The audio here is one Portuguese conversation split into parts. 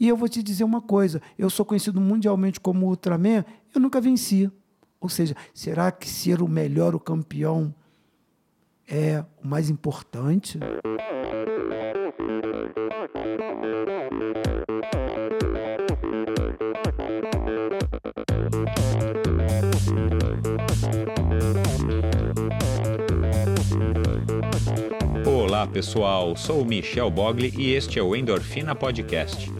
E eu vou te dizer uma coisa: eu sou conhecido mundialmente como Ultraman, eu nunca venci. Ou seja, será que ser o melhor, o campeão, é o mais importante? Olá pessoal, sou o Michel Bogli e este é o Endorfina Podcast.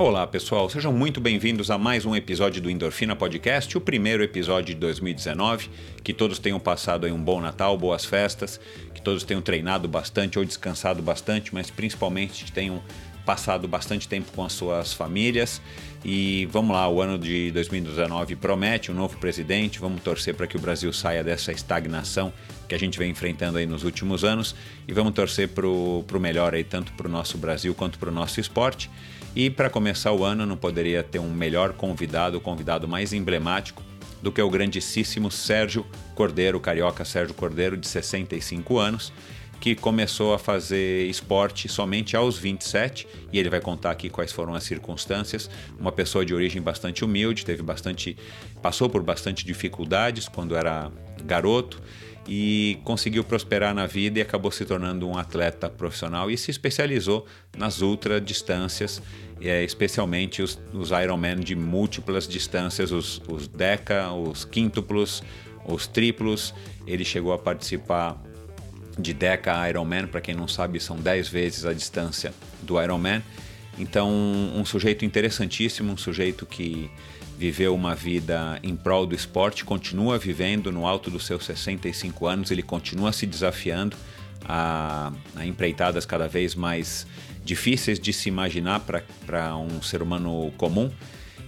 Olá, pessoal, sejam muito bem-vindos a mais um episódio do Endorfina Podcast, o primeiro episódio de 2019. Que todos tenham passado um bom Natal, boas festas, que todos tenham treinado bastante ou descansado bastante, mas principalmente tenham passado bastante tempo com as suas famílias. E vamos lá, o ano de 2019 promete um novo presidente. Vamos torcer para que o Brasil saia dessa estagnação que a gente vem enfrentando aí nos últimos anos e vamos torcer para o melhor aí, tanto para o nosso Brasil quanto para o nosso esporte. E para começar o ano, não poderia ter um melhor convidado, convidado mais emblemático do que o grandíssimo Sérgio Cordeiro, carioca Sérgio Cordeiro, de 65 anos, que começou a fazer esporte somente aos 27, e ele vai contar aqui quais foram as circunstâncias. Uma pessoa de origem bastante humilde, teve bastante passou por bastante dificuldades quando era garoto e conseguiu prosperar na vida e acabou se tornando um atleta profissional e se especializou nas ultra distâncias, é, especialmente os, os Ironman de múltiplas distâncias, os, os deca, os quíntuplos, os triplos. Ele chegou a participar de Deca Ironman, para quem não sabe, são 10 vezes a distância do Ironman. Então, um sujeito interessantíssimo, um sujeito que viveu uma vida em prol do esporte, continua vivendo no alto dos seus 65 anos, ele continua se desafiando a, a empreitadas cada vez mais difíceis de se imaginar para um ser humano comum.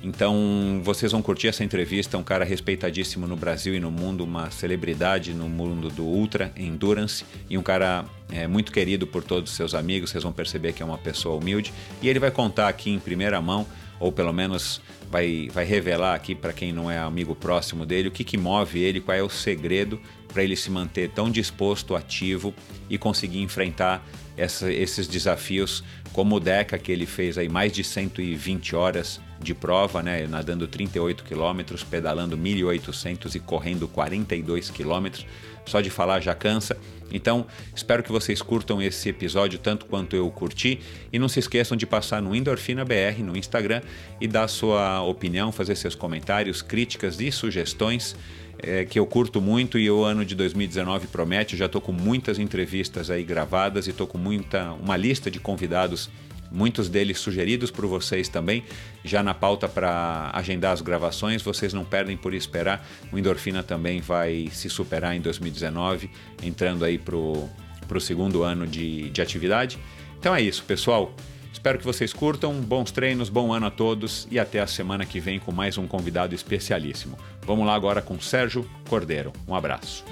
Então, vocês vão curtir essa entrevista. Um cara respeitadíssimo no Brasil e no mundo, uma celebridade no mundo do Ultra Endurance e um cara é, muito querido por todos os seus amigos. Vocês vão perceber que é uma pessoa humilde. E ele vai contar aqui em primeira mão, ou pelo menos vai, vai revelar aqui para quem não é amigo próximo dele o que, que move ele, qual é o segredo para ele se manter tão disposto, ativo e conseguir enfrentar essa, esses desafios como o Deca que ele fez aí mais de 120 horas de prova, né, nadando 38 quilômetros, pedalando 1.800 e correndo 42 quilômetros. Só de falar já cansa. Então, espero que vocês curtam esse episódio tanto quanto eu curti e não se esqueçam de passar no Endorfina BR no Instagram e dar sua opinião, fazer seus comentários, críticas e sugestões é, que eu curto muito e o ano de 2019 promete. Eu já estou com muitas entrevistas aí gravadas e estou com muita uma lista de convidados muitos deles sugeridos por vocês também, já na pauta para agendar as gravações. Vocês não perdem por esperar. O Endorfina também vai se superar em 2019, entrando aí para o segundo ano de, de atividade. Então é isso, pessoal. Espero que vocês curtam. Bons treinos, bom ano a todos e até a semana que vem com mais um convidado especialíssimo. Vamos lá agora com Sérgio Cordeiro. Um abraço.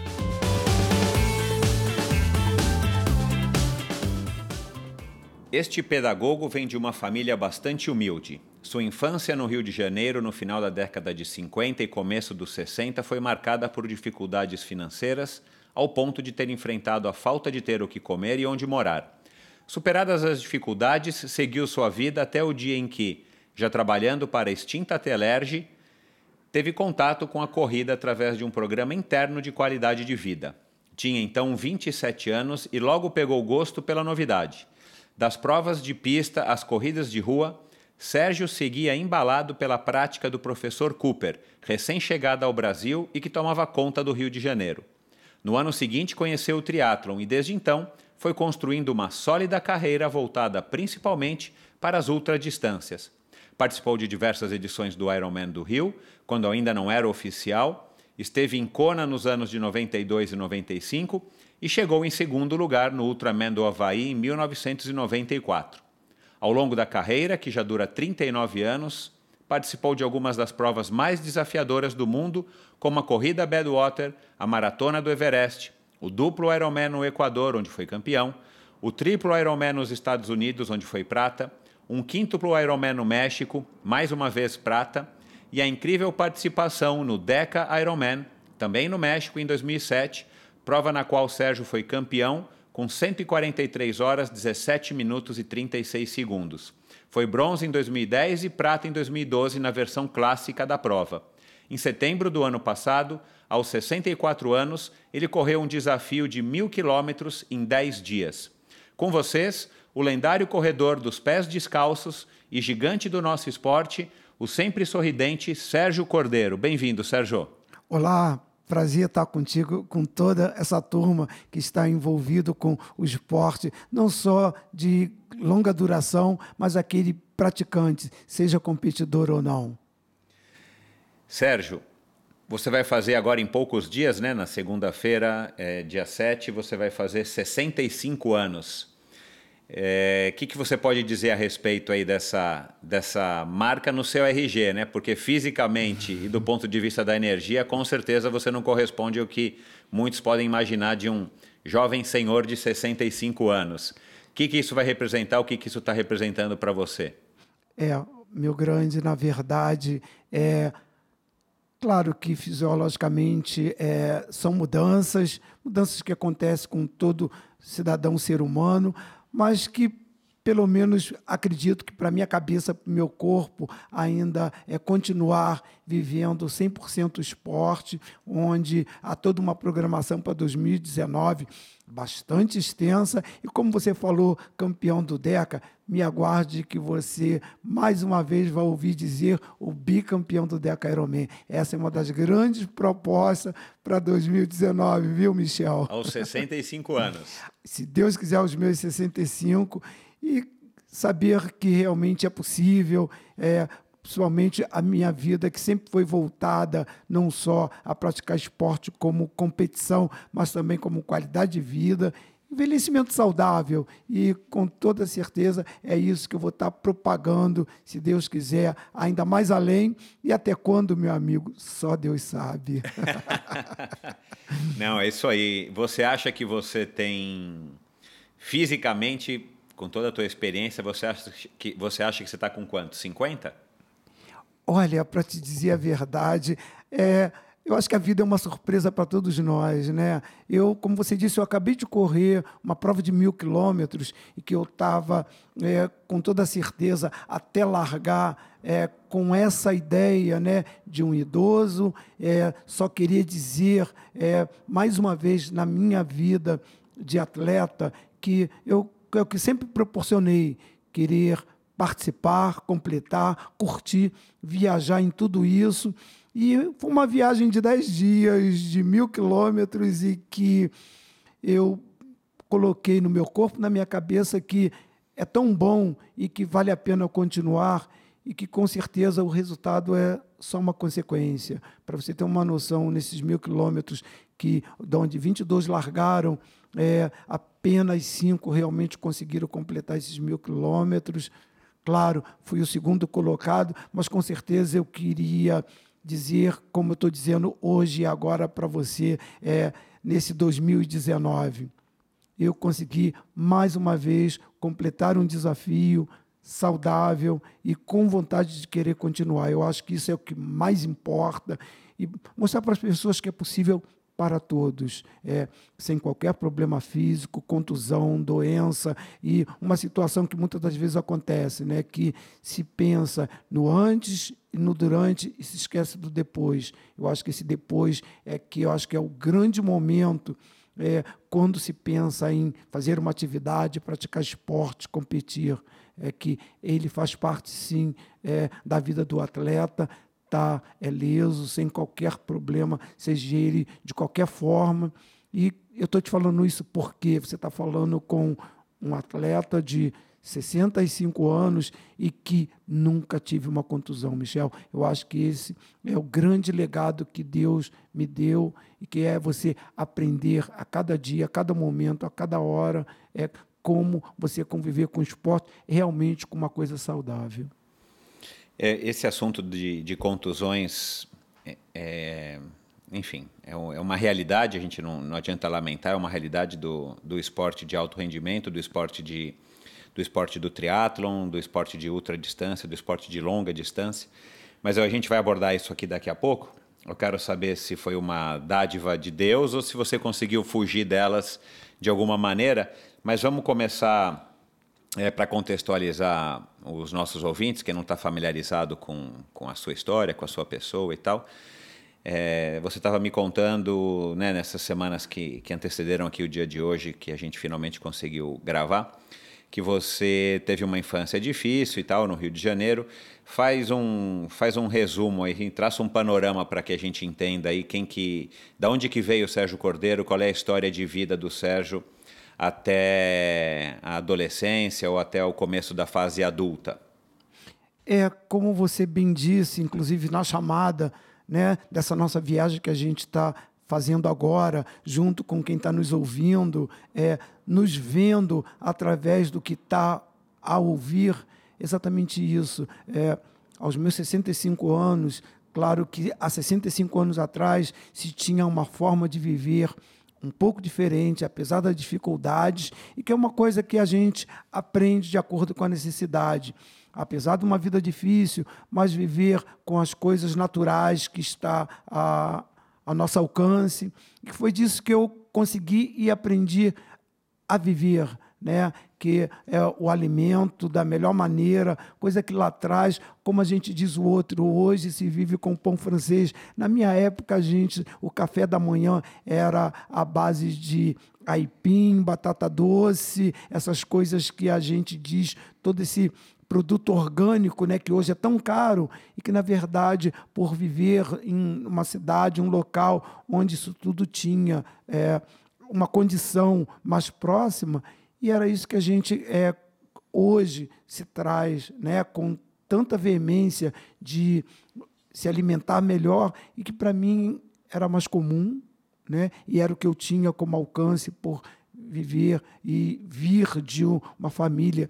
Este pedagogo vem de uma família bastante humilde. Sua infância no Rio de Janeiro, no final da década de 50 e começo dos 60, foi marcada por dificuldades financeiras, ao ponto de ter enfrentado a falta de ter o que comer e onde morar. Superadas as dificuldades, seguiu sua vida até o dia em que, já trabalhando para a extinta Telerge, teve contato com a corrida através de um programa interno de qualidade de vida. Tinha então 27 anos e logo pegou gosto pela novidade. Das provas de pista às corridas de rua, Sérgio seguia embalado pela prática do professor Cooper, recém-chegado ao Brasil e que tomava conta do Rio de Janeiro. No ano seguinte, conheceu o triatlon e, desde então, foi construindo uma sólida carreira voltada principalmente para as ultradistâncias. Participou de diversas edições do Ironman do Rio, quando ainda não era oficial, esteve em Kona nos anos de 92 e 95 e chegou em segundo lugar no Ultraman do Havaí em 1994. Ao longo da carreira, que já dura 39 anos, participou de algumas das provas mais desafiadoras do mundo, como a corrida Badwater, a maratona do Everest, o duplo Ironman no Equador, onde foi campeão, o triplo Ironman nos Estados Unidos, onde foi prata, um quíntuplo Ironman no México, mais uma vez prata, e a incrível participação no Deca Ironman, também no México em 2007, prova na qual Sérgio foi campeão com 143 horas, 17 minutos e 36 segundos. Foi bronze em 2010 e prata em 2012 na versão clássica da prova. Em setembro do ano passado, aos 64 anos, ele correu um desafio de mil quilômetros em 10 dias. Com vocês, o lendário corredor dos pés descalços e gigante do nosso esporte, o sempre sorridente Sérgio Cordeiro. Bem-vindo, Sérgio. Olá, Prazer estar contigo, com toda essa turma que está envolvido com o esporte, não só de longa duração, mas aquele praticante, seja competidor ou não. Sérgio, você vai fazer agora em poucos dias, né? Na segunda-feira, é, dia 7, você vai fazer 65 anos. O é, que, que você pode dizer a respeito aí dessa, dessa marca no seu RG, né? Porque fisicamente e do ponto de vista da energia, com certeza você não corresponde ao que muitos podem imaginar de um jovem senhor de 65 anos. O que, que isso vai representar? O que, que isso está representando para você? É, meu grande, na verdade, é claro que fisiologicamente é, são mudanças, mudanças que acontecem com todo cidadão ser humano mas que pelo menos acredito que para minha cabeça, para meu corpo, ainda é continuar vivendo 100% esporte, onde há toda uma programação para 2019 bastante extensa. E como você falou, campeão do DECA, me aguarde que você mais uma vez vai ouvir dizer o bicampeão do DECA Ironman. Essa é uma das grandes propostas para 2019, viu, Michel? Aos 65 anos. Se Deus quiser, aos meus 65 e saber que realmente é possível, é, principalmente a minha vida, que sempre foi voltada não só a praticar esporte como competição, mas também como qualidade de vida, envelhecimento saudável. E com toda certeza é isso que eu vou estar propagando, se Deus quiser, ainda mais além. E até quando, meu amigo? Só Deus sabe. não, é isso aí. Você acha que você tem fisicamente com toda a tua experiência, você acha que você acha que você está com quanto? 50? Olha, para te dizer a verdade, é, eu acho que a vida é uma surpresa para todos nós, né? Eu, como você disse, eu acabei de correr uma prova de mil quilômetros e que eu estava é, com toda certeza até largar é, com essa ideia, né, de um idoso. É, só queria dizer é, mais uma vez na minha vida de atleta que eu o que sempre proporcionei, querer participar, completar, curtir, viajar em tudo isso. E foi uma viagem de dez dias, de mil quilômetros, e que eu coloquei no meu corpo, na minha cabeça, que é tão bom e que vale a pena continuar, e que com certeza o resultado é só uma consequência. Para você ter uma noção, nesses mil quilômetros, que, de onde 22 largaram, é, apenas cinco realmente conseguiram completar esses mil quilômetros. Claro, fui o segundo colocado, mas com certeza eu queria dizer, como eu estou dizendo hoje e agora para você, é, nesse 2019, eu consegui mais uma vez completar um desafio saudável e com vontade de querer continuar. Eu acho que isso é o que mais importa e mostrar para as pessoas que é possível para todos, é, sem qualquer problema físico, contusão, doença e uma situação que muitas das vezes acontece, né, que se pensa no antes e no durante e se esquece do depois. Eu acho que esse depois é que eu acho que é o grande momento é, quando se pensa em fazer uma atividade, praticar esporte, competir, é que ele faz parte sim é, da vida do atleta, tá é leso, sem qualquer problema, seja ele de qualquer forma. E eu estou te falando isso porque você está falando com um atleta de 65 anos e que nunca tive uma contusão, Michel. Eu acho que esse é o grande legado que Deus me deu e que é você aprender a cada dia, a cada momento, a cada hora, é como você conviver com o esporte realmente com uma coisa saudável. É, esse assunto de, de contusões, é, é enfim, é, é, uma realidade, a gente não, não adianta lamentar, é uma realidade do, do esporte de alto rendimento, do esporte de do esporte do triatlon, do esporte de ultra distância, do esporte de longa distância. Mas a gente vai abordar isso aqui daqui a pouco. Eu quero saber se foi uma dádiva de Deus ou se você conseguiu fugir delas de alguma maneira. Mas vamos começar é, para contextualizar os nossos ouvintes, que não está familiarizado com, com a sua história, com a sua pessoa e tal. É, você estava me contando né, nessas semanas que, que antecederam aqui o dia de hoje, que a gente finalmente conseguiu gravar, que você teve uma infância difícil e tal no Rio de Janeiro. Faz um, faz um resumo aí, traça um panorama para que a gente entenda aí quem que, da onde que veio o Sérgio Cordeiro, qual é a história de vida do Sérgio até a adolescência ou até o começo da fase adulta. É, como você bem disse, inclusive na chamada né, dessa nossa viagem que a gente está fazendo agora, junto com quem está nos ouvindo, é, nos vendo através do que está a ouvir, exatamente isso. É, aos meus 65 anos, claro que há 65 anos atrás se tinha uma forma de viver um pouco diferente, apesar das dificuldades, e que é uma coisa que a gente aprende de acordo com a necessidade. Apesar de uma vida difícil, mas viver com as coisas naturais que está a, ao nosso alcance. E foi disso que eu consegui e aprendi a viver, né? que é o alimento da melhor maneira, coisa que lá atrás, como a gente diz o outro, hoje se vive com pão francês. Na minha época, a gente, o café da manhã era a base de aipim, batata doce, essas coisas que a gente diz, todo esse produto orgânico, né, que hoje é tão caro e que na verdade por viver em uma cidade, um local onde isso tudo tinha é, uma condição mais próxima e era isso que a gente é, hoje se traz, né, com tanta veemência de se alimentar melhor e que para mim era mais comum, né, e era o que eu tinha como alcance por viver e vir de uma família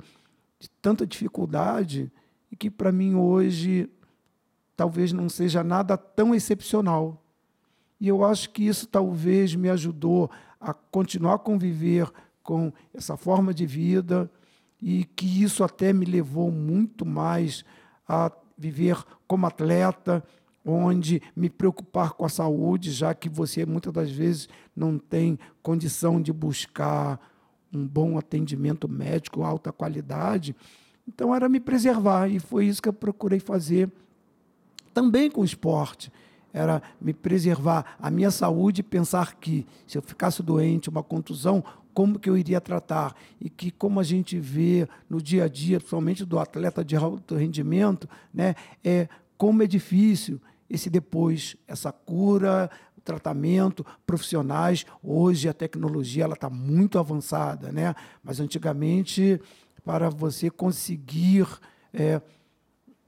de tanta dificuldade e que para mim hoje talvez não seja nada tão excepcional. E eu acho que isso talvez me ajudou a continuar a conviver com essa forma de vida e que isso até me levou muito mais a viver como atleta, onde me preocupar com a saúde, já que você muitas das vezes não tem condição de buscar um bom atendimento médico, alta qualidade. Então, era me preservar, e foi isso que eu procurei fazer também com o esporte. Era me preservar a minha saúde e pensar que, se eu ficasse doente, uma contusão, como que eu iria tratar. E que, como a gente vê no dia a dia, principalmente do atleta de alto rendimento, né, é, como é difícil esse depois, essa cura, tratamento, profissionais. Hoje a tecnologia ela está muito avançada, né? Mas antigamente, para você conseguir é,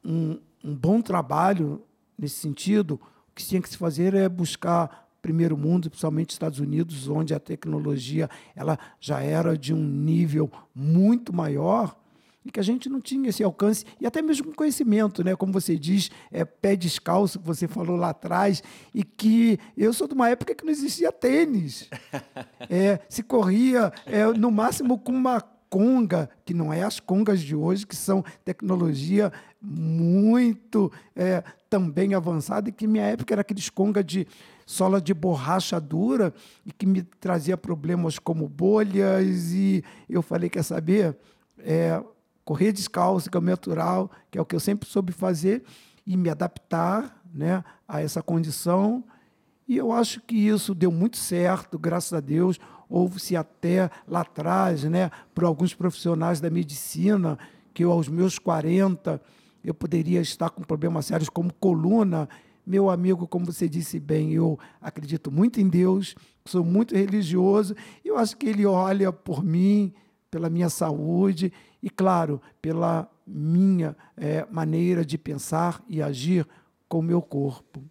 um, um bom trabalho nesse sentido, o que tinha que se fazer é buscar primeiro mundo, principalmente Estados Unidos, onde a tecnologia ela já era de um nível muito maior e que a gente não tinha esse alcance e até mesmo conhecimento, né? Como você diz, é pé descalço que você falou lá atrás e que eu sou de uma época que não existia tênis, é, se corria é, no máximo com uma conga, que não é as congas de hoje, que são tecnologia muito é, também avançada, e que minha época era aqueles conga de sola de borracha dura e que me trazia problemas como bolhas, e eu falei, quer saber? É, correr descalço, caminho natural, que é o que eu sempre soube fazer, e me adaptar né, a essa condição. E eu acho que isso deu muito certo, graças a Deus. Houve-se até lá atrás, né, por alguns profissionais da medicina, que eu, aos meus 40, eu poderia estar com problemas sérios como coluna. Meu amigo, como você disse bem, eu acredito muito em Deus, sou muito religioso, eu acho que Ele olha por mim, pela minha saúde e, claro, pela minha é, maneira de pensar e agir com o meu corpo.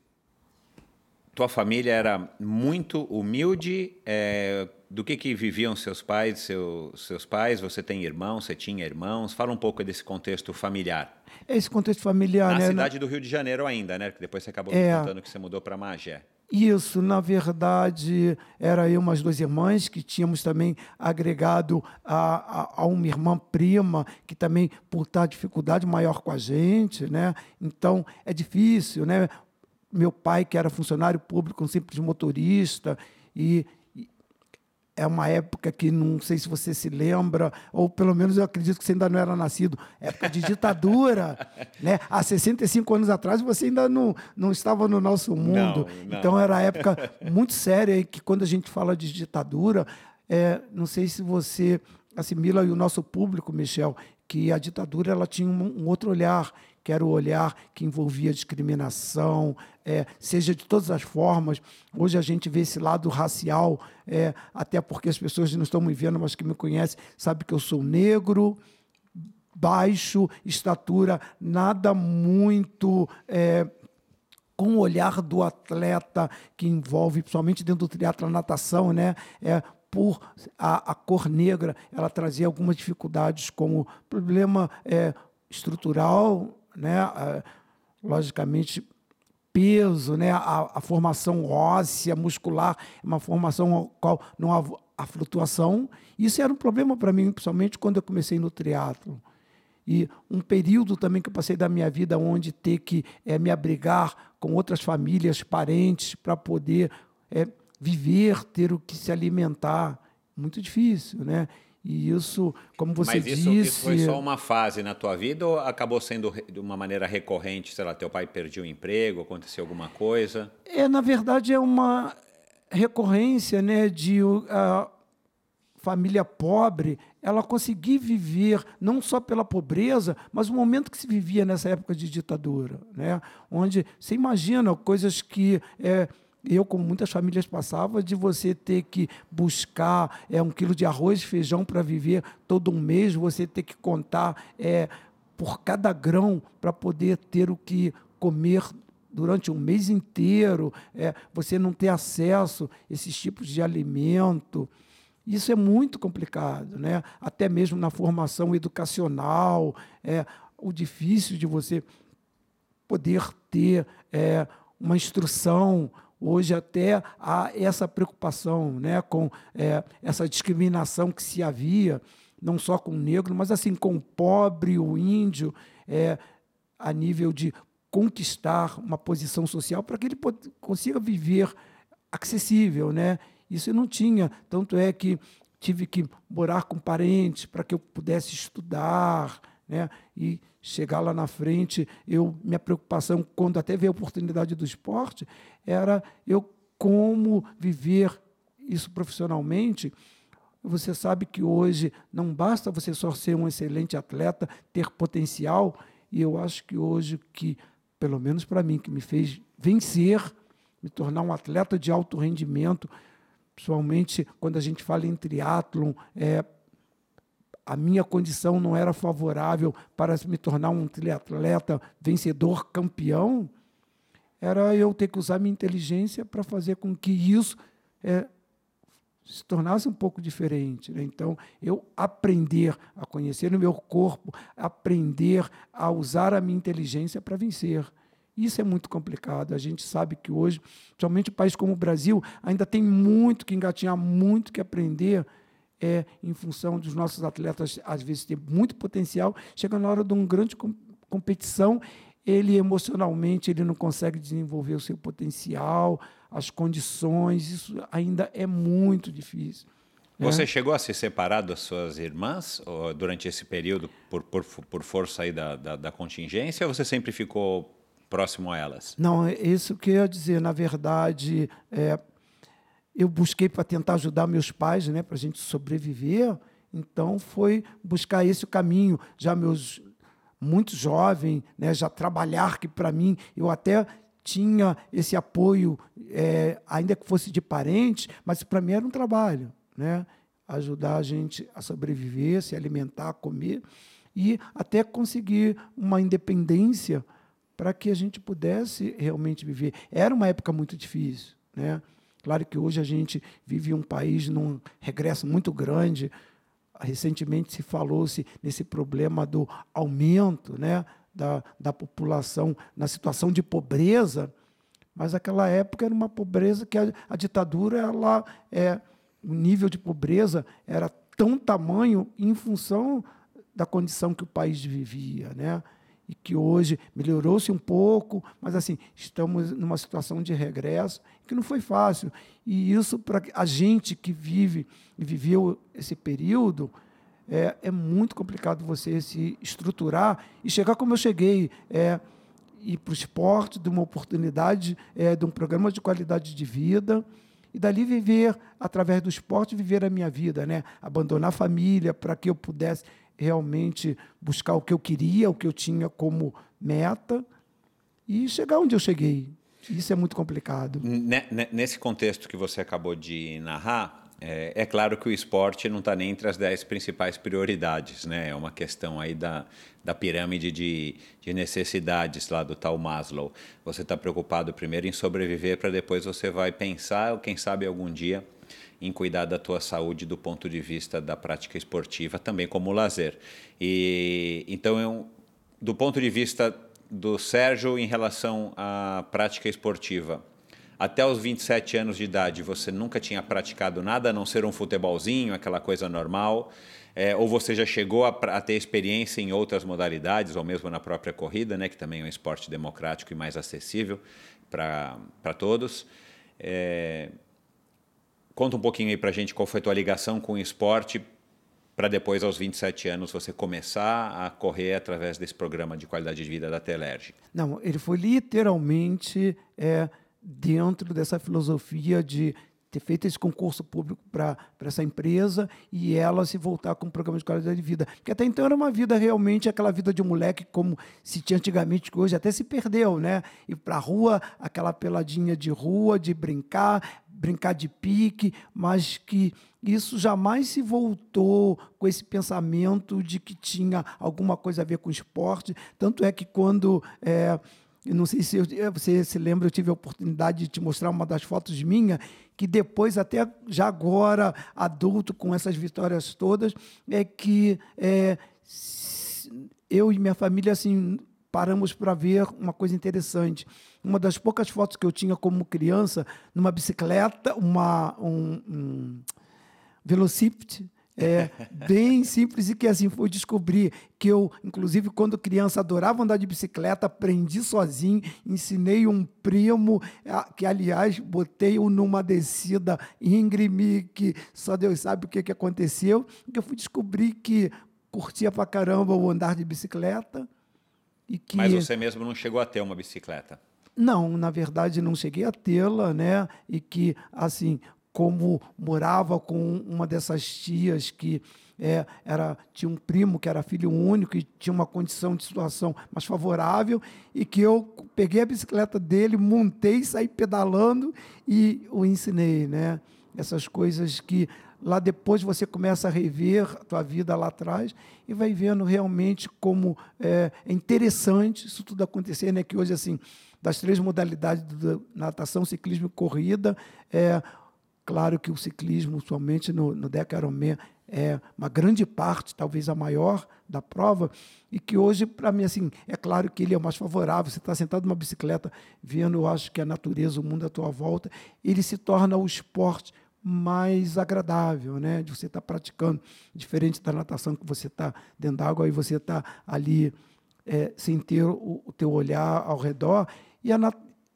Tua família era muito humilde. É, do que, que viviam seus pais, seu, seus pais? Você tem irmãos? Você tinha irmãos? Fala um pouco desse contexto familiar. Esse contexto familiar, Na né? cidade do Rio de Janeiro ainda, né? Depois você acabou é, me contando que você mudou para Magé. Isso, na verdade, era eu umas duas irmãs que tínhamos também agregado a, a, a, uma irmã prima que também por estar dificuldade maior com a gente, né? Então é difícil, né? Meu pai que era funcionário público, um simples motorista e é uma época que não sei se você se lembra, ou pelo menos eu acredito que você ainda não era nascido, época de ditadura. né? Há 65 anos atrás você ainda não, não estava no nosso mundo. Não, não. Então era época muito séria e que quando a gente fala de ditadura, é, não sei se você assimila e o nosso público, Michel, que a ditadura ela tinha um, um outro olhar que era o olhar que envolvia discriminação, é, seja de todas as formas. Hoje a gente vê esse lado racial, é, até porque as pessoas não estão me vendo, mas que me conhecem, sabem que eu sou negro, baixo, estatura, nada muito. É, com o olhar do atleta que envolve, principalmente dentro do triatlo, a natação, né? É, por a, a, cor negra, ela trazia algumas dificuldades, como problema é, estrutural, né? logicamente, peso, né? A, a, formação óssea, muscular, é uma formação qual não há a flutuação. Isso era um problema para mim, principalmente quando eu comecei no triatlo. E um período também que eu passei da minha vida onde ter que é, me abrigar com outras famílias, parentes, para poder é, viver, ter o que se alimentar. Muito difícil, né? E isso, como você Mas isso, disse. Isso foi só uma fase na tua vida ou acabou sendo de uma maneira recorrente? Sei lá, teu pai perdeu o emprego, aconteceu alguma coisa? É, na verdade, é uma recorrência né, de a família pobre ela conseguir viver não só pela pobreza, mas o momento que se vivia nessa época de ditadura, né? onde você imagina coisas que. É, eu, como muitas famílias passavam, de você ter que buscar é, um quilo de arroz e feijão para viver todo um mês, você ter que contar é, por cada grão para poder ter o que comer durante um mês inteiro, é, você não ter acesso a esses tipos de alimento. Isso é muito complicado, né? até mesmo na formação educacional, é, o difícil de você poder ter é, uma instrução, Hoje até há essa preocupação né, com é, essa discriminação que se havia, não só com o negro, mas assim com o pobre, o índio, é, a nível de conquistar uma posição social para que ele consiga viver acessível. Né? Isso não tinha, tanto é que tive que morar com parentes para que eu pudesse estudar, né? E chegar lá na frente, eu minha preocupação quando até veio a oportunidade do esporte era eu como viver isso profissionalmente. Você sabe que hoje não basta você só ser um excelente atleta, ter potencial, e eu acho que hoje que pelo menos para mim que me fez vencer, me tornar um atleta de alto rendimento, principalmente quando a gente fala em triatlon, é, a minha condição não era favorável para me tornar um triatleta vencedor, campeão, era eu ter que usar minha inteligência para fazer com que isso é, se tornasse um pouco diferente. Né? Então, eu aprender a conhecer o meu corpo, aprender a usar a minha inteligência para vencer. Isso é muito complicado. A gente sabe que hoje, principalmente um país como o Brasil, ainda tem muito que engatinhar, muito que aprender é em função dos nossos atletas, às vezes, ter muito potencial, chega na hora de uma grande com competição, ele emocionalmente ele não consegue desenvolver o seu potencial, as condições, isso ainda é muito difícil. Né? Você chegou a se separar das suas irmãs durante esse período por, por, por força aí da, da, da contingência ou você sempre ficou próximo a elas? Não, é isso que eu ia dizer. Na verdade, é, eu busquei para tentar ajudar meus pais, né, para a gente sobreviver. Então, foi buscar esse caminho. Já meus muito jovem, né, já trabalhar que para mim eu até tinha esse apoio, é, ainda que fosse de parentes, mas para mim era um trabalho, né? Ajudar a gente a sobreviver, se alimentar, comer e até conseguir uma independência para que a gente pudesse realmente viver. Era uma época muito difícil, né? Claro que hoje a gente vive um país num regresso muito grande. Recentemente se falou-se nesse problema do aumento, né? da, da população na situação de pobreza, mas aquela época era uma pobreza que a, a ditadura, ela, é, o nível de pobreza era tão tamanho em função da condição que o país vivia, né? E que hoje melhorou-se um pouco, mas assim, estamos numa situação de regresso que não foi fácil. E isso para a gente que vive e viveu esse período, é, é muito complicado você se estruturar e chegar como eu cheguei. É, ir para o esporte, de uma oportunidade, é, de um programa de qualidade de vida, e dali viver, através do esporte, viver a minha vida, né? abandonar a família para que eu pudesse realmente buscar o que eu queria, o que eu tinha como meta, e chegar onde eu cheguei. Isso é muito complicado. Nesse contexto que você acabou de narrar, é, é, claro que o esporte não está nem entre as dez principais prioridades, né? É uma questão aí da, da pirâmide de, de necessidades lá do tal Maslow. Você está preocupado primeiro em sobreviver para depois você vai pensar, ou quem sabe algum dia, em cuidar da tua saúde do ponto de vista da prática esportiva, também como lazer. E então, eu, do ponto de vista do Sérgio em relação à prática esportiva, até os 27 anos de idade você nunca tinha praticado nada a não ser um futebolzinho, aquela coisa normal, é, ou você já chegou a, a, ter experiência em outras modalidades, ou mesmo na própria corrida, né, que também é um esporte democrático e mais acessível para todos. É, conta um pouquinho aí para a gente qual foi a tua ligação com o esporte para depois, aos 27 anos, você começar a correr através desse programa de qualidade de vida da Telerge. Não, ele foi literalmente é, dentro dessa filosofia de ter feito esse concurso público para essa empresa e ela se voltar com um programa de qualidade de vida. Porque até então era uma vida realmente aquela vida de um moleque como se tinha antigamente, que hoje até se perdeu, né? Ir para a rua, aquela peladinha de rua, de brincar, brincar de pique, mas que isso jamais se voltou com esse pensamento de que tinha alguma coisa a ver com esporte. Tanto é que quando. É, eu não sei se eu, eh, você se lembra, eu tive a oportunidade de te mostrar uma das fotos minha, que depois, até já agora, adulto, com essas vitórias todas, é que é, eu e minha família, assim, paramos para ver uma coisa interessante. Uma das poucas fotos que eu tinha como criança, numa bicicleta, uma, um, um velocípede, é, bem simples e que assim foi descobrir que eu, inclusive, quando criança, adorava andar de bicicleta, aprendi sozinho, ensinei um primo, que aliás botei-o numa descida íngreme, que só Deus sabe o que, que aconteceu, que eu fui descobrir que curtia pra caramba o andar de bicicleta. E que... Mas você mesmo não chegou a ter uma bicicleta? Não, na verdade não cheguei a tê-la, né? E que, assim, como morava com uma dessas tias que é, era, tinha um primo que era filho único e tinha uma condição de situação mais favorável, e que eu peguei a bicicleta dele, montei, saí pedalando e o ensinei. Né? Essas coisas que lá depois você começa a rever a tua vida lá atrás e vai vendo realmente como é, é interessante isso tudo acontecer, né? que hoje, assim, das três modalidades de natação, ciclismo e corrida, é, Claro que o ciclismo, somente no, no Deca Ironman, é uma grande parte, talvez a maior da prova, e que hoje, para mim, assim, é claro que ele é o mais favorável. Você está sentado numa bicicleta, vendo, eu acho que a natureza, o mundo à tua volta, ele se torna o esporte mais agradável, né? De você estar tá praticando, diferente da natação que você está dentro d'água e você está ali é, sem ter o, o teu olhar ao redor. E a,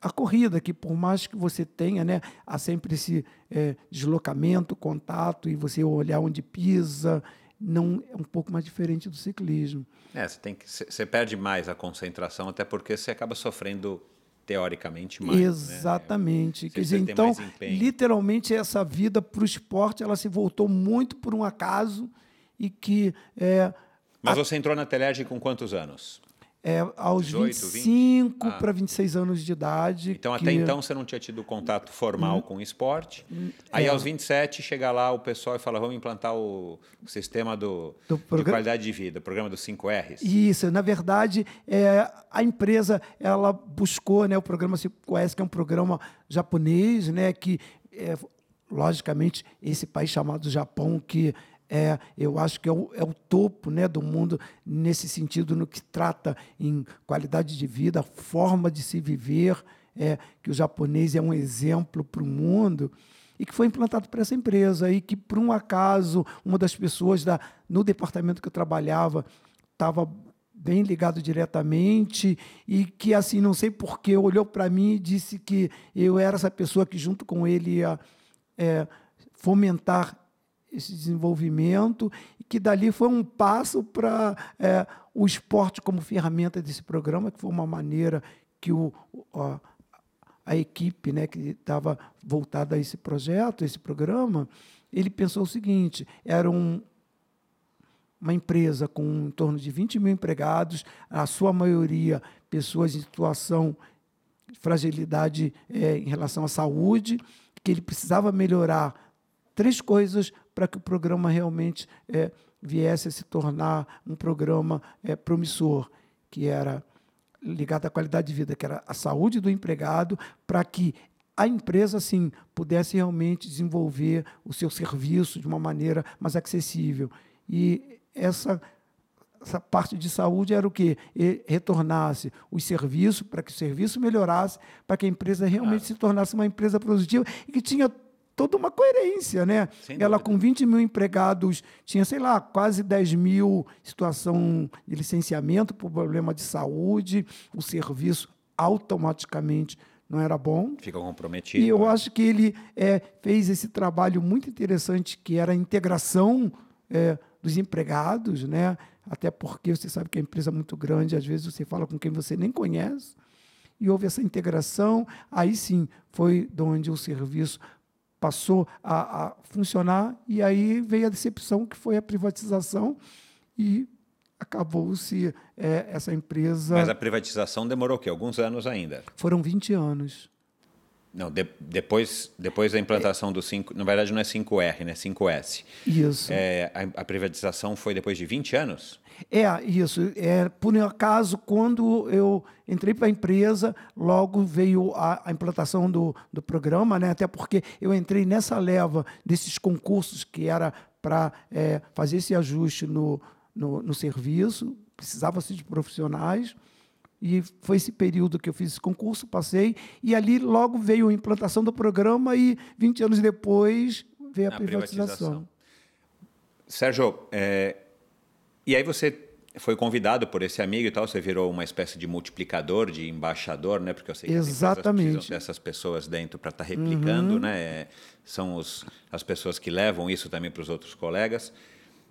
a corrida, que por mais que você tenha, né, há sempre esse é, deslocamento, contato, e você olhar onde pisa, não é um pouco mais diferente do ciclismo. É, você, tem que, você perde mais a concentração, até porque você acaba sofrendo teoricamente mais. Né? Exatamente. Né? Quer dizer, então, literalmente, essa vida para o esporte ela se voltou muito por um acaso e que. É, Mas a... você entrou na Telerge com quantos anos? É, aos 18, 25 ah. para 26 anos de idade. Então, que... até então, você não tinha tido contato formal hum, com o esporte. Hum, Aí, é. aos 27, chega lá o pessoal e fala: vamos implantar o sistema do, do programa... de qualidade de vida, o programa dos 5 R's. Isso, na verdade, é, a empresa ela buscou né, o programa 5S, que é um programa japonês, né, que, é, logicamente, esse país chamado Japão, que é, eu acho que é o, é o, topo né, do mundo nesse sentido, no que trata em qualidade de vida, forma de se viver, é, que o japonês é um exemplo para o mundo e que foi implantado por essa empresa e que, por um acaso, uma das pessoas da, no departamento que eu trabalhava estava bem ligado diretamente e que, assim, não sei porquê, olhou para mim e disse que eu era essa pessoa que, junto com ele, ia é, fomentar esse desenvolvimento e que dali foi um passo para é, o esporte como ferramenta desse programa, que foi uma maneira que o, a, a equipe né, que estava voltada a esse projeto, esse programa, ele pensou o seguinte, era um, uma empresa com em torno de 20 mil empregados, a sua maioria pessoas em situação de fragilidade é, em relação à saúde, que ele precisava melhorar três coisas para que o programa realmente é, viesse a se tornar um programa é, promissor, que era ligado à qualidade de vida, que era a saúde do empregado, para que a empresa, sim, pudesse realmente desenvolver o seu serviço de uma maneira mais acessível. E essa, essa parte de saúde era o quê? E retornasse os serviços, para que o serviço melhorasse, para que a empresa realmente ah. se tornasse uma empresa produtiva e que tinha toda uma coerência, né? Ela com 20 mil empregados tinha, sei lá, quase 10 mil situação de licenciamento por problema de saúde, o serviço automaticamente não era bom. Fica comprometido. E eu né? acho que ele é, fez esse trabalho muito interessante, que era a integração é, dos empregados, né? Até porque você sabe que a empresa é muito grande, às vezes você fala com quem você nem conhece. E houve essa integração, aí sim foi de onde o serviço passou a, a funcionar e aí veio a decepção que foi a privatização e acabou-se é, essa empresa. Mas a privatização demorou o quê? Alguns anos ainda? Foram 20 anos. Não, de, depois, depois da implantação do 5, na verdade não é 5R, né? 5S. Isso. É, a, a, privatização foi depois de 20 anos? É, isso. É, por acaso, quando eu entrei para a empresa, logo veio a, a, implantação do, do programa, né? até porque eu entrei nessa leva desses concursos que era para é, fazer esse ajuste no, no, no serviço, precisava-se de profissionais. E foi esse período que eu fiz esse concurso, passei, e ali logo veio a implantação do programa e 20 anos depois veio a, a privatização. privatização. Sérgio, é, e aí você foi convidado por esse amigo e tal, você virou uma espécie de multiplicador, de embaixador, né? Porque eu sei que Exatamente. dessas pessoas dentro para estar tá replicando, uhum. né? São os, as pessoas que levam isso também para os outros colegas.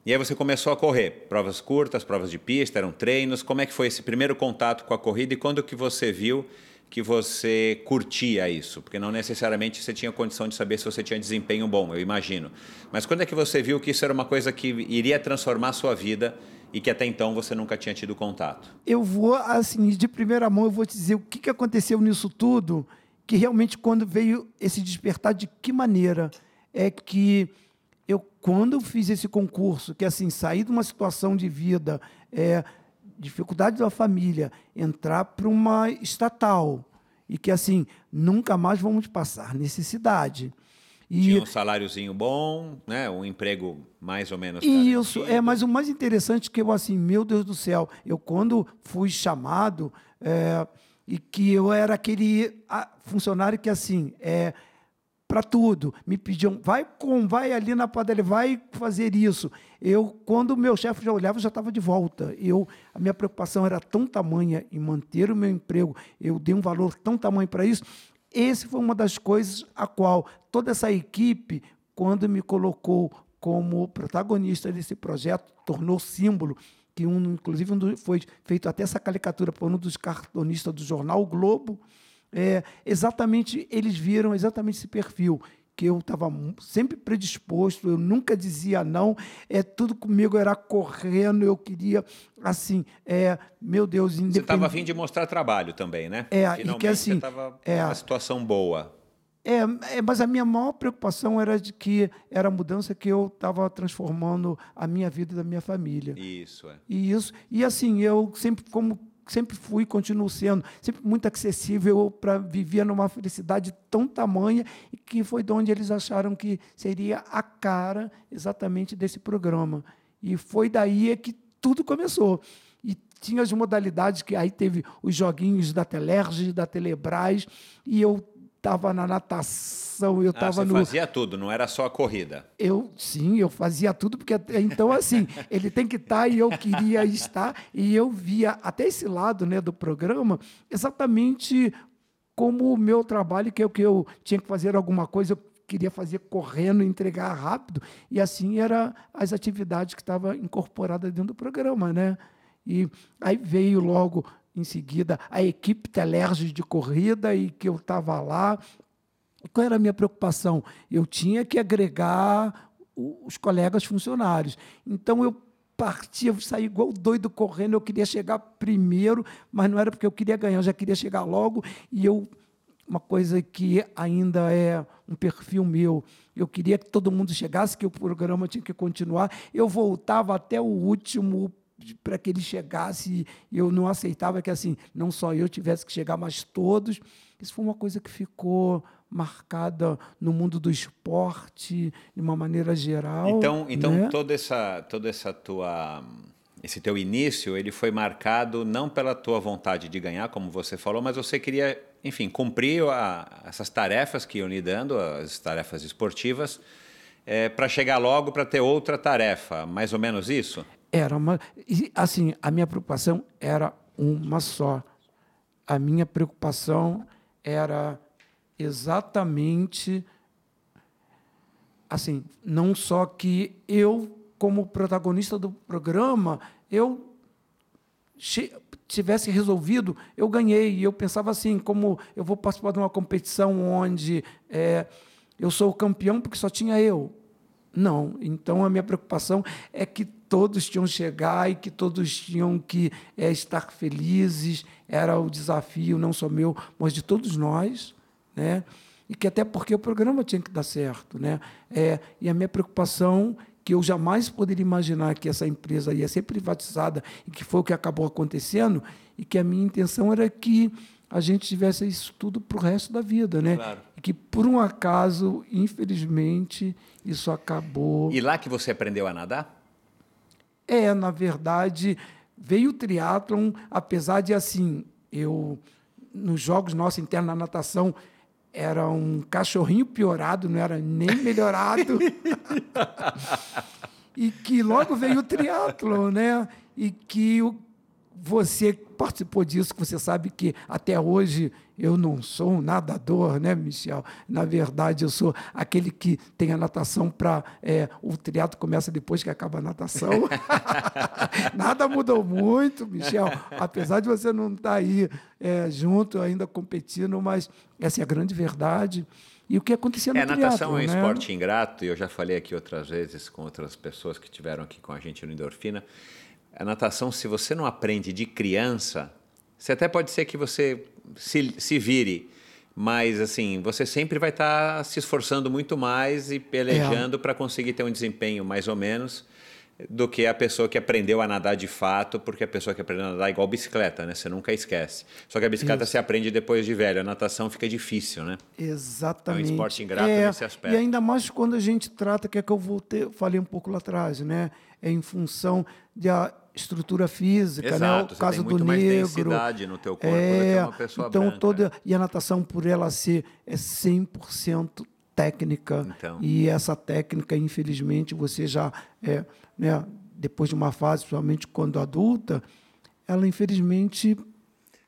E aí você começou a correr, provas curtas, provas de pista, eram treinos. Como é que foi esse primeiro contato com a corrida e quando que você viu que você curtia isso? Porque não necessariamente você tinha condição de saber se você tinha desempenho bom, eu imagino. Mas quando é que você viu que isso era uma coisa que iria transformar a sua vida e que até então você nunca tinha tido contato? Eu vou, assim, de primeira mão, eu vou te dizer o que, que aconteceu nisso tudo, que realmente quando veio esse despertar, de que maneira é que quando eu fiz esse concurso, que assim, sair de uma situação de vida, é, dificuldade da família, entrar para uma estatal e que assim nunca mais vamos passar necessidade. E, Tinha um saláriozinho bom, né? um emprego mais ou menos. Isso, garantido. é, mas o mais interessante é que eu, assim, meu Deus do céu, eu quando fui chamado, é, e que eu era aquele funcionário que, assim, é, para tudo. Me pediam, vai com, vai ali na padaria, vai fazer isso. Eu, quando o meu chefe já olhava, já estava de volta. Eu, a minha preocupação era tão tamanha em manter o meu emprego, eu dei um valor tão tamanho para isso. Esse foi uma das coisas a qual toda essa equipe, quando me colocou como protagonista desse projeto, tornou símbolo que um, inclusive um foi feito até essa caricatura por um dos cartonistas do jornal o Globo, é, exatamente eles viram exatamente esse perfil que eu estava sempre predisposto, eu nunca dizia não, é tudo comigo era correndo, eu queria assim, é, meu Deus, independente. Você estava afim de mostrar trabalho também, né? É, Finalmente e que assim, estava é, uma situação boa. É, é, mas a minha maior preocupação era de que era a mudança que eu estava transformando a minha vida e da minha família. Isso, é. E isso, e assim, eu sempre, como sempre fui, continuo sendo, sempre muito acessível para vivia numa felicidade tão tamanha e que foi de onde eles acharam que seria a cara exatamente desse programa. E foi daí que tudo começou. E tinha as modalidades que aí teve os joguinhos da Telerge, da Telebrás, e eu estava na natação, eu estava ah, no. fazia tudo, não era só a corrida. Eu sim, eu fazia tudo, porque então assim, ele tem que estar tá, e eu queria estar, e eu via até esse lado né, do programa exatamente como o meu trabalho, que é o que eu tinha que fazer alguma coisa, eu queria fazer correndo, entregar rápido, e assim era as atividades que estavam incorporadas dentro do programa, né? E aí veio logo em seguida a equipe Telerge de corrida e que eu estava lá. Qual era a minha preocupação? Eu tinha que agregar os colegas funcionários. Então eu partia, eu saía igual doido correndo, eu queria chegar primeiro, mas não era porque eu queria ganhar, eu já queria chegar logo e eu uma coisa que ainda é um perfil meu. Eu queria que todo mundo chegasse, que o programa tinha que continuar. Eu voltava até o último para que ele chegasse eu não aceitava que assim não só eu tivesse que chegar mas todos isso foi uma coisa que ficou marcada no mundo do esporte de uma maneira geral então então né? toda essa toda essa tua esse teu início ele foi marcado não pela tua vontade de ganhar como você falou mas você queria enfim cumprir a, essas tarefas que iam lhe dando as tarefas esportivas é, para chegar logo para ter outra tarefa mais ou menos isso era uma. Assim, a minha preocupação era uma só. A minha preocupação era exatamente. Assim, não só que eu, como protagonista do programa, eu tivesse resolvido, eu ganhei. E eu pensava assim, como eu vou participar de uma competição onde é, eu sou o campeão porque só tinha eu. Não. Então a minha preocupação é que todos tinham que chegar e que todos tinham que é, estar felizes. Era o desafio não só meu, mas de todos nós, né? E que até porque o programa tinha que dar certo, né? É, e a minha preocupação que eu jamais poderia imaginar que essa empresa ia ser privatizada e que foi o que acabou acontecendo e que a minha intenção era que a gente tivesse isso tudo para o resto da vida, né? Claro. E que por um acaso, infelizmente, isso acabou. E lá que você aprendeu a nadar? É, na verdade, veio o triatlon, apesar de assim, eu nos jogos nossos internos na natação era um cachorrinho piorado, não era nem melhorado. e que logo veio o triatlon, né? E que o você participou disso, que você sabe que até hoje eu não sou um nadador, né, Michel? Na verdade, eu sou aquele que tem a natação para. É, o triatlo começa depois que acaba a natação. Nada mudou muito, Michel, apesar de você não estar tá aí é, junto, ainda competindo, mas essa é a grande verdade. E o que acontecia no é, triatlo, natação é um né? esporte ingrato, e eu já falei aqui outras vezes com outras pessoas que estiveram aqui com a gente no Endorfina a natação, se você não aprende de criança, você até pode ser que você se, se vire, mas assim, você sempre vai estar tá se esforçando muito mais e pelejando é. para conseguir ter um desempenho mais ou menos do que a pessoa que aprendeu a nadar de fato, porque a pessoa que aprendeu a nadar é igual bicicleta, né? Você nunca esquece. Só que a bicicleta Isso. se aprende depois de velho, a natação fica difícil, né? Exatamente. É um esporte ingrato é, nesse aspecto. E ainda mais quando a gente trata, que é que eu voltei, falei um pouco lá atrás, né? É em função de a estrutura física, Exato, né? O caso do negro. no teu corpo é, uma pessoa então branca. toda e a natação por ela ser é 100% técnica Então. e essa técnica, infelizmente, você já é, né, depois de uma fase, principalmente quando adulta, ela infelizmente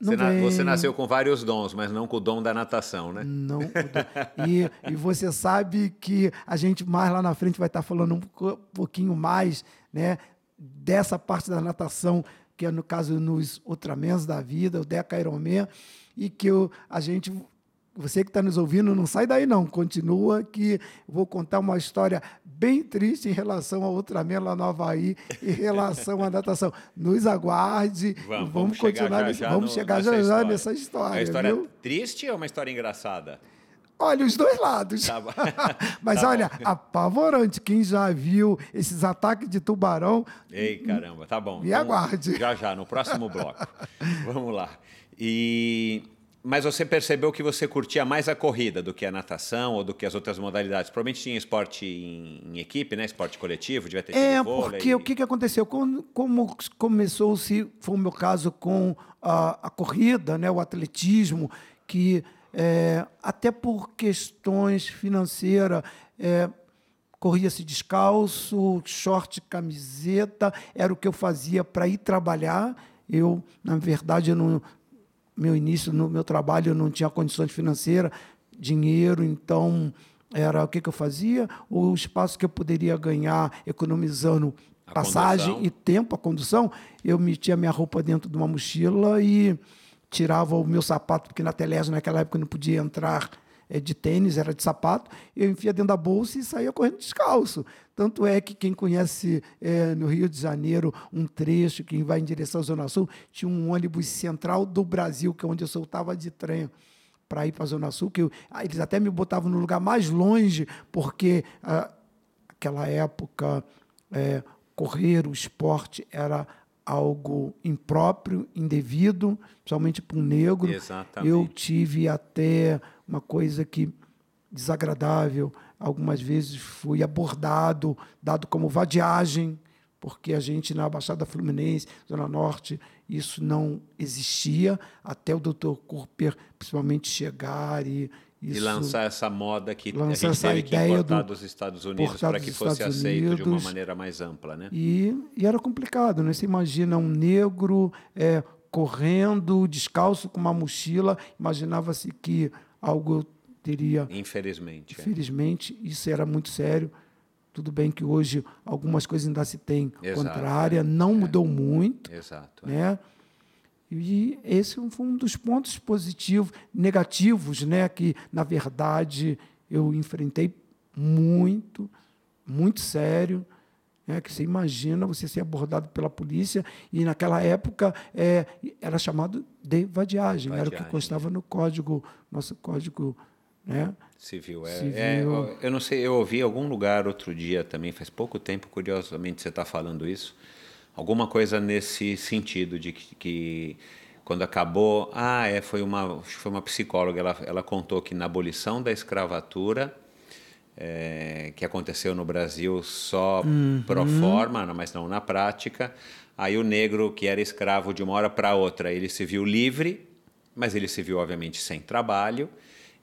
não Você, vem. você nasceu com vários dons, mas não com o dom da natação, né? Não. E, e você sabe que a gente mais lá na frente vai estar falando um pouquinho mais né, dessa parte da natação, que é no caso nos Ultramens da vida, o Deca Ironman, e que eu, a gente. Você que está nos ouvindo, não sai daí não, continua que vou contar uma história bem triste em relação ao Ultraman lá no Havaí, em relação à natação. Nos aguarde, Vamos, vamos chegar continuar, já nesse- já vamos no- chegar nessa já já história. nessa É história. uma história viu? triste ou uma história engraçada? Olha, os dois lados. Tá bom. Mas Tá olha, apavorante. Quem já viu esses ataques de tubarão, Ei, caramba, tá bom. Me aguarde. Já, já, no próximo bloco. Vamos lá. E... Mas você percebeu que você curtia mais a corrida do que a natação ou do que as outras modalidades? Provavelmente tinha esporte em, em equipe, né? Esporte coletivo, devia ter tido É, porque o que, que aconteceu? Quando, como começou-se, foi o meu caso com a, a corrida, né, o atletismo, que é, até por questões financeiras, é, corria-se descalço, short, camiseta, era o que eu fazia para ir trabalhar. Eu, na verdade, eu não, meu início no meu trabalho eu não tinha condições financeiras, dinheiro, então era o que, que eu fazia? O espaço que eu poderia ganhar economizando A passagem condução. e tempo, a condução, eu metia minha roupa dentro de uma mochila e tirava o meu sapato, porque na Telésio naquela época não podia entrar eh, de tênis, era de sapato, eu enfia dentro da bolsa e saía correndo descalço. Tanto é que quem conhece eh, no Rio de Janeiro um trecho, quem vai em direção à Zona Sul, tinha um ônibus central do Brasil, que é onde eu soltava de trem para ir para a Zona Sul, que eu- ah, eles até me botavam no lugar mais longe, porque ah, aquela época é, correr o esporte era algo impróprio, indevido, principalmente para um negro. Exatamente. Eu tive até uma coisa que desagradável. Algumas vezes fui abordado, dado como vadiagem, porque a gente na Baixada Fluminense, Zona Norte, isso não existia, até o Dr. Cooper, principalmente, chegar e E isso- lançar essa moda que a lançar gente essa teve que importar do- dos Estados Unidos para que fosse Estados aceito de uma Unidos. maneira mais ampla, né? E, e era complicado, né? Você imagina um negro é, correndo, descalço, com uma mochila, imaginava-se que algo teria. Infelizmente. é. Infelizmente, isso era muito sério. Tudo bem que hoje algumas coisas ainda se têm Exato, contrária, é. não mudou muito, Exato. é. né? E esse foi um dos pontos positivos, negativos, né? Que na verdade eu enfrentei muito, muito sério. Né? Que você imagina você ser abordado pela polícia e naquela época é, era chamado de vadiagem, era o que Vadiagem. constava no código, nosso código, né? Civil. É, Civil. é, eu- eu não sei, eu ouvi em algum lugar outro dia também, faz pouco tempo, curiosamente você está falando isso, alguma coisa nesse sentido de que, que quando acabou, ah, é, foi uma, foi uma psicóloga, ela, ela contou que na abolição da escravatura, é, que aconteceu no Brasil só pro forma, mas não na prática, aí o negro que era escravo de uma hora para outra, ele se viu livre, mas ele se viu obviamente sem trabalho,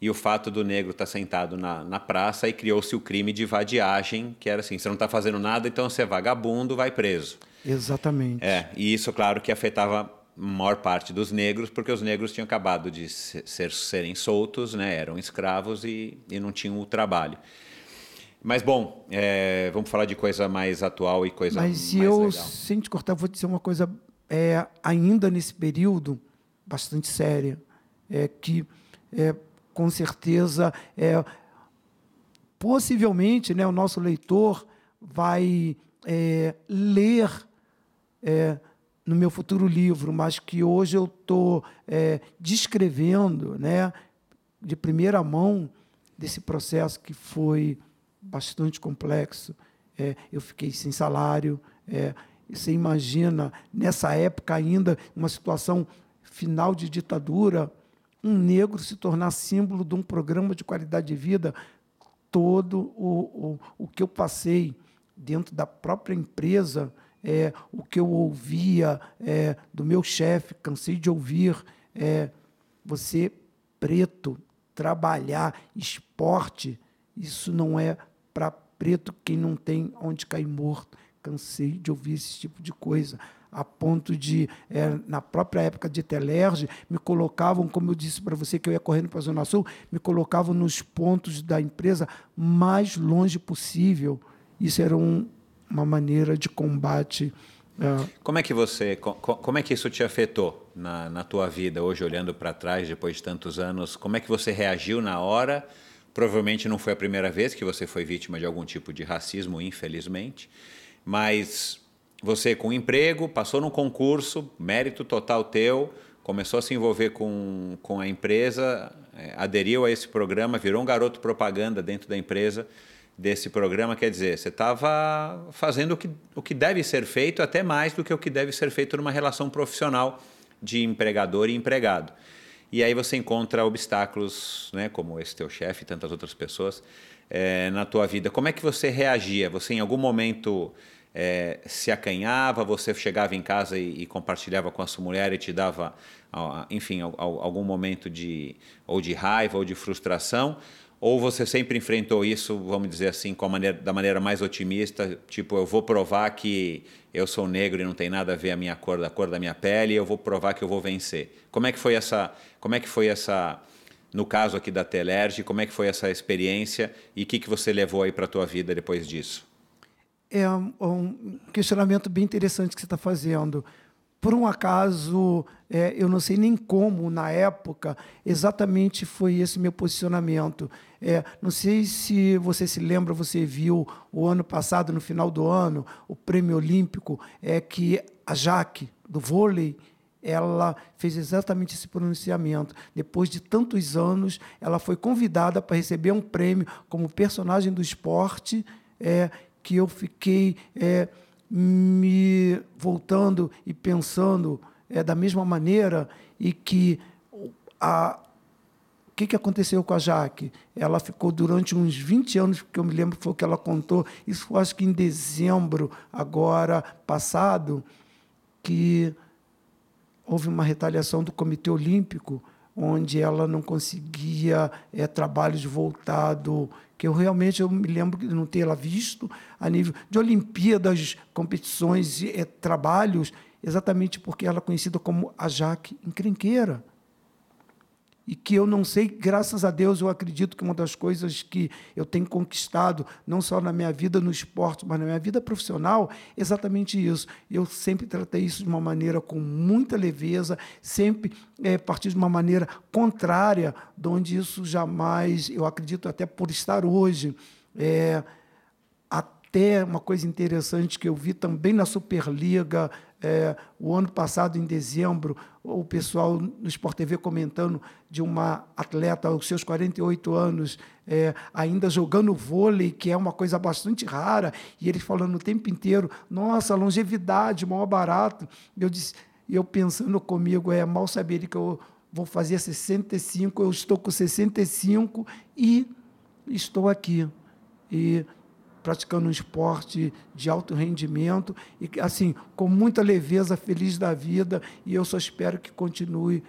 e o fato do negro estar sentado na, na praça e criou-se o crime de vadiagem, que era assim, você não está fazendo nada, então você é vagabundo, vai preso. Exatamente. É, e isso, claro, que afetava a maior parte dos negros, porque os negros tinham acabado de se- ser, serem soltos, né, eram escravos e, e não tinham o trabalho. Mas, bom, é, vamos falar de coisa mais atual e coisa Mas mais se eu, legal. sem te cortar, vou dizer uma coisa, é, ainda nesse período, bastante séria, é que, é, com certeza, é, possivelmente, né, o nosso leitor vai é, ler é, no meu futuro livro, mas que hoje eu estou descrevendo, né, de primeira mão desse processo que foi bastante complexo. É, eu fiquei sem salário. É, você imagina, nessa época ainda, uma situação final de ditadura, um negro se tornar símbolo de um programa de qualidade de vida, todo o, o, o que eu passei dentro da própria empresa, é, o que eu ouvia é, do meu chefe, cansei de ouvir, é, você preto, trabalhar, esporte, Isso não é para preto quem não tem onde cair morto. Cansei de ouvir esse tipo de coisa a ponto de, é, na própria época de Telerge, me colocavam, como eu disse para você que eu ia correndo para a Zona Sul, me colocavam nos pontos da empresa mais longe possível. Isso era um, uma maneira de combate. É. Como é que você, como é que isso te afetou na, na tua vida hoje, olhando para trás depois de tantos anos? Como é que você reagiu na hora? Provavelmente não foi a primeira vez que você foi vítima de algum tipo de racismo, infelizmente, mas você com emprego, passou num concurso, mérito total teu, começou a se envolver com, com a empresa, é, aderiu a esse programa, virou um garoto propaganda dentro da empresa desse programa. Quer dizer, você estava fazendo o que, o que deve ser feito, até mais do que o que deve ser feito numa relação profissional de empregador e empregado. E aí você encontra obstáculos, né, como esse teu chefe e tantas outras pessoas, é, na tua vida. Como é que você reagia? Você em algum momento é, se acanhava, você chegava em casa e, e, compartilhava com a sua mulher e te dava, enfim, algum momento de ou de raiva ou de frustração, ou você sempre enfrentou isso, vamos dizer assim, maneira, da maneira mais otimista, tipo, eu vou provar que eu sou negro e não tem nada a ver a minha cor, da cor da minha pele, eu vou provar que eu vou vencer. Como é que foi essa, como é que foi essa, no caso aqui da Telerge, como é que foi essa experiência e o que, que você levou aí para a tua vida depois disso? É um questionamento bem interessante que você está fazendo. Por um acaso, é, eu não sei nem como, na época, exatamente foi esse meu posicionamento. É, não sei se você se lembra, você viu o ano passado, no final do ano, o prêmio olímpico, é que a Jaque, do vôlei, ela fez exatamente esse pronunciamento. Depois de tantos anos, ela foi convidada para receber um prêmio como personagem do esporte. É, que eu fiquei é, me voltando e pensando é, da mesma maneira e que a o que, que aconteceu com a Jaque? Ela ficou durante uns 20 anos, porque eu me lembro foi o que ela contou, isso foi acho que em dezembro, agora passado, que houve uma retaliação do Comitê Olímpico, onde ela não conseguia é, trabalhos voltados que eu realmente eu me lembro de não ter ela visto a nível de Olimpíadas, competições, é, trabalhos, exatamente porque ela é conhecida como a Jaque encrenqueira e que eu não sei, graças a Deus, eu acredito que uma das coisas que eu tenho conquistado, não só na minha vida no esporte, mas na minha vida profissional, é exatamente isso. Eu sempre tratei isso de uma maneira com muita leveza, sempre é, partir de uma maneira contrária, de onde isso jamais, eu acredito até por estar hoje, é, até uma coisa interessante que eu vi também na Superliga, é, o ano passado, em dezembro, o pessoal no Sport TV comentando de uma atleta aos seus 48 anos, é, ainda jogando vôlei, que é uma coisa bastante rara, e eles falando o tempo inteiro, nossa, longevidade, maior barato. Eu disse, eu pensando comigo, é mal saber que eu vou fazer 65, eu estou com 65 e estou aqui. E praticando um esporte de alto rendimento e assim com muita leveza, feliz da vida. E eu só espero que continue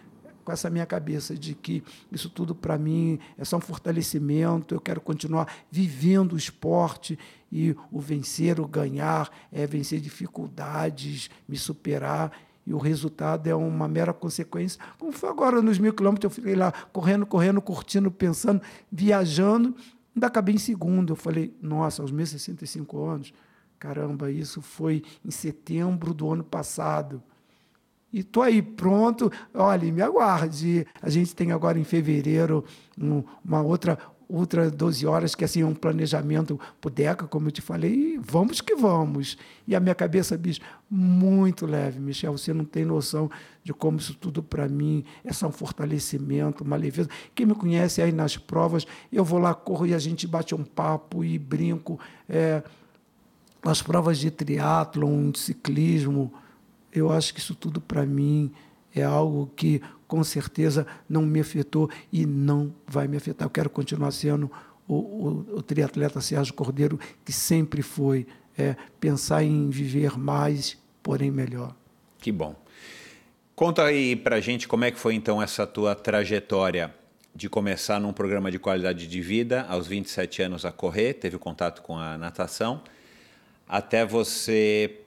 com essa minha cabeça de que isso tudo para mim é só um fortalecimento, eu quero continuar vivendo o esporte e o vencer, o ganhar, é vencer dificuldades, me superar. E o resultado é uma mera consequência. Como foi agora nos mil quilômetros, eu fiquei lá correndo, correndo, curtindo, pensando, viajando Ainda acabei em segundo. Eu falei, nossa, aos meus 65 anos, caramba, isso foi em setembro do ano passado. E estou aí pronto. Olha, me aguarde. A gente tem agora em fevereiro uma outra Ultra 12 horas, que assim é um planejamento por DECA, como eu te falei, e vamos que vamos. E a minha cabeça, bicho, muito leve, Michel, você não tem noção de como isso tudo para mim é só um fortalecimento, uma leveza. Quem me conhece aí nas provas, eu vou lá, corro e a gente bate um papo e brinco. É, as provas de triatlon, de ciclismo, eu acho que isso tudo para mim é algo que com certeza não me afetou e não vai me afetar. Eu quero continuar sendo o, o, o triatleta Sérgio Cordeiro, que sempre foi é, pensar em viver mais, porém melhor. Que bom. Conta aí pra gente como é que foi então essa tua trajetória de começar num programa de qualidade de vida aos 27 anos a correr, teve contato com a natação, até você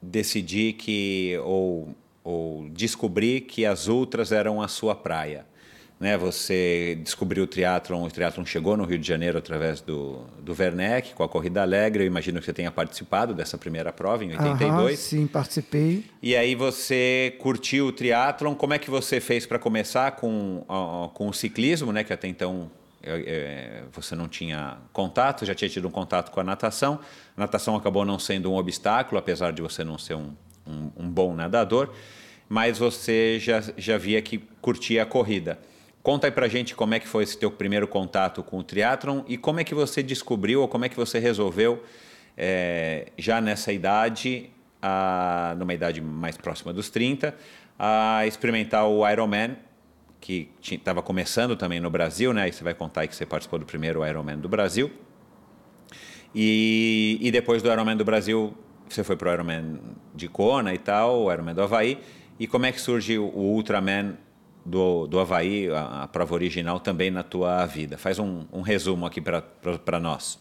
decidir que ou, ou descobrir que as ultras eram a sua praia né? Você descobriu o triatlon, o triatlon chegou no Rio de Janeiro através do, do Werneck, com a Corrida Alegre. Eu imagino que você tenha participado dessa primeira prova em 82. sim, participei. E aí você curtiu o triatlon. Como é que você fez para começar com, com o ciclismo, né? Que até então é, você não tinha contato, já tinha tido um contato com a natação. A natação acabou não sendo um obstáculo, apesar de você não ser um, um, um bom nadador, mas você já, já via que curtia a corrida. Conta aí pra gente como é que foi esse teu primeiro contato com o triatlon e como é que você descobriu ou como é que você resolveu é, já nessa idade, a, numa idade mais próxima dos 30, a experimentar o Ironman, que estava começando também no Brasil, né? E você vai contar aí que você participou do primeiro Ironman do Brasil. E, e depois do Ironman do Brasil, você foi para o Ironman de Kona e tal, o Ironman do Havaí. E como é que surge o Ultraman do, do Havaí, a, a, prova original, também na tua vida. Faz um, um resumo aqui para nós.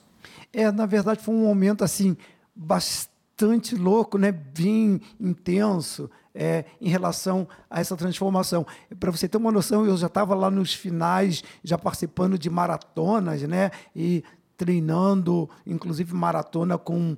É, na verdade, foi um momento assim bastante louco, né? bem intenso é, em relação a essa transformação. Para você ter uma noção, eu já estava lá nos finais, já participando de maratonas, né? E treinando, inclusive maratona com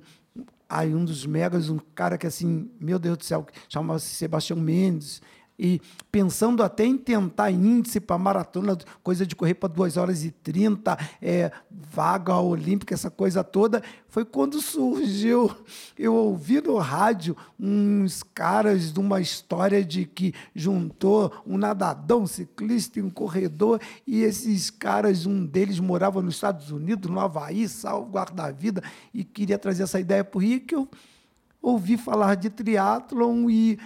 aí um dos megas, um cara que assim, meu Deus do céu, chamava-se Sebastião Mendes e pensando até em tentar índice para maratona, coisa de correr para 2 horas e 30, é, vaga olímpica, essa coisa toda, foi quando surgiu, eu ouvi no rádio uns caras de uma história de que juntou um nadador, um ciclista e um corredor, e esses caras, um deles morava nos Estados Unidos, no Havaí, salvo guarda-vida, e queria trazer essa ideia para o Rio, que eu ouvi falar de triatlon e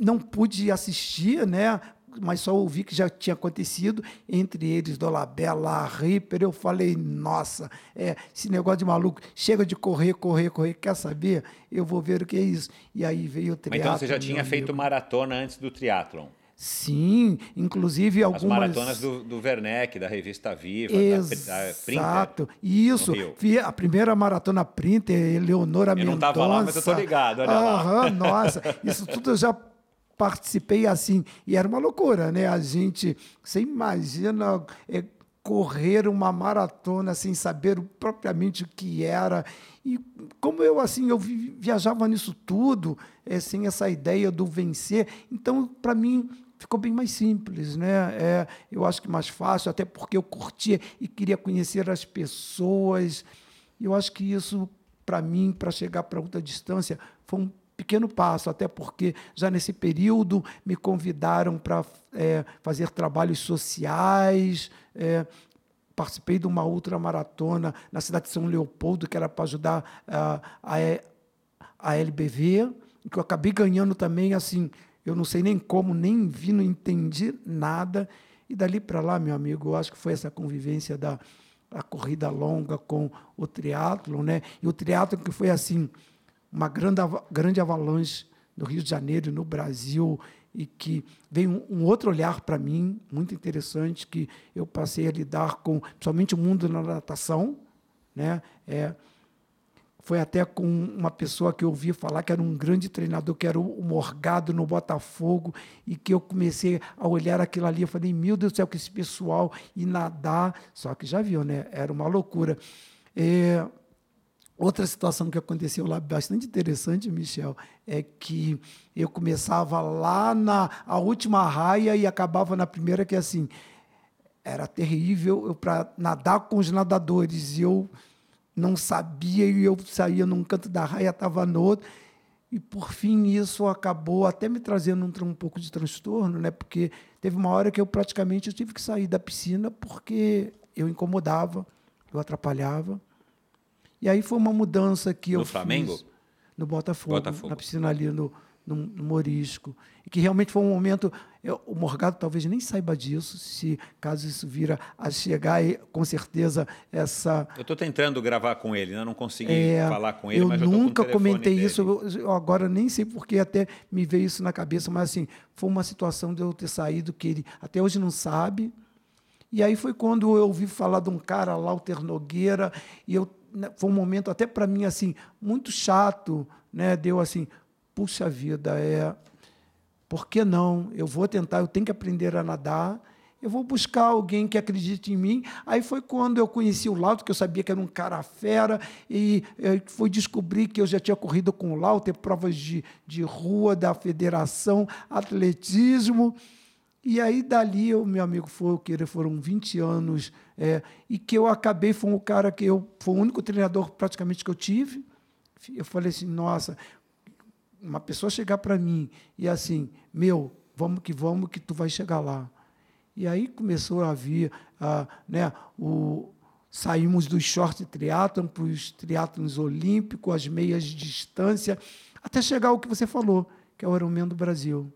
não pude assistir, né? mas só ouvi que já tinha acontecido, entre eles Dolabella, Ripper, eu falei, nossa, é, esse negócio de maluco, chega de correr, correr, correr, quer saber? Eu vou ver o que é isso. E aí veio o triatlon. Então você já tinha feito maratona antes do triatlon? Sim, inclusive algumas... As maratonas do, do Werneck, da revista Viva, Exato. da, da Printer. Exato, isso. A primeira maratona Printer, Eleonora Mendonça. Eu não estava lá, mas eu tô ligado. Olha Aham, lá. nossa, isso tudo eu já participei assim, e era uma loucura, né? A gente, você imagina é, correr uma maratona sem saber propriamente o que era. E como eu assim, eu viajava nisso tudo, é, sem essa ideia do vencer, então para mim ficou bem mais simples, né? É, eu acho que mais fácil, até porque eu curtia e queria conhecer as pessoas. Eu acho que isso para mim, para chegar para outra distância, foi um pequeno passo, até porque já nesse período me convidaram para é, fazer trabalhos sociais. É, participei de uma outra maratona na cidade de São Leopoldo, que era para ajudar a, a, a LBV, que eu acabei ganhando também, assim, eu não sei nem como, nem vi, não entendi nada. E dali para lá, meu amigo, eu acho que foi essa convivência da a corrida longa com o triatlo, né? E o triatlo que foi assim, uma grande, grande avalanche no Rio de Janeiro, no Brasil, e que veio um, um outro olhar para mim, muito interessante, que eu passei a lidar com, principalmente o mundo da natação. Né? É, foi até com uma pessoa que eu ouvi falar que era um grande treinador, que era o Morgado no Botafogo, e que eu comecei a olhar aquilo ali, eu falei, meu Deus do céu, que esse pessoal e nadar, só que já viu, né? Era uma loucura. É, Outra situação que aconteceu lá bastante interessante, Michel, é que eu começava lá na a última raia e acabava na primeira, que assim, era terrível para nadar com os nadadores. E eu não sabia, e eu saía num canto da raia, estava no outro. E por fim isso acabou até me trazendo um, um pouco de transtorno, né? Porque teve uma hora que eu praticamente eu tive que sair da piscina porque eu incomodava, eu atrapalhava. E aí foi uma mudança que no eu Flamengo? fiz no Botafogo, Botafogo, na piscina ali no, no, no Morisco. E que realmente foi um momento. Eu, o Morgado talvez nem saiba disso, se caso isso vira a chegar, com certeza essa. Eu estou tentando gravar com ele, né? não consegui é, falar com ele, eu mas eu nunca comentei dele. isso. Eu, agora nem sei porque até me veio isso na cabeça, mas assim, foi uma situação de eu ter saído que ele até hoje não sabe E aí foi quando eu ouvi falar de um cara, Lauter Nogueira, e eu foi um momento até para mim assim muito chato, né? Deu assim, puxa vida, é por que não? Eu vou tentar, eu tenho que aprender a nadar. Eu vou buscar alguém que acredite em mim. Aí foi quando eu conheci o Lauter, que eu sabia que era um cara fera, e fui descobrir que eu já tinha corrido com o Lauter, provas de, de rua da federação, atletismo. E aí, dali, o meu amigo foi, que foram 20 anos, é, e que eu acabei, foi um cara que eu, foi o único treinador praticamente que eu tive. Eu falei assim, nossa, uma pessoa chegar para mim e assim, meu, vamos que vamos, que tu vai chegar lá. E aí começou a vir, né, o, saímos dos short triatlon para os triatlons olímpicos, as meias de distância, até chegar ao que você falou, que é o Ironman do Brasil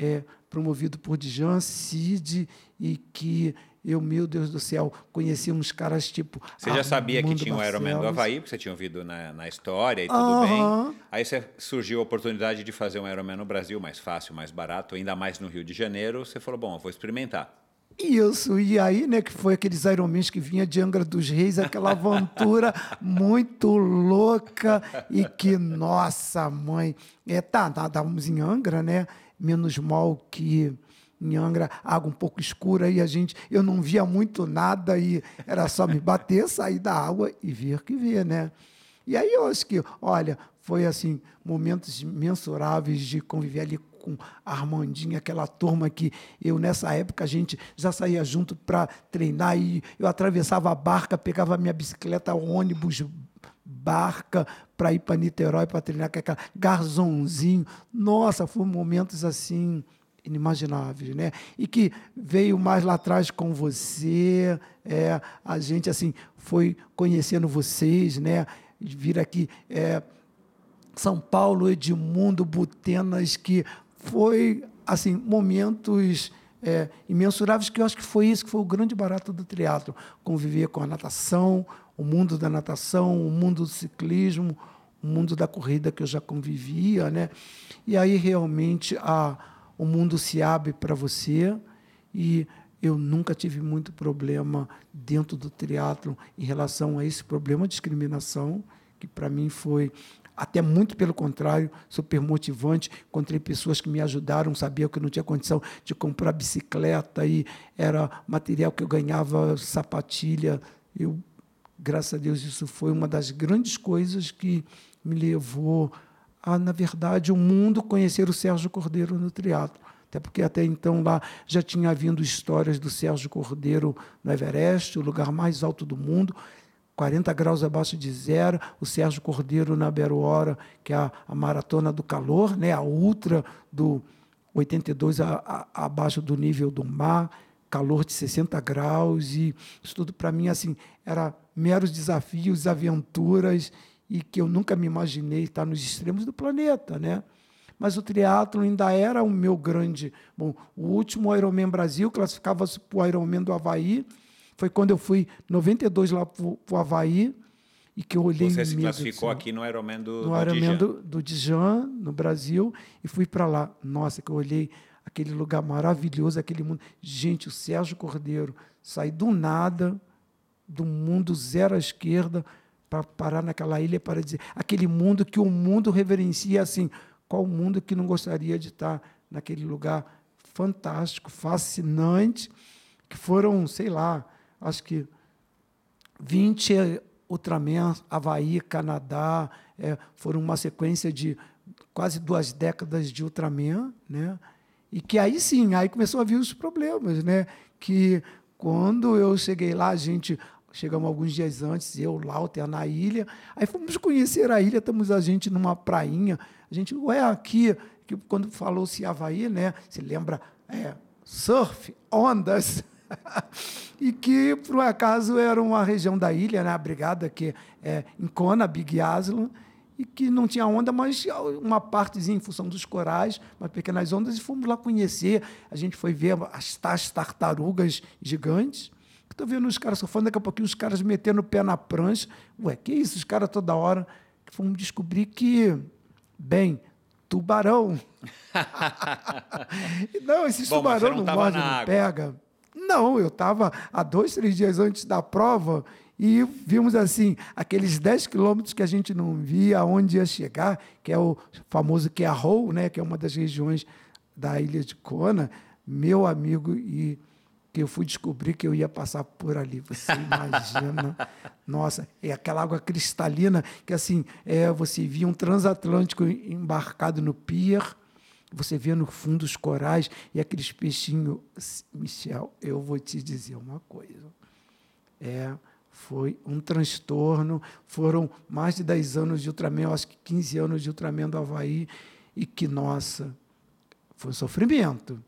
é, promovido por Dijan, Cid, e que eu, meu Deus do céu, conheci uns caras tipo. Você já sabia que tinha o Ironman do Havaí, porque você tinha ouvido na, na história e tudo bem. Aí você surgiu a oportunidade de fazer um Ironman no Brasil, mais fácil, mais barato, ainda mais no Rio de Janeiro. Você falou, bom, eu vou experimentar. Isso, e aí, né, que foi aqueles Ironmans que vinha de Angra dos Reis, aquela aventura muito louca e que, nossa mãe, é, tá, tá, estávamos em Angra, né, menos mal que em Angra, água um pouco escura e a gente, eu não via muito nada e era só me bater, sair da água e ver que ver, né? E aí eu acho que, olha, foi assim, momentos mensuráveis de conviver ali com a Armandinha, aquela turma que eu, nessa época, a gente já saía junto para treinar e eu atravessava a barca, pegava minha bicicleta, ônibus, barca para ir para Niterói para treinar com aquela garzonzinho. Nossa, foram momentos assim inimagináveis, né? E que veio mais lá atrás com você, é, a gente assim foi conhecendo vocês, né? Vir aqui é, São Paulo, Edmundo, Butenas, que foi assim momentos é, imensuráveis que eu acho que foi isso que foi o grande barato do teatro, conviver com a natação, o mundo da natação, o mundo do ciclismo, o mundo da corrida que eu já convivia, né? E aí realmente a, o mundo se abre para você e eu nunca tive muito problema dentro do teatro em relação a esse problema de discriminação, que para mim foi até muito pelo contrário, super motivante. Encontrei pessoas que me ajudaram, sabia que eu não tinha condição de comprar bicicleta e era material que eu ganhava, sapatilha. Eu graças a Deus, isso foi uma das grandes coisas que me levou a, na verdade, o mundo conhecer o Sérgio Cordeiro no teatro. Até porque até então lá já tinha havido histórias do Sérgio Cordeiro no Everest, o lugar mais alto do mundo, 40 graus abaixo de zero, o Sérgio Cordeiro na Beruora, que é a, a maratona do calor, né, a ultra do 82 a, a, abaixo do nível do mar, calor de 60 graus e isso tudo para mim assim era meros desafios, aventuras e que eu nunca me imaginei estar nos extremos do planeta, né? Mas o triatlo ainda era o meu grande. Bom, o último Ironman Brasil classificava-se para o Ironman do Havaí. Foi quando eu fui 92 lá para o Havaí e que eu olhei Você se classificou aqui no Ironman do, no do Ironman do, do Dijan, no Brasil, e fui para lá. Nossa, que eu olhei aquele lugar maravilhoso, aquele mundo. Gente, o Sérgio Cordeiro sair do nada do mundo zero à esquerda para parar naquela ilha para dizer aquele mundo que o mundo reverencia assim. Qual mundo que não gostaria de estar naquele lugar fantástico, fascinante, que foram, sei lá, acho que 20 Ultraman, Havaí, Canadá, é, foram uma sequência de quase duas décadas de Ultraman, né? E que aí sim, aí começou a vir os problemas, né? Que quando eu cheguei lá, a gente Chegamos alguns dias antes, eu, Lauter, na ilha. Aí fomos conhecer a ilha, estamos a gente numa prainha. A gente, ué, aqui, que quando falou-se Havaí, né? Se lembra é, surf, ondas. e que, por um acaso, era uma região da ilha, né? a brigada que é em Kona, Big Aslan, e que não tinha onda, mas uma partezinha em função dos corais, umas pequenas ondas, e fomos lá conhecer. A gente foi ver as, as tartarugas gigantes. Estou vendo os caras surfando, daqui a pouquinho os caras metendo o pé na prancha. Ué, que isso? Os caras toda hora. Fomos descobrir que, bem, tubarão. não, esses tubarão não, não não pega. Não, eu estava há dois, três dias antes da prova e vimos assim aqueles 10 quilômetros que a gente não via onde ia chegar, que é o famoso Kearrow, né, que é uma das regiões da ilha de Kona, meu amigo, e que eu fui descobrir que eu ia passar por ali. Você imagina? Nossa, é aquela água cristalina que assim, é, você via um transatlântico embarcado no pier, você via no fundo os corais e aqueles peixinhos. Michel, eu vou te dizer uma coisa. É, foi um transtorno. Foram mais de 10 anos de Ultraman, acho que 15 anos de Ultraman do Havaí, e que, nossa, foi um sofrimento.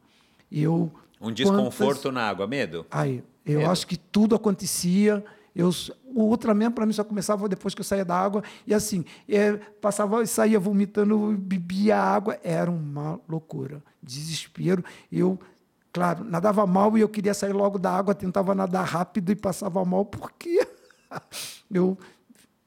Eu, um desconforto quantas... na água, medo? Aí, eu medo. acho que tudo acontecia. Eu, o Ultraman, para mim, só começava depois que eu saía da água. E assim, é, passava e saía vomitando, bebia água. Era uma loucura, desespero. Eu Claro, nadava mal e eu queria sair logo da água, tentava nadar rápido e passava mal porque eu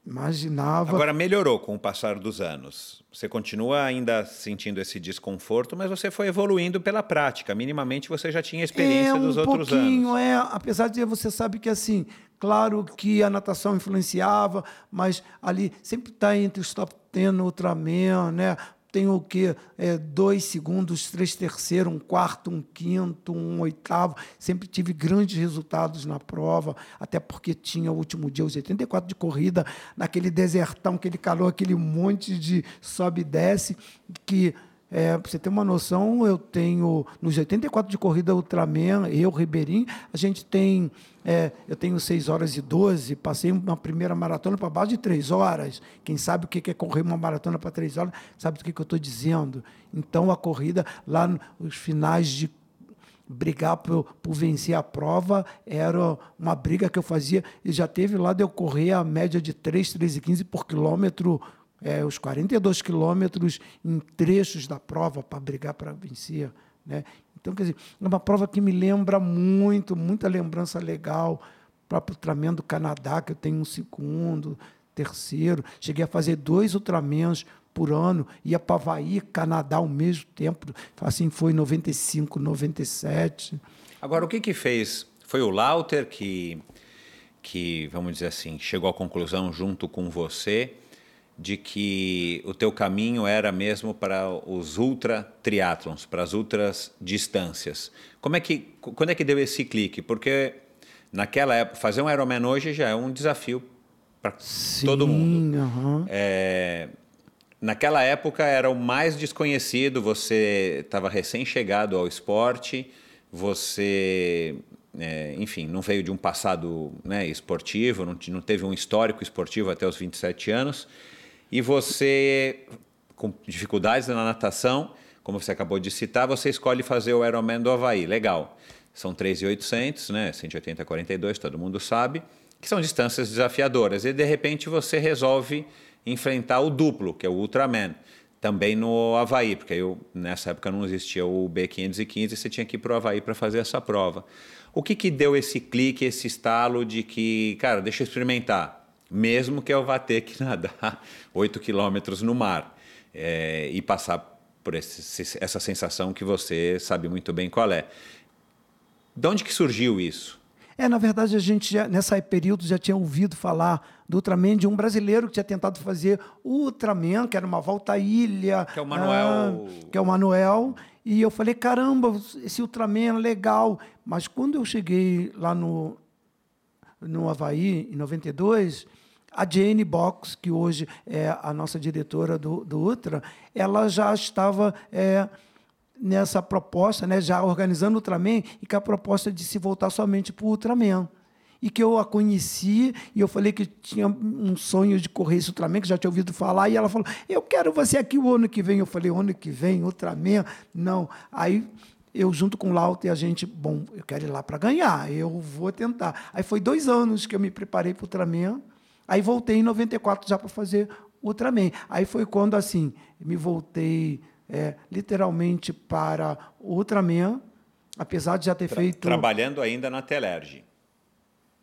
imaginava. Agora melhorou com o passar dos anos. Você continua ainda sentindo esse desconforto, mas você foi evoluindo pela prática. Minimamente você já tinha experiência é, um dos outros pouquinho, anos. É, apesar de você sabe que assim, claro que a natação influenciava, mas ali sempre está entre os top 10 no Ultraman, né? Tem o quê? É, dois segundos, três terceiros, um quarto, um quinto, um oitavo. Sempre tive grandes resultados na prova, até porque tinha o último dia, os 84 de corrida, naquele desertão, aquele calor, aquele monte de sobe e desce, que é, você ter uma noção, eu tenho, nos 84 de corrida Ultraman, eu, Ribeirinho, a gente tem, é, eu tenho 6 horas e 12, passei uma primeira maratona para base de 3 horas. Quem sabe o que é correr uma maratona para 3 horas, sabe do que, que eu estou dizendo. Então, a corrida, lá nos finais de brigar por, por, vencer a prova era uma briga que eu fazia e já teve lá de eu correr a média de 3, 3 e 15 por quilômetro é, os 42 quilômetros em trechos da prova para brigar para vencer. Né? Então, quer dizer, é uma prova que me lembra muito, muita lembrança legal. O próprio Ultraman do Canadá, que eu tenho um segundo, terceiro. Cheguei a fazer dois Ultramans por ano, ia para Havaí, Canadá ao mesmo tempo. Assim foi em 95, 97. Agora, o que que fez? Foi o Lauter que, que, vamos dizer assim, chegou à conclusão junto com você de que o teu caminho era mesmo para os ultra triatlons, para as ultras distâncias. Como é que quando é que deu esse clique? Porque naquela época fazer um Ironman hoje já é um desafio para todo mundo. Uhum. É, naquela época era o mais desconhecido. Você estava recém-chegado ao esporte. Você é, enfim, não veio de um passado né, esportivo, não, não teve um histórico esportivo até os 27 anos e você, com dificuldades na natação, como você acabou de citar, você escolhe fazer o Ironman do Havaí. Legal. São 3.800, né? 180 a 42, todo mundo sabe, que são distâncias desafiadoras. E de repente você resolve enfrentar o duplo, que é o Ultraman, também no Havaí, porque eu, nessa época não existia o B515 e você tinha que ir para o Havaí para fazer essa prova. O que, que deu esse clique, esse estalo de que, cara, deixa eu experimentar? Mesmo que eu vá ter que nadar 8 quilômetros no mar é, e passar por esse, essa sensação que você sabe muito bem qual é. De onde que surgiu isso? É, na verdade, a gente já, nessa período já tinha ouvido falar do Ultraman de um brasileiro que tinha tentado fazer o Ultraman, que era uma volta à ilha. Que é o Manuel. Ah, que é o Manuel. E eu falei, caramba, esse Ultraman é legal. Mas quando eu cheguei lá no, no Havaí, em 92, a Jane Box, que hoje é a nossa diretora do, do Ultra, ela já estava é, nessa proposta, né, já organizando o Ultraman, e com a proposta de se voltar somente para o Ultraman. E que eu a conheci, e eu falei que tinha um sonho de correr esse Ultraman, que já tinha ouvido falar, e ela falou: Eu quero você aqui o ano que vem. Eu falei: ano que vem, Ultraman? Não. Aí eu junto com o Lauta e a gente, bom, eu quero ir lá para ganhar, eu vou tentar. Aí foi dois anos que eu me preparei para o Ultraman, aí voltei em 94 já para fazer Ultraman. Aí foi quando, assim, me voltei é, literalmente para Ultraman, apesar de já ter Tra feito... Trabalhando ainda na Telerge.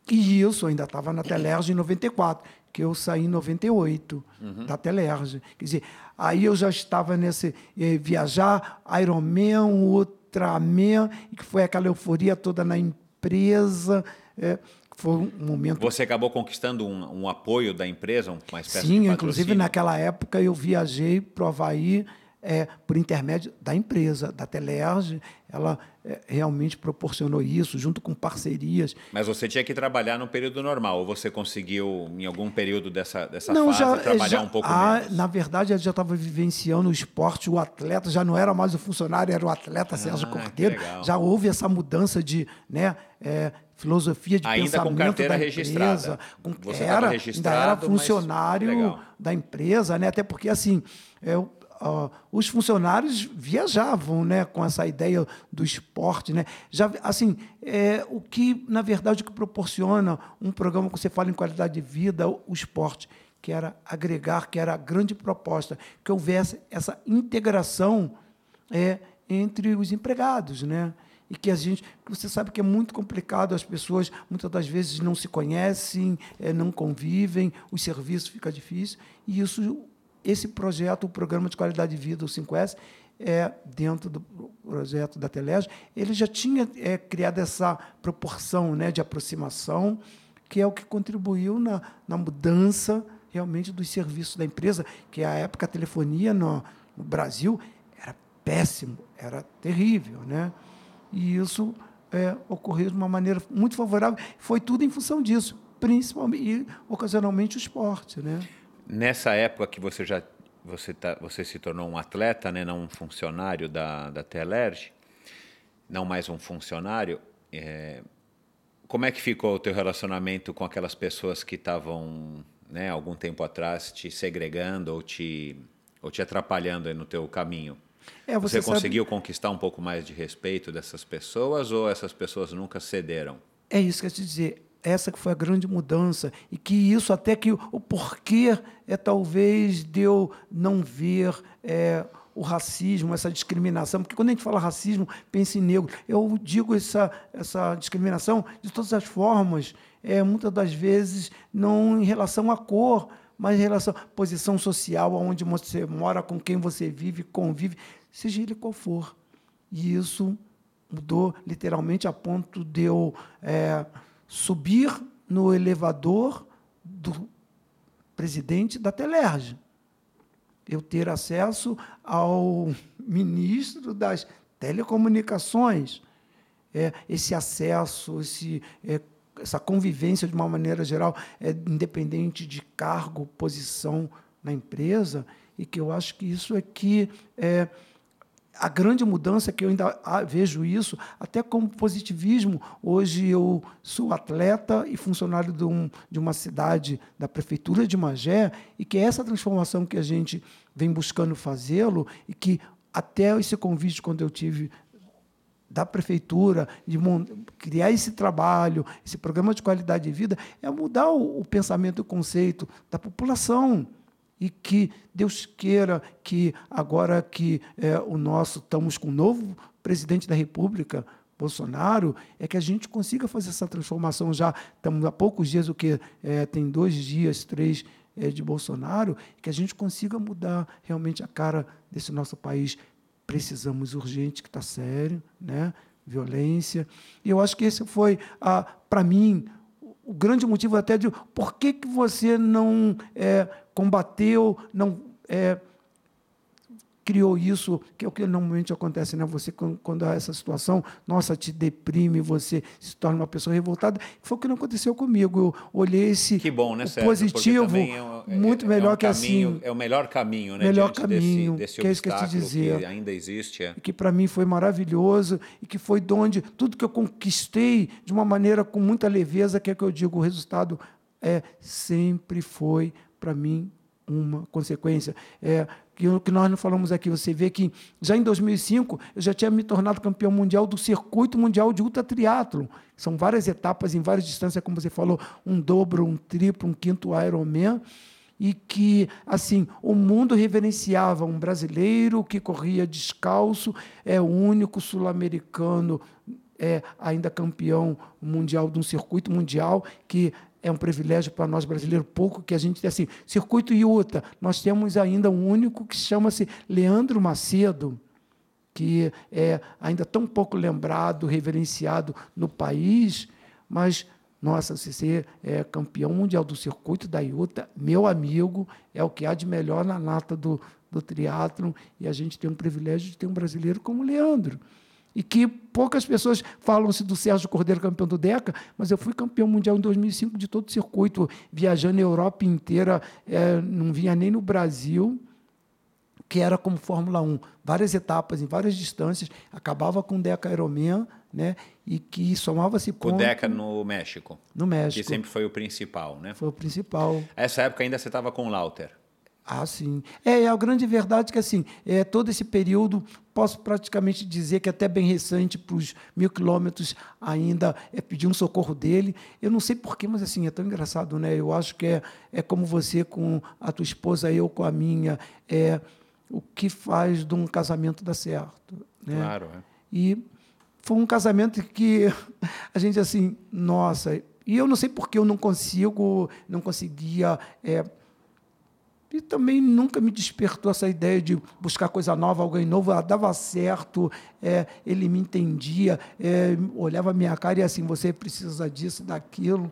E isso, ainda estava na Telerge em 94, que eu saí em 98 uhum. da Telerge. Quer dizer, aí eu já estava nesse eh, viajar, Ironman, Ultraman, que foi aquela euforia toda na empresa. É, foi um momento. Você acabou conquistando um, um apoio da empresa, uma espécie Sim, de inclusive naquela época eu viajei para o Havaí é, por intermédio da empresa, da Telerge. Ela é, realmente proporcionou isso, junto com parcerias. Mas você tinha que trabalhar no período normal, ou você conseguiu, em algum período dessa, dessa não, fase, já, trabalhar já, um pouco ah, menos? Na verdade, ele já estava vivenciando o esporte, o atleta, já não era mais o funcionário, era o atleta Sérgio ah, Cordeiro. Já houve essa mudança de né, é, filosofia de ainda pensamento com carteira da empresa. Com, Você era, ainda era funcionário da empresa, né? até porque assim, eu, uh, os funcionários viajavam né, com essa ideia do esporte. Né? Já, assim, é, o que, na verdade, o que proporciona um programa que você fala em qualidade de vida, o, o esporte, que era agregar, que era a grande proposta, que houvesse essa integração é, entre os empregados, né? E que a gente, você sabe que é muito complicado, as pessoas muitas das vezes não se conhecem, é, não convivem, os serviços fica difícil e isso esse projeto, o Programa de Qualidade de Vida, o 5S, é, dentro do projeto da Telege, ele já tinha é, criado essa proporção né, de aproximação, que é o que contribuiu na, na mudança realmente dos serviços da empresa, que a época a telefonia no, no Brasil era péssimo, era terrível. Né? E isso é, ocorreu de uma maneira muito favorável. Foi tudo em função disso, principalmente e ocasionalmente o esporte. Né? Nessa época que você já você, tá, você se tornou um atleta, né, não um funcionário da, da Telerge, não mais um funcionário, é, como é que ficou o teu relacionamento com aquelas pessoas que estavam, né, algum tempo atrás, te segregando ou te, ou te atrapalhando no teu caminho? É, você, você conseguiu sabe... conquistar um pouco mais de respeito dessas pessoas ou essas pessoas nunca cederam? É isso que eu te dizer essa que foi a grande mudança e que isso até que o porquê é talvez de eu não ver é, o racismo, essa discriminação, porque quando a gente fala racismo, pensa em negro. Eu digo essa, essa discriminação de todas as formas, é, muitas das vezes não em relação à cor, mas em relação posição social, onde você mora, com quem você vive, convive, seja ele qual for. E isso mudou literalmente a ponto de eu. É, subir no elevador do presidente da Telerge. Eu ter acesso ao ministro das telecomunicações. É, esse acesso, esse, é, essa convivência de uma maneira geral, é, independente de cargo, posição na empresa, e que eu acho que isso é que é, a grande mudança que eu ainda vejo isso, até como positivismo. Hoje eu sou atleta e funcionário de, um, de uma cidade da prefeitura de Magé, e que é essa transformação que a gente vem buscando fazê-lo, e que até esse convite, quando eu tive da prefeitura, de criar esse trabalho, esse programa de qualidade de vida, é mudar o, pensamento e o conceito da população e que Deus queira que agora que é, o nosso estamos com o novo presidente da República, Bolsonaro, é que a gente consiga fazer essa transformação já. Estamos há poucos dias, o que é, tem dois dias, três é, de Bolsonaro, que a gente consiga mudar realmente a cara desse nosso país. Precisamos urgente, que está sério, né? violência. E eu acho que esse foi, para mim, o grande motivo até de por que, que você não é, combateu, não é, criou isso, que é o que normalmente acontece, né? Você, quando há essa situação, nossa, te deprime, você se torna uma pessoa revoltada. Foi o que não aconteceu comigo. Eu olhei esse que bom, né, Sérgio? positivo, é um, muito é, melhor é um que caminho, assim. É o melhor caminho, né? Melhor caminho, desse, desse que é isso que eu te dizer. Que ainda existe. É. E que para mim foi maravilhoso e que foi de onde tudo que eu conquistei de uma maneira com muita leveza, que é que eu digo, o resultado é sempre foi para mim uma consequência. É, que o que nós não falamos aqui, você vê que já em 2005 eu já tinha me tornado campeão mundial do circuito mundial de ultra triatlo. São várias etapas em várias distâncias, como você falou, um dobro, um triplo, um quinto Ironman e que assim o mundo reverenciava um brasileiro que corria descalço, é o único sul-americano é ainda campeão mundial de um circuito mundial que é um privilégio para nós brasileiros, pouco que a gente tem assim. Circuito Iuta, nós temos ainda um único que chama-se Leandro Macedo, que é ainda tão pouco lembrado, reverenciado no país, mas nossa, você é campeão mundial do circuito da Iuta, meu amigo, é o que há de melhor na nata do, do triatlon, e a gente tem um privilégio de ter um brasileiro como o Leandro. E que poucas pessoas falam-se do Sérgio Cordeiro campeão do DECA, mas eu fui campeão mundial em 2005 de todo o circuito, viajando a Europa inteira, é, não vinha nem no Brasil, que era como Fórmula 1, várias etapas em várias distâncias, acabava com o Deca Ironman, né? E que somava-se ponto... O Deca no México. No México. Que sempre foi o principal, né? Foi o principal. Essa época ainda você estava com o Lauter. Ah, sim. É, é a grande verdade que, assim, é, todo esse período, posso praticamente dizer que até bem recente, para os mil quilômetros, ainda é pedir um socorro dele. Eu não sei porquê, mas, assim, é tão engraçado, né? Eu acho que é, é como você com a tua esposa, eu com a minha. É, o que faz de um casamento dar certo. Né? Claro. É. E foi um casamento que a gente assim, nossa, e eu não sei porque eu não consigo, não conseguia. É, e também nunca me despertou essa ideia de buscar coisa nova, alguém novo. Ela dava certo, é, ele me entendia, é, olhava a minha cara e assim, você precisa disso, daquilo.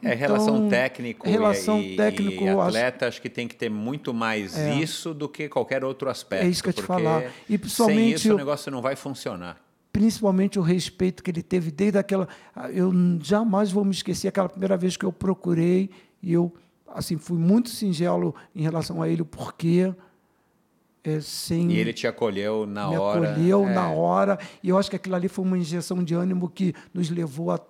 É, então, relação técnico relação e, técnico, e atleta, acho, acho, que tem que ter muito mais é. isso do que qualquer outro aspecto. É isso que eu te falar. E principalmente, sem isso o negócio não vai funcionar. Principalmente o respeito que ele teve desde aquela... Eu jamais vou me esquecer aquela primeira vez que eu procurei e eu assim fui muito singelo em relação a ele, porque... É, sem, e ele te acolheu na me hora. Me acolheu é. na hora. E eu acho que aquilo ali foi uma injeção de ânimo que nos levou a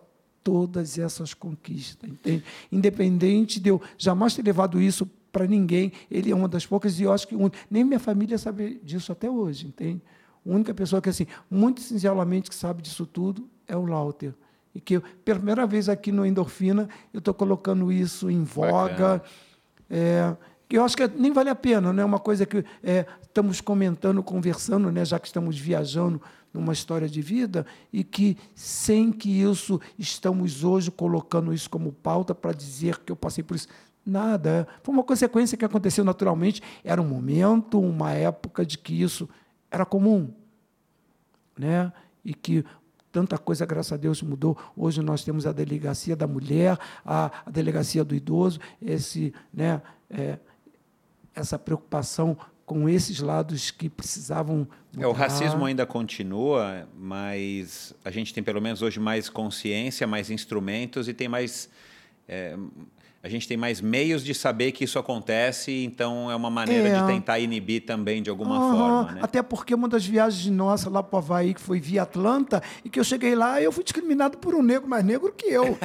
todas essas conquistas, entende? Independente de eu jamais ter levado isso para ninguém, ele é uma das poucas, e eu acho que um, nem minha família sabe disso até hoje, entende? A única pessoa que, assim, muito sinceramente, que sabe disso tudo é o Lauter. E que, pela primeira vez aqui no Endorfina, eu estou colocando isso em voga. É, eu acho que nem vale a pena, né? Uma coisa que é, estamos comentando, conversando, né? Já que estamos viajando numa história de vida e que, sem que isso, estamos hoje colocando isso como pauta para dizer que eu passei por isso. Nada. Foi uma consequência que aconteceu naturalmente. Era um momento, uma época de que isso era comum. Né? E que tanta coisa, graças a Deus, mudou. Hoje nós temos a delegacia da mulher, a, a delegacia do idoso, esse, né, é, essa preocupação com esses lados que precisavam. É, o racismo ainda continua, mas a gente tem pelo menos hoje mais consciência, mais instrumentos e tem mais. É, a gente tem mais meios de saber que isso acontece, então é uma maneira é. de tentar inibir também de alguma uhum. forma. Né? Até porque uma das viagens nossas lá para o Havaí, que foi via Atlanta, e que eu cheguei lá eu fui discriminado por um negro mais negro que eu.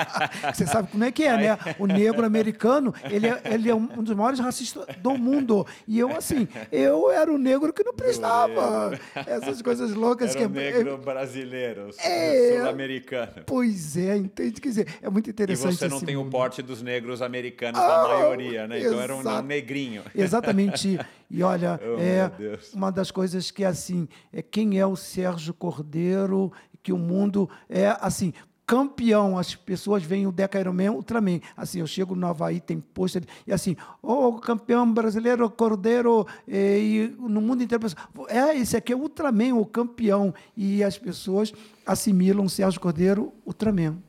Você sabe como é que é, né? O negro americano, ele é, ele é um dos maiores racistas do mundo. E eu, assim, eu era o negro que não prestava. Essas coisas loucas era que... O negro brasileiro, é, sul-americano. Pois é, entende? Quer dizer, é muito interessante E você não tem mundo. o porte dos negros americanos, ah, a maioria, né? Então era um, negrinho. Exatamente. E olha, oh, é uma das coisas que assim, é quem é o Sérgio Cordeiro, que o mundo é assim, campeão. As pessoas veem o Deca Ironman, Ultraman. Assim, eu chego no Havaí, tem pôster, e assim, o oh, campeão brasileiro, Cordeiro, e, e no mundo inteiro, é, esse aqui é o Ultraman, o campeão. E as pessoas assimilam o Sérgio Cordeiro, Ultraman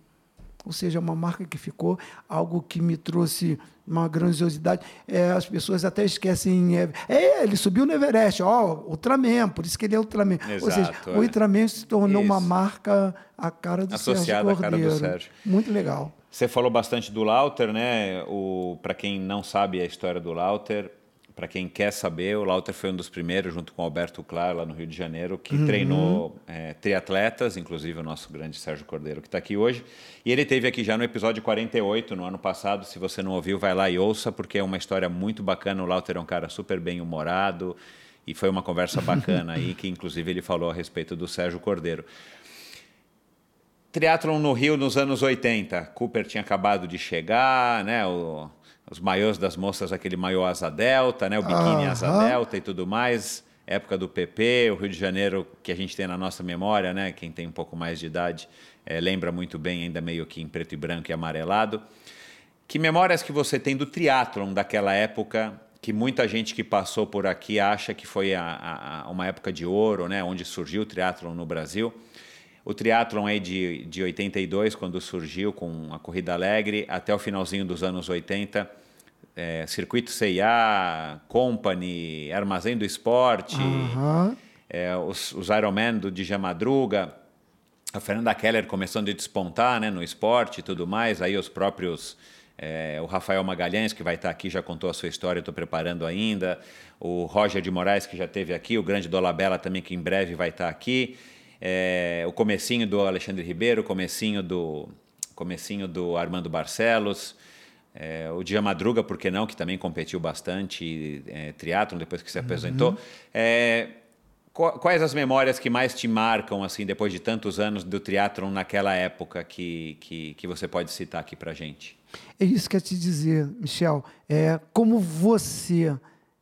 ou seja, uma marca que ficou, algo que me trouxe uma grandiosidade. É, as pessoas até esquecem. É, é, ele subiu no Everest, ó, Ultraman, por isso que ele é Ultraman. Exato, ou seja, é. o Ultraman se tornou isso. uma marca a cara do Associada Sérgio Cordeiro. à cara do Sérgio. Muito legal. Você falou bastante do Lauter, né? Para quem não sabe a história do Lauter, para quem quer saber, o Lauter foi um dos primeiros, junto com o Alberto Clar, lá no Rio de Janeiro, que uhum. treinou é, triatletas, inclusive o nosso grande Sérgio Cordeiro, que está aqui hoje. E ele teve aqui já no episódio 48, no ano passado. Se você não ouviu, vai lá e ouça, porque é uma história muito bacana. O Lauter é um cara super bem humorado e foi uma conversa bacana aí, que inclusive ele falou a respeito do Sérgio Cordeiro. Triatlon no Rio nos anos 80. Cooper tinha acabado de chegar, né? O os maiôs das moças, aquele maiô asa delta, né? o biquíni uhum. asa delta e tudo mais. Época do PP, o Rio de Janeiro, que a gente tem na nossa memória, né? quem tem um pouco mais de idade é, lembra muito bem, ainda meio que em preto e branco e amarelado. Que memórias que você tem do triatlon daquela época que muita gente que passou por aqui acha que foi a, a, uma época de ouro, né, onde surgiu o triatlon no Brasil. O triatlon é de, de 82, quando surgiu com a Corrida Alegre, até o finalzinho dos anos 80, é, Circuito CIA, Company, Armazém do Esporte, uhum. é, os, os Ironman do Dija Madruga, a Fernanda Keller começando a despontar né, no esporte e tudo mais, aí os próprios é, o Rafael Magalhães, que vai estar aqui, já contou a sua história, estou preparando ainda. O Roger de Moraes, que já esteve aqui. O grande Dolabella também, que em breve vai estar aqui. É, o comecinho do Alexandre Ribeiro, o comecinho do, comecinho do Armando Barcelos. É, o Dia Madruga, por que não, que também competiu bastante é, triatlon depois que se apresentou. Uhum. É, quais as memórias que mais te marcam, assim, depois de tantos anos do triatlon naquela época que, que, que você pode citar aqui para gente? É isso que eu te dizer, Michel. É como você,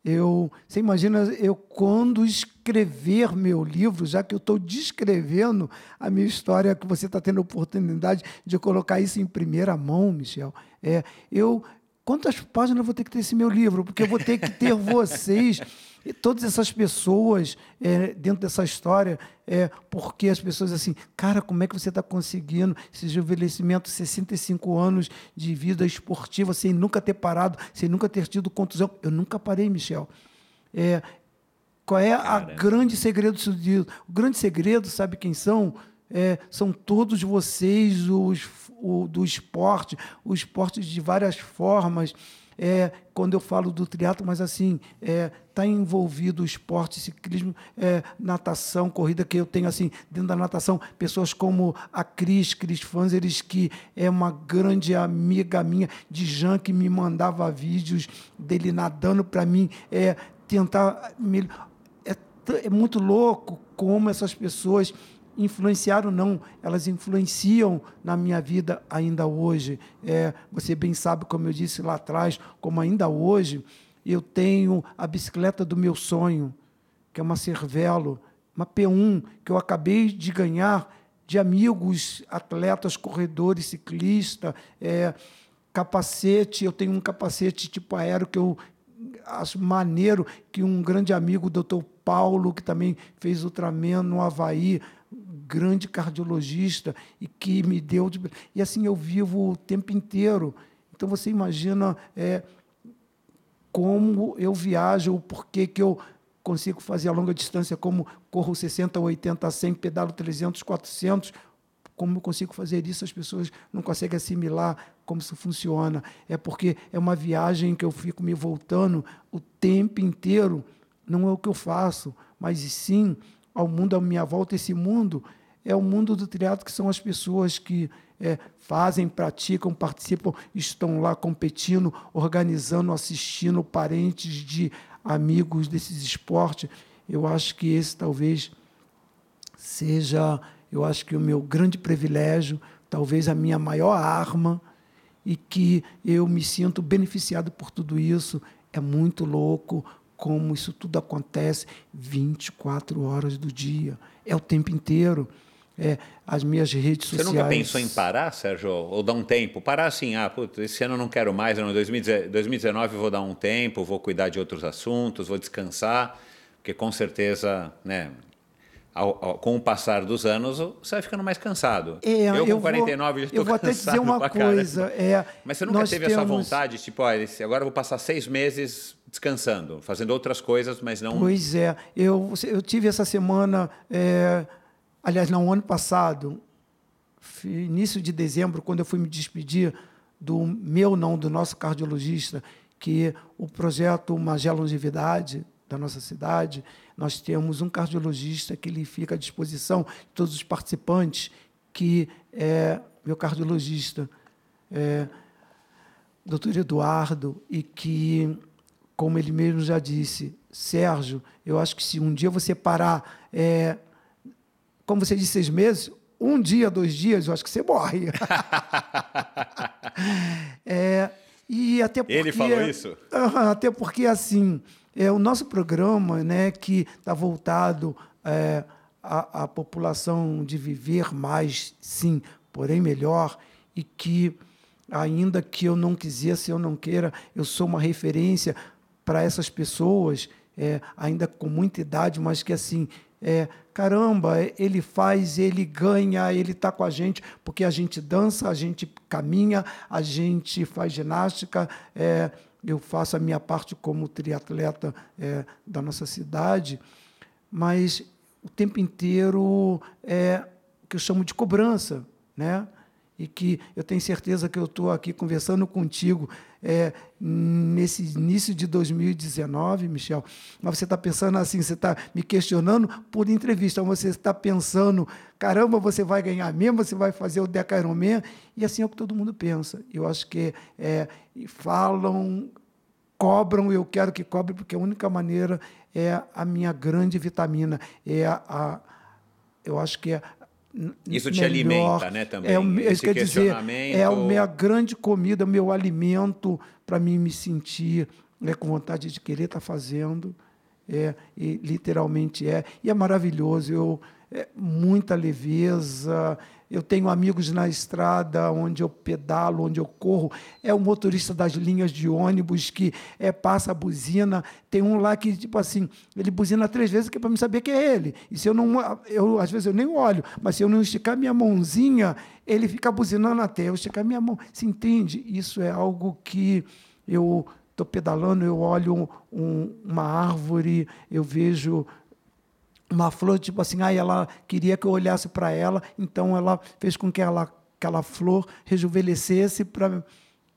eu, você imagina eu quando escrever meu livro, já que eu estou descrevendo a minha história, que você está tendo a oportunidade de colocar isso em primeira mão, Michel. É, eu quantas páginas eu vou ter que ter esse meu livro? Porque eu vou ter que ter vocês e todas essas pessoas é, dentro dessa história, é, porque as pessoas assim, cara, como é que você está conseguindo esse envelhecimento, 65 anos de vida esportiva, sem nunca ter parado, sem nunca ter tido contusão? Eu nunca parei, Michel. É, qual é a grande segredo disso? O grande segredo, sabe quem são? É, são todos vocês os, o, do esporte, o esporte de várias formas é, quando eu falo do triatlo, mas assim, é, tá envolvido esporte, ciclismo, é, natação, corrida, que eu tenho assim, dentro da natação, pessoas como a Cris, Cris Fanzeres, que é uma grande amiga minha de Jean, que me mandava vídeos dele nadando para mim, é, tentar. Me, é, é muito louco como essas pessoas influenciaram não, elas influenciam na minha vida ainda hoje. É, você bem sabe, como eu disse lá atrás, como ainda hoje, eu tenho a bicicleta do meu sonho, que é uma Cervelo, uma P1, que eu acabei de ganhar de amigos, atletas, corredores, ciclistas, é, capacete, eu tenho um capacete tipo aéreo que eu acho maneiro, que um grande amigo, o doutor Paulo, que também fez Ultraman no Havaí, grande cardiologista e que me deu. De... E assim eu vivo o tempo inteiro. Então você imagina é, como eu viajo, o porquê que eu consigo fazer a longa distância, como corro 60, 80, 100, pedalo 300, 400. Como eu consigo fazer isso? As pessoas não conseguem assimilar como isso funciona. É porque é uma viagem que eu fico me voltando o tempo inteiro. Não é o que eu faço, mas sim ao mundo à minha volta. Esse mundo é o mundo do triatlo, que são as pessoas que é, fazem, praticam, participam, estão lá competindo, organizando, assistindo parentes de amigos desses esportes. Eu acho que esse talvez seja, eu acho que o meu grande privilégio, talvez a minha maior arma, e que eu me sinto beneficiado por tudo isso. É muito louco, como isso tudo acontece 24 horas do dia. É o tempo inteiro. É, as minhas redes Você sociais. Você nunca pensou em parar, Sérgio? Ou dar um tempo? Parar assim, ah, putz, esse ano eu não quero mais, em 2019 eu vou dar um tempo, vou cuidar de outros assuntos, vou descansar, porque com certeza, né, ao, ao, com o passar dos anos, você vai ficando mais cansado. É, eu, com eu 49 vou, já estou Eu vou até dizer uma coisa. É, Mas você nunca teve temos... essa vontade, tipo, ah, agora eu vou passar seis meses descansando, fazendo outras coisas, mas não. Pois é, eu, eu tive essa semana, é, aliás, não, ano passado, início de dezembro, quando eu fui me despedir do meu, não, do nosso cardiologista, que o projeto Magela Longevidade da nossa cidade, nós temos um cardiologista que ele fica à disposição de todos os participantes, que é meu cardiologista, é, doutor Eduardo, e que como ele mesmo já disse, Sérgio, eu acho que se um dia você parar, é, como você disse, seis meses, um dia, dois dias, eu acho que você morre. é, e até porque, ele falou isso? até porque, assim, é, o nosso programa, né, que está voltado é, à, à população de viver mais, sim, porém melhor, e que, ainda que eu não quisesse, eu não queira, eu sou uma referência para essas pessoas, é, ainda com muita idade, mas que assim, é, caramba, ele faz, ele ganha, ele está com a gente, porque a gente dança, a gente caminha, a gente faz ginástica, é, eu faço a minha parte como triatleta é, da nossa cidade, mas o tempo inteiro é o que eu chamo de cobrança, né? E que eu tenho certeza que eu estou aqui conversando contigo é, nesse início de 2019, Michel, mas você está pensando assim, você está me questionando por entrevista, você está pensando, caramba, você vai ganhar mesmo, você vai fazer o Deca Ironman, e assim é o que todo mundo pensa. Eu acho que é, falam, cobram, eu quero que cobre, porque a única maneira é a minha grande vitamina, é a, a eu acho que é isso te melhor, alimenta, né, também. É, o, isso quer dizer, é a minha grande comida, o meu alimento para mim me sentir né, com vontade de querer estar tá fazendo. É, e literalmente é. E é maravilhoso. Eu, é, muita leveza, eu tenho amigos na estrada onde eu pedalo, onde eu corro. É o motorista das linhas de ônibus que é, passa a buzina. Tem um lá que, tipo assim, ele buzina três vezes que é para me saber que é ele. E se eu não. Eu, às vezes eu nem olho, mas se eu não esticar minha mãozinha, ele fica buzinando até. Eu esticar minha mão. Se entende? Isso é algo que eu estou pedalando, eu olho um, uma árvore, eu vejo uma flor, tipo assim, ah, ela queria que eu olhasse para ela, então ela fez com que ela, aquela flor rejuvenescesse para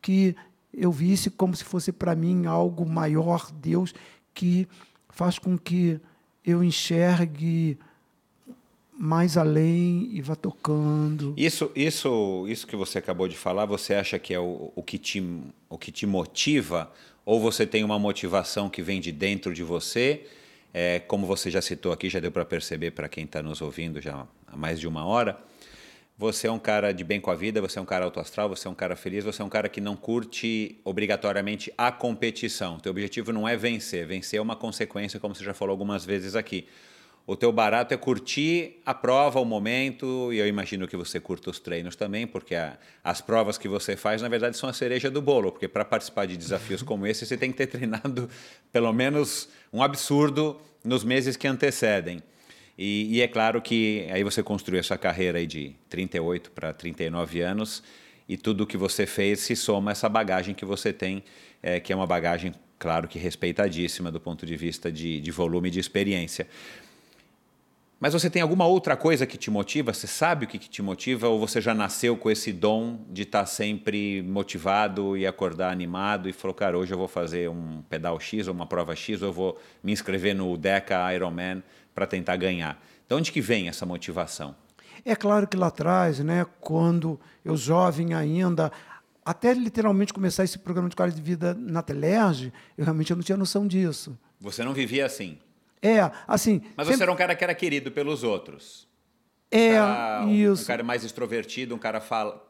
que eu visse como se fosse para mim algo maior, Deus, que faz com que eu enxergue mais além e vá tocando. Isso, isso, isso que você acabou de falar, você acha que é o, o, que te, o que te motiva? Ou você tem uma motivação que vem de dentro de você? É, como você já citou aqui, já deu para perceber para quem está nos ouvindo já há mais de uma hora, você é um cara de bem com a vida, você é um cara autoastral, você é um cara feliz, você é um cara que não curte obrigatoriamente a competição. Teu objetivo não é vencer, vencer é uma consequência, como você já falou algumas vezes aqui. O teu barato é curtir a prova, o momento, e eu imagino que você curta os treinos também, porque a, as provas que você faz, na verdade, são a cereja do bolo, porque para participar de desafios como esse, você tem que ter treinado pelo menos um absurdo nos meses que antecedem. E, e é claro que aí você construiu essa carreira aí de 38 para 39 anos, e tudo o que você fez se soma a essa bagagem que você tem, é, que é uma bagagem, claro que respeitadíssima do ponto de vista de, de volume de experiência. Mas você tem alguma outra coisa que te motiva? Você sabe o que, te motiva? Ou você já nasceu com esse dom de estar sempre motivado e acordar animado e falou, cara, hoje eu vou fazer um pedal X ou uma prova X, ou eu vou me inscrever no Deca Ironman para tentar ganhar. De onde que vem essa motivação? É claro que lá atrás, né, quando eu jovem ainda, até literalmente começar esse programa de qualidade de vida na Telerge, eu realmente não tinha noção disso. Você não vivia assim? É, assim. Mas sempre... você era um cara que era querido pelos outros. É, um, isso. Um cara mais extrovertido, um cara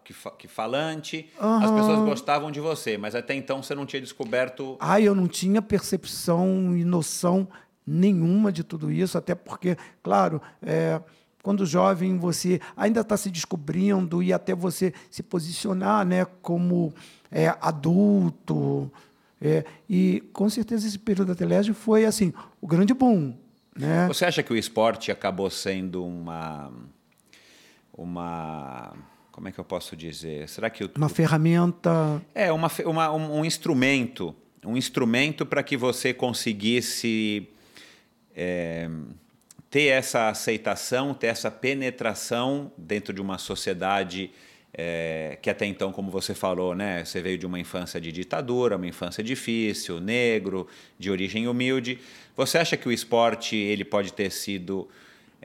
que, que falante. Uhum. As pessoas gostavam de você, mas até então você não tinha descoberto. Ah, eu não tinha percepção e noção nenhuma de tudo isso, até porque, claro, é, quando jovem você ainda está se descobrindo e até você se posicionar né, como é, adulto, é, e com certeza esse período da Telege foi assim o grande boom. Né? Você acha que o esporte acabou sendo uma uma como é que eu posso dizer? Será que o, uma ferramenta é uma, uma um, um instrumento um instrumento para que você conseguisse é, ter essa aceitação, ter essa penetração dentro de uma sociedade é, que até então, como você falou, né, você veio de uma infância de ditadura, uma infância difícil, negro, de origem humilde. Você acha que o esporte ele pode ter sido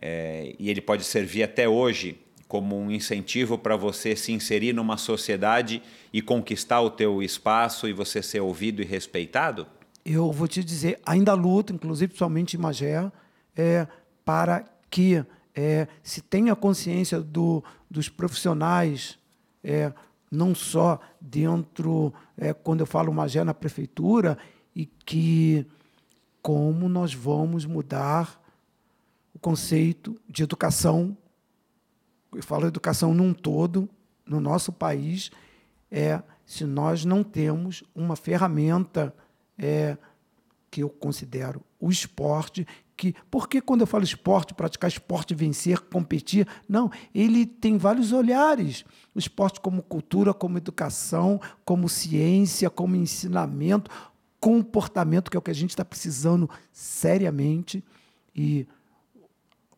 é, e ele pode servir até hoje como um incentivo para você se inserir numa sociedade e conquistar o teu espaço e você ser ouvido e respeitado? Eu vou te dizer, ainda luto, inclusive principalmente em Magé, é, para que é, se tenha consciência do, dos profissionais, é, não só dentro, é, quando eu falo Magé na prefeitura, e que como nós vamos mudar o conceito de educação, eu falo educação num todo, no nosso país, é, se nós não temos uma ferramenta é, que eu considero o esporte, que porque quando eu falo esporte, praticar esporte, vencer, competir, não, ele tem vários olhares. O esporte como cultura, como educação, como ciência, como ensinamento, comportamento, que é o que a gente está precisando seriamente. E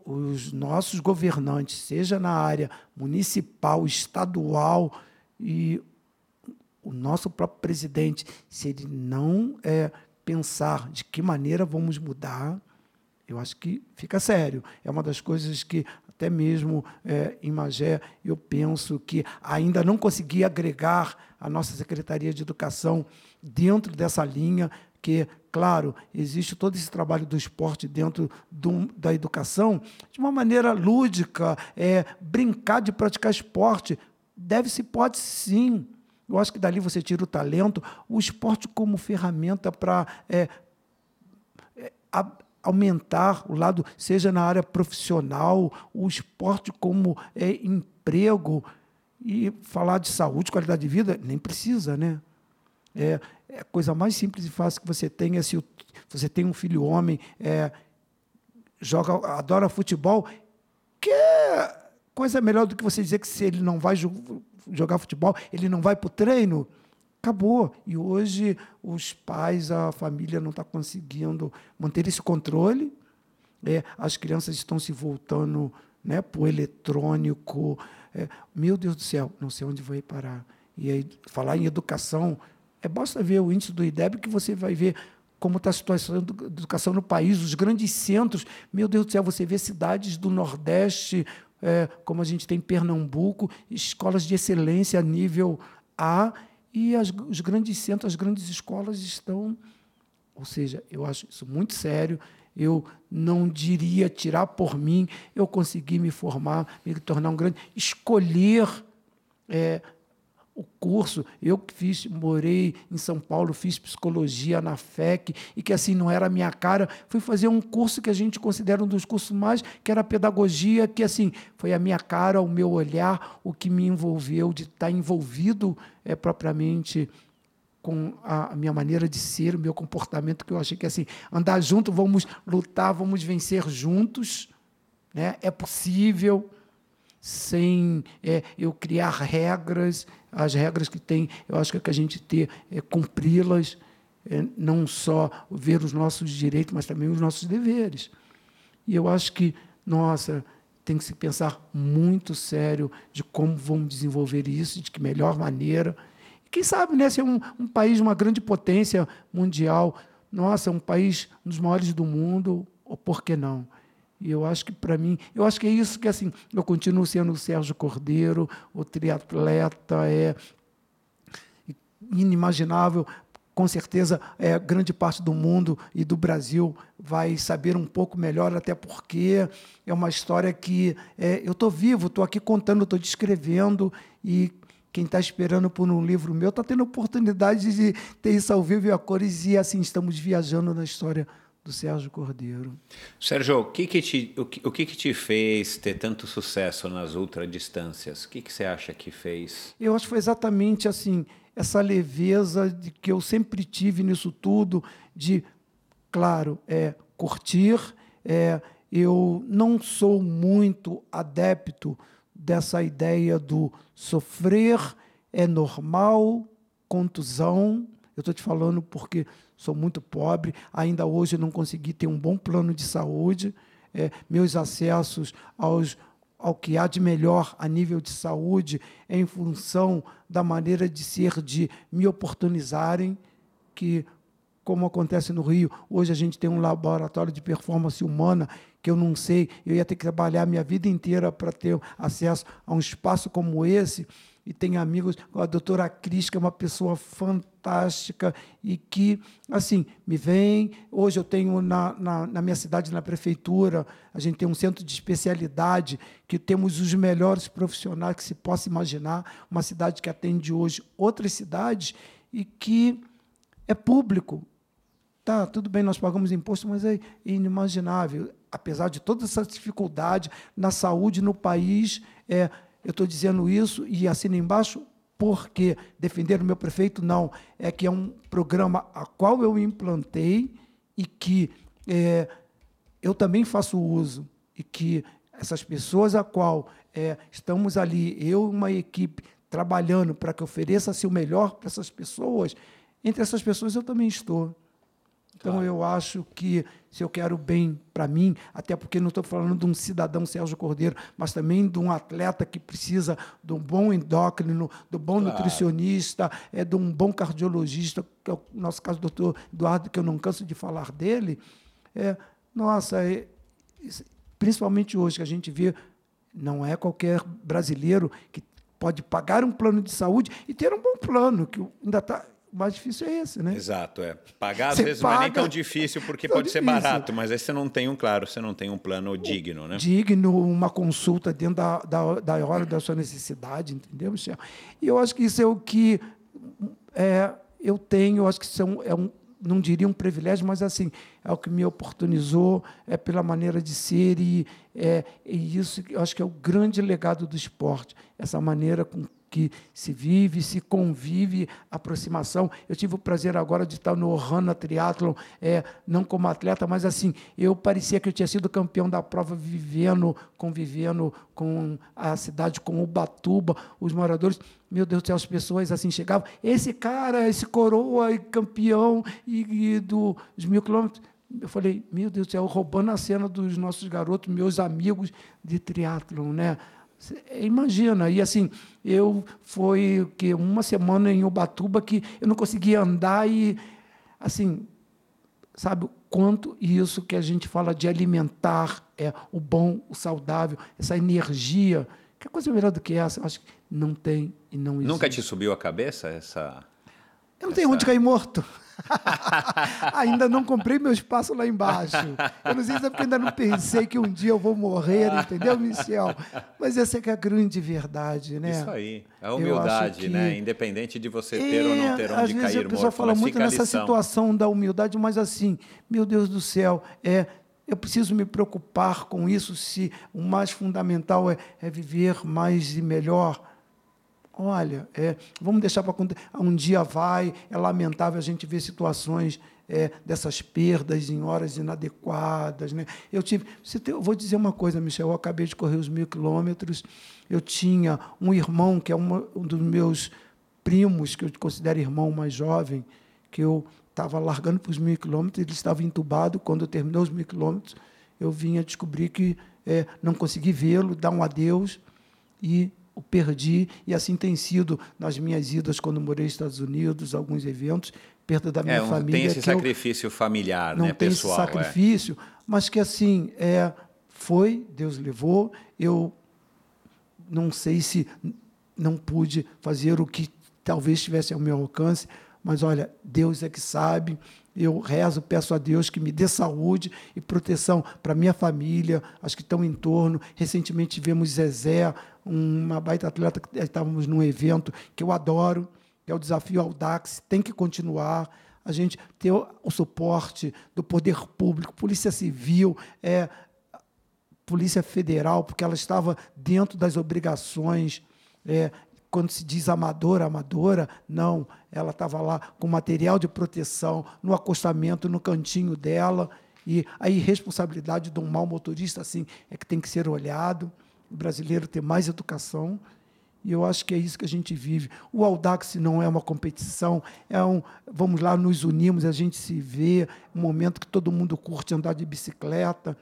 os nossos governantes, seja na área municipal, estadual e o nosso próprio presidente, se ele não é, pensar de que maneira vamos mudar, eu acho que fica sério. É uma das coisas que, até mesmo é, em Magé, eu penso que ainda não consegui agregar a nossa Secretaria de Educação dentro dessa linha, que, claro, existe todo esse trabalho do esporte dentro do, da educação, de uma maneira lúdica, é, brincar de praticar esporte. Deve-se, pode sim, eu acho que dali você tira o talento, o esporte como ferramenta para é, é, aumentar o lado, seja na área profissional, o esporte como é, emprego. E falar de saúde, qualidade de vida, nem precisa, né? É, é a coisa mais simples e fácil que você tem é se você tem um filho homem, é, joga, adora futebol, que é coisa melhor do que você dizer que se ele não vai jogar futebol, ele não vai para o treino. Acabou. E hoje os pais, a família não está conseguindo manter esse controle. É, as crianças estão se voltando né, para o eletrônico. É, meu Deus do céu, não sei onde vai parar. E aí, falar em educação, é basta ver o índice do IDEB que você vai ver como está a situação da educação no país, os grandes centros. Meu Deus do céu, você vê cidades do Nordeste é, como a gente tem em Pernambuco, escolas de excelência a nível A, e as, os grandes centros, as grandes escolas estão. Ou seja, eu acho isso muito sério. Eu não diria tirar por mim, eu consegui me formar, me tornar um grande. Escolher é, o curso, eu que fiz, morei em São Paulo, fiz psicologia na FEC, e que assim não era a minha cara, fui fazer um curso que a gente considera um dos cursos mais, que era pedagogia, que assim, foi a minha cara, o meu olhar, o que me envolveu de estar envolvido é, propriamente com a minha maneira de ser, o meu comportamento, que eu achei que assim, andar junto, vamos lutar, vamos vencer juntos, né? é possível, sem é, eu criar regras, as regras que tem, eu acho que, é que a gente ter é cumpri-las, é, não só ver os nossos direitos, mas também os nossos deveres. E eu acho que, nossa, tem que se pensar muito sério de como vamos desenvolver isso, de que melhor maneira. Quem sabe, né, ser um, um país, uma grande potência mundial, nossa, um país um dos maiores do mundo, ou por que não? E eu acho que, para mim, eu acho que é isso que, assim, eu continuo sendo o Sérgio Cordeiro, o triatleta, é inimaginável. Com certeza, é, grande parte do mundo e do Brasil vai saber um pouco melhor, até porque é uma história que é, eu estou vivo, estou aqui contando, estou descrevendo, e quem está esperando por um livro meu está tendo oportunidade de ter isso ao vivo e a cores, e assim estamos viajando na história do Sérgio Cordeiro. Sérgio, o que que te, o que, o que, que te fez ter tanto sucesso nas ultradistâncias? O que, que você acha que fez? Eu acho que foi exatamente assim, essa leveza de que eu sempre tive nisso tudo, de, claro, é, curtir. É, eu não sou muito adepto dessa ideia do sofrer é normal, contusão. Eu estou te falando porque sou muito pobre, ainda hoje não consegui ter um bom plano de saúde. É, meus acessos aos, ao que há de melhor a nível de saúde é em função da maneira de ser, de me oportunizarem, que, como acontece no Rio, hoje a gente tem um laboratório de performance humana que eu não sei, eu ia ter que trabalhar minha vida inteira para ter acesso a um espaço como esse, e tenho amigos, a doutora Cris, que é uma pessoa fantástica e que, assim, me vem. Hoje eu tenho na, na, na, minha cidade, na prefeitura, a gente tem um centro de especialidade, que temos os melhores profissionais que se possa imaginar, uma cidade que atende hoje outras cidades e que é público. Tá, tudo bem, nós pagamos imposto, mas é inimaginável. Apesar de toda essa dificuldade na saúde no país, é, eu estou dizendo isso e assino embaixo porque defender o meu prefeito não. É que é um programa a qual eu implantei e que é, eu também faço uso e que essas pessoas a qual é, estamos ali, eu e uma equipe trabalhando para que ofereça-se o melhor para essas pessoas, entre essas pessoas eu também estou. Então claro. eu acho que se eu quero bem para mim, até porque não estou falando de um cidadão Sérgio Cordeiro, mas também de um atleta que precisa de um bom endócrino, do bom claro. nutricionista, é de um bom cardiologista, que é o nosso caso do doutor Eduardo, que eu não canso de falar dele. É, nossa, é, principalmente hoje que a gente vê, não é qualquer brasileiro que pode pagar um plano de saúde e ter um bom plano, que ainda está mais difícil é esse, né? Exato, é. Pagar às você vezes paga, não é nem tão difícil, porque tão pode difícil. ser barato, mas aí você não tem um, claro, você não tem um plano digno, né? Digno, uma consulta dentro da, da, da hora da sua necessidade, entendeu, Michel? E eu acho que isso é o que é, eu tenho, eu acho que isso é um, é um não diria um privilégio, mas assim, é o que me oportunizou, é pela maneira de ser e é, e isso eu acho que é o grande legado do esporte, essa maneira com que se vive, se convive, aproximação. Eu tive o prazer agora de estar no Rana Triathlon, é, não como atleta, mas assim, eu parecia que eu tinha sido campeão da prova vivendo, convivendo com a cidade, com Ubatuba, os moradores. Meu Deus do céu, as pessoas assim chegavam, esse cara, esse coroa, campeão e, e dos mil quilômetros. Eu falei, meu Deus do céu, roubando a cena dos nossos garotos, meus amigos de triatlon, né? Imagina, e assim, eu foi que uma semana em Ubatuba que eu não conseguia andar e assim, sabe quanto isso que a gente fala de alimentar é o bom, o saudável, essa energia, que coisa melhor do que essa, eu acho que não tem e não existe. Nunca te subiu a cabeça essa Eu não essa... tenho onde cair morto. ainda não comprei meu espaço lá embaixo. Eu não sei se é porque ainda não pensei que um dia eu vou morrer, entendeu, Michel? Mas essa é que é a grande verdade, né? Isso aí. A humildade, que... né? Independente de você ter é, ou não ter onde às vezes cair a pessoa fala muito nessa situação da humildade, mas assim, meu Deus do céu, é eu preciso me preocupar com isso se o mais fundamental é, é viver mais e melhor. Olha, é, vamos deixar para um dia vai, é lamentável a gente ver situações é, dessas perdas em horas inadequadas. Né? Eu tive. Eu vou dizer uma coisa, Michel, eu acabei de correr os mil quilômetros. Eu tinha um irmão, que é uma, um dos meus primos, que eu considero irmão mais jovem, que eu estava largando para os mil quilômetros, ele estava entubado. Quando eu terminou os mil quilômetros, eu vinha descobrir que é, não consegui vê-lo, dar um adeus e o perdi, e assim tem sido nas minhas idas quando morei nos Estados Unidos, alguns eventos, perda da minha é, família. Tem esse sacrifício familiar, não né, tem pessoal. Esse é. sacrifício, é. mas que assim, é, foi, Deus levou, eu não sei se não pude fazer o que talvez estivesse ao meu alcance, mas olha, Deus é que sabe, eu rezo, peço a Deus que me dê saúde e proteção para minha família, as que estão em torno. Recentemente tivemos Zezé, uma baita atleta que estávamos num evento que eu adoro, que é o desafio Audax, tem que continuar. A gente ter o suporte do poder público, Polícia Civil, é, Polícia Federal, porque ela estava dentro das obrigações é, quando se diz amadora, amadora, não, ela estava lá com material de proteção, no acostamento, no cantinho dela, e a irresponsabilidade de um mau motorista, assim, é que tem que ser olhado, o brasileiro ter mais educação, e eu acho que é isso que a gente vive. O Audax não é uma competição, é um, vamos lá, nos unimos, a gente se vê, um momento que todo mundo curte andar de bicicleta,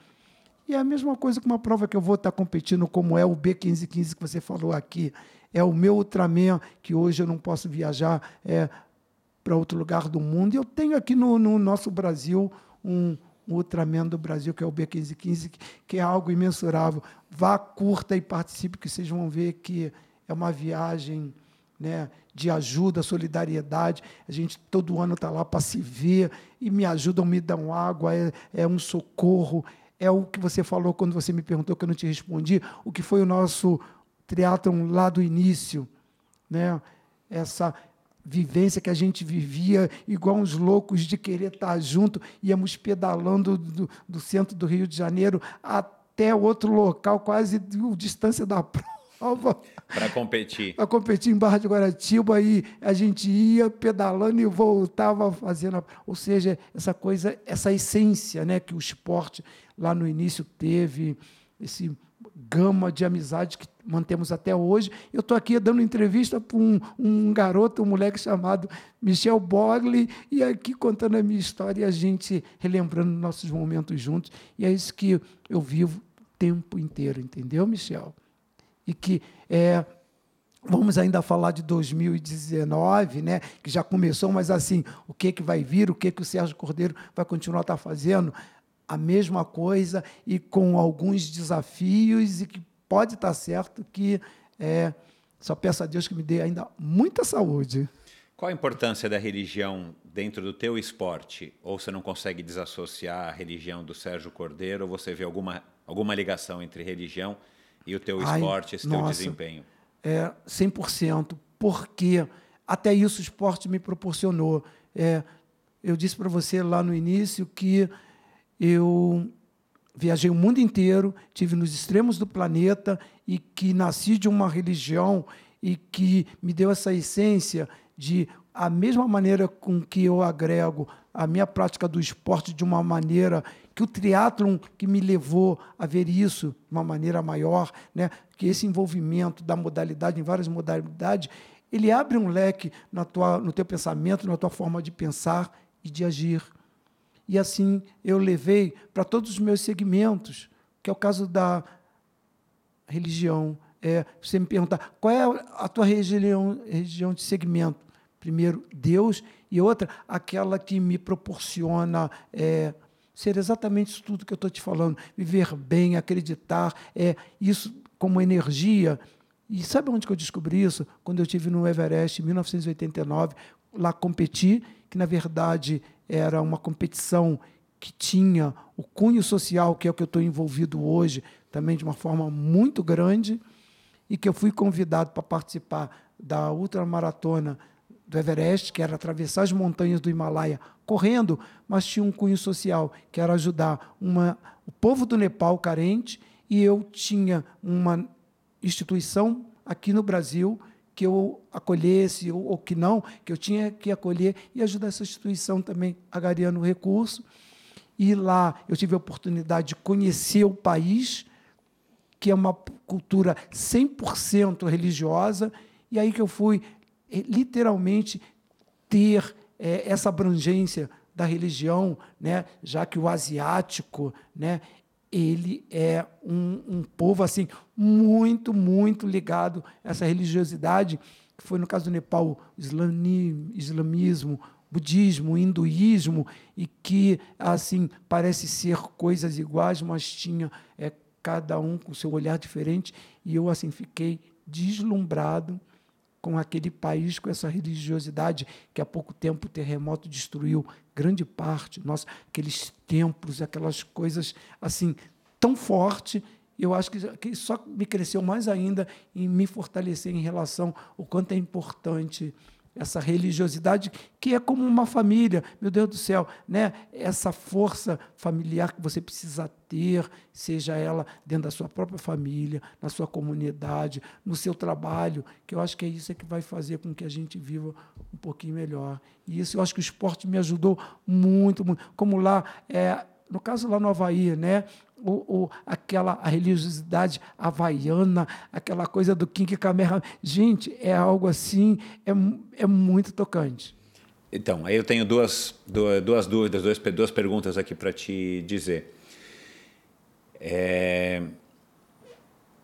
e é a mesma coisa com uma prova que eu vou estar competindo, como é o B1515 que você falou aqui é o meu Ultraman, que hoje eu não posso viajar é, para outro lugar do mundo. Eu tenho aqui no, no nosso Brasil um, um Ultraman do Brasil, que é o B1515, que, que é algo imensurável. Vá, curta e participe, que vocês vão ver que é uma viagem né, de ajuda, solidariedade. A gente todo ano está lá para se ver e me ajudam, me dão água, é, é, um socorro. É o que você falou quando você me perguntou que eu não te respondi, o que foi o nosso triatlon lá do início, né? Essa vivência que a gente vivia igual uns loucos de querer estar junto, íamos pedalando do, do centro do Rio de Janeiro até outro local, quase a distância da prova. Para competir. Para competir em Barra de Guaratiba, aí a gente ia pedalando e voltava fazendo. Ou seja, essa coisa, essa essência né, que o esporte lá no início teve, esse gama de amizade que mantemos até hoje. Eu estou aqui dando entrevista para um, um, garoto, um moleque chamado Michel Bogli, e aqui contando a minha história e a gente relembrando nossos momentos juntos. E é isso que eu vivo o tempo inteiro, entendeu, Michel? E que é, Vamos ainda falar de 2019, né, que já começou, mas assim, o que, que vai vir, o que, que o Sérgio Cordeiro vai continuar a estar tá fazendo, a mesma coisa e com alguns desafios e que pode estar certo que é, só peço a Deus que me dê ainda muita saúde. Qual a importância da religião dentro do teu esporte? Ou você não consegue desassociar a religião do Sérgio Cordeiro? Ou você vê alguma, alguma ligação entre religião e o teu Ai, esporte, esse nossa, teu desempenho? É 100%, porque até isso o esporte me proporcionou. É, eu disse para você lá no início que eu viajei o mundo inteiro, tive nos extremos do planeta e que nasci de uma religião e que me deu essa essência de a mesma maneira com que eu agrego a minha prática do esporte de uma maneira que o triatlon que me levou a ver isso de uma maneira maior, né, que esse envolvimento da modalidade em várias modalidades, ele abre um leque na tua, no teu pensamento, na tua forma de pensar e de agir. E assim eu levei para todos os meus segmentos, que é o caso da religião. É, você me perguntar qual é a tua religião, religião de segmento? Primeiro, Deus, e outra, aquela que me proporciona é, ser exatamente isso tudo que eu estou te falando, viver bem, acreditar, é isso como energia. E sabe onde que eu descobri isso? Quando eu estive no Everest em 1989, lá competi, que na verdade era uma competição que tinha o cunho social, que é o que eu estou envolvido hoje, também de uma forma muito grande, e que eu fui convidado para participar da ultramaratona do Everest, que era atravessar as montanhas do Himalaia correndo, mas tinha um cunho social, que era ajudar uma, o povo do Nepal carente, e eu tinha uma instituição aqui no Brasil que eu acolhesse ou, ou, que não, que eu tinha que acolher e ajudar essa instituição também agariando o recurso. E lá eu tive a oportunidade de conhecer o país, que é uma cultura 100% religiosa, e aí que eu fui eh, literalmente ter é, essa abrangência da religião, né, já que o asiático, né, ele é um, um povo assim muito, muito ligado a essa religiosidade, que foi no caso do Nepal, o islamismo, budismo, hinduísmo, e que assim parece ser coisas iguais, mas tinha é, cada um com seu olhar diferente, e eu assim fiquei deslumbrado com aquele país, com essa religiosidade que há pouco tempo o terremoto destruiu grande parte, nossa, aqueles templos, aquelas coisas assim tão forte. Eu acho que, que só me cresceu mais ainda em me fortalecer em relação ao quanto é importante essa religiosidade que é como uma família, meu Deus do céu, né? Essa força familiar que você precisa ter, seja ela dentro da sua própria família, na sua comunidade, no seu trabalho, que eu acho que é isso que vai fazer com que a gente viva um pouquinho melhor. E isso eu acho que o esporte me ajudou muito, muito. Como lá, é, no caso lá no Havaí, né? o, o, aquela a religiosidade havaiana, aquela coisa do King Kamehameha. Gente, é algo assim, é, é muito tocante. Então, aí eu tenho duas, duas dúvidas, duas, duas perguntas aqui para te dizer. É,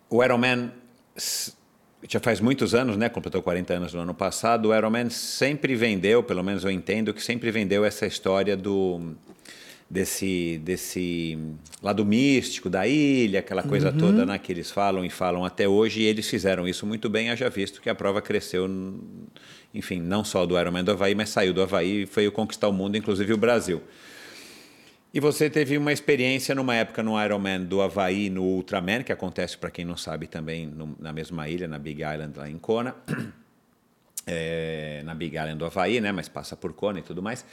o Ironman já faz muitos anos, né? Completou 40 anos no ano passado. O Ironman sempre vendeu, pelo menos eu entendo, que sempre vendeu essa história do desse, desse lado místico da ilha, aquela coisa uhum. toda né, que eles falam e falam até hoje, e eles fizeram isso muito bem, haja visto que a prova cresceu, enfim, não só do Ironman do Havaí, mas saiu do Havaí e foi conquistar o mundo, inclusive o Brasil. E você teve uma experiência numa época no Ironman do Havaí, no Ultraman, que acontece, para quem não sabe, também no, na mesma ilha, na Big Island, lá em Kona. É, na Big Island do Havaí, né? Mas passa por Kona e tudo mais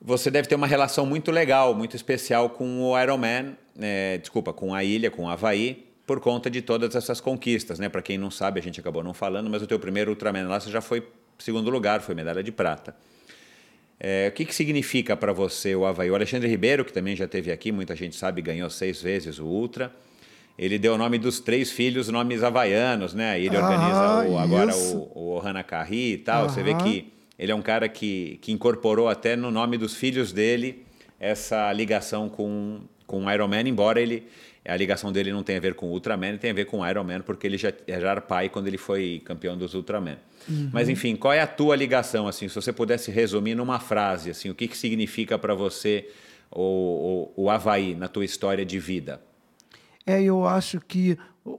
você deve ter uma relação muito legal, muito especial com o Ironman, é, desculpa, com a ilha, com o Havaí, por conta de todas essas conquistas, né? Para quem não sabe, a gente acabou não falando, mas o teu primeiro Ultraman lá você já foi segundo lugar, foi medalha de prata. É, o que, que significa para você o Havaí? O Alexandre Ribeiro, que também já esteve aqui, muita gente sabe, ganhou seis vezes o Ultra. Ele deu o nome dos três filhos, nomes havaianos, né? Ele organiza o, agora o, o Ohana Carri e tal. Você vê que ele é um cara que, que incorporou até no nome dos filhos dele essa ligação com, com o Iron Man, embora ele a ligação dele não tenha a ver com o Ultraman, tem a ver com o Iron Man, porque ele já, já era pai quando ele foi campeão dos Ultraman. Uhum. Mas enfim, qual é a tua ligação assim, se você pudesse resumir numa frase assim, o que que significa para você o, o, o Havaí na tua história de vida? É, eu acho que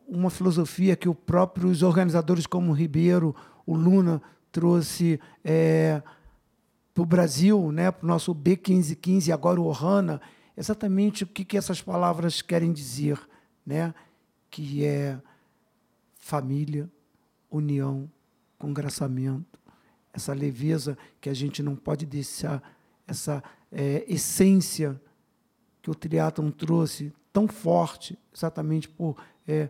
uma filosofia que os próprios organizadores como o Ribeiro, o Luna trouxe é, para o Brasil, né, para o nosso B1515, agora o Ohana, exatamente o que, que essas palavras querem dizer, né? que é família, união, congraçamento, essa leveza que a gente não pode deixar, essa é, essência que o triatlon trouxe tão forte, exatamente por é,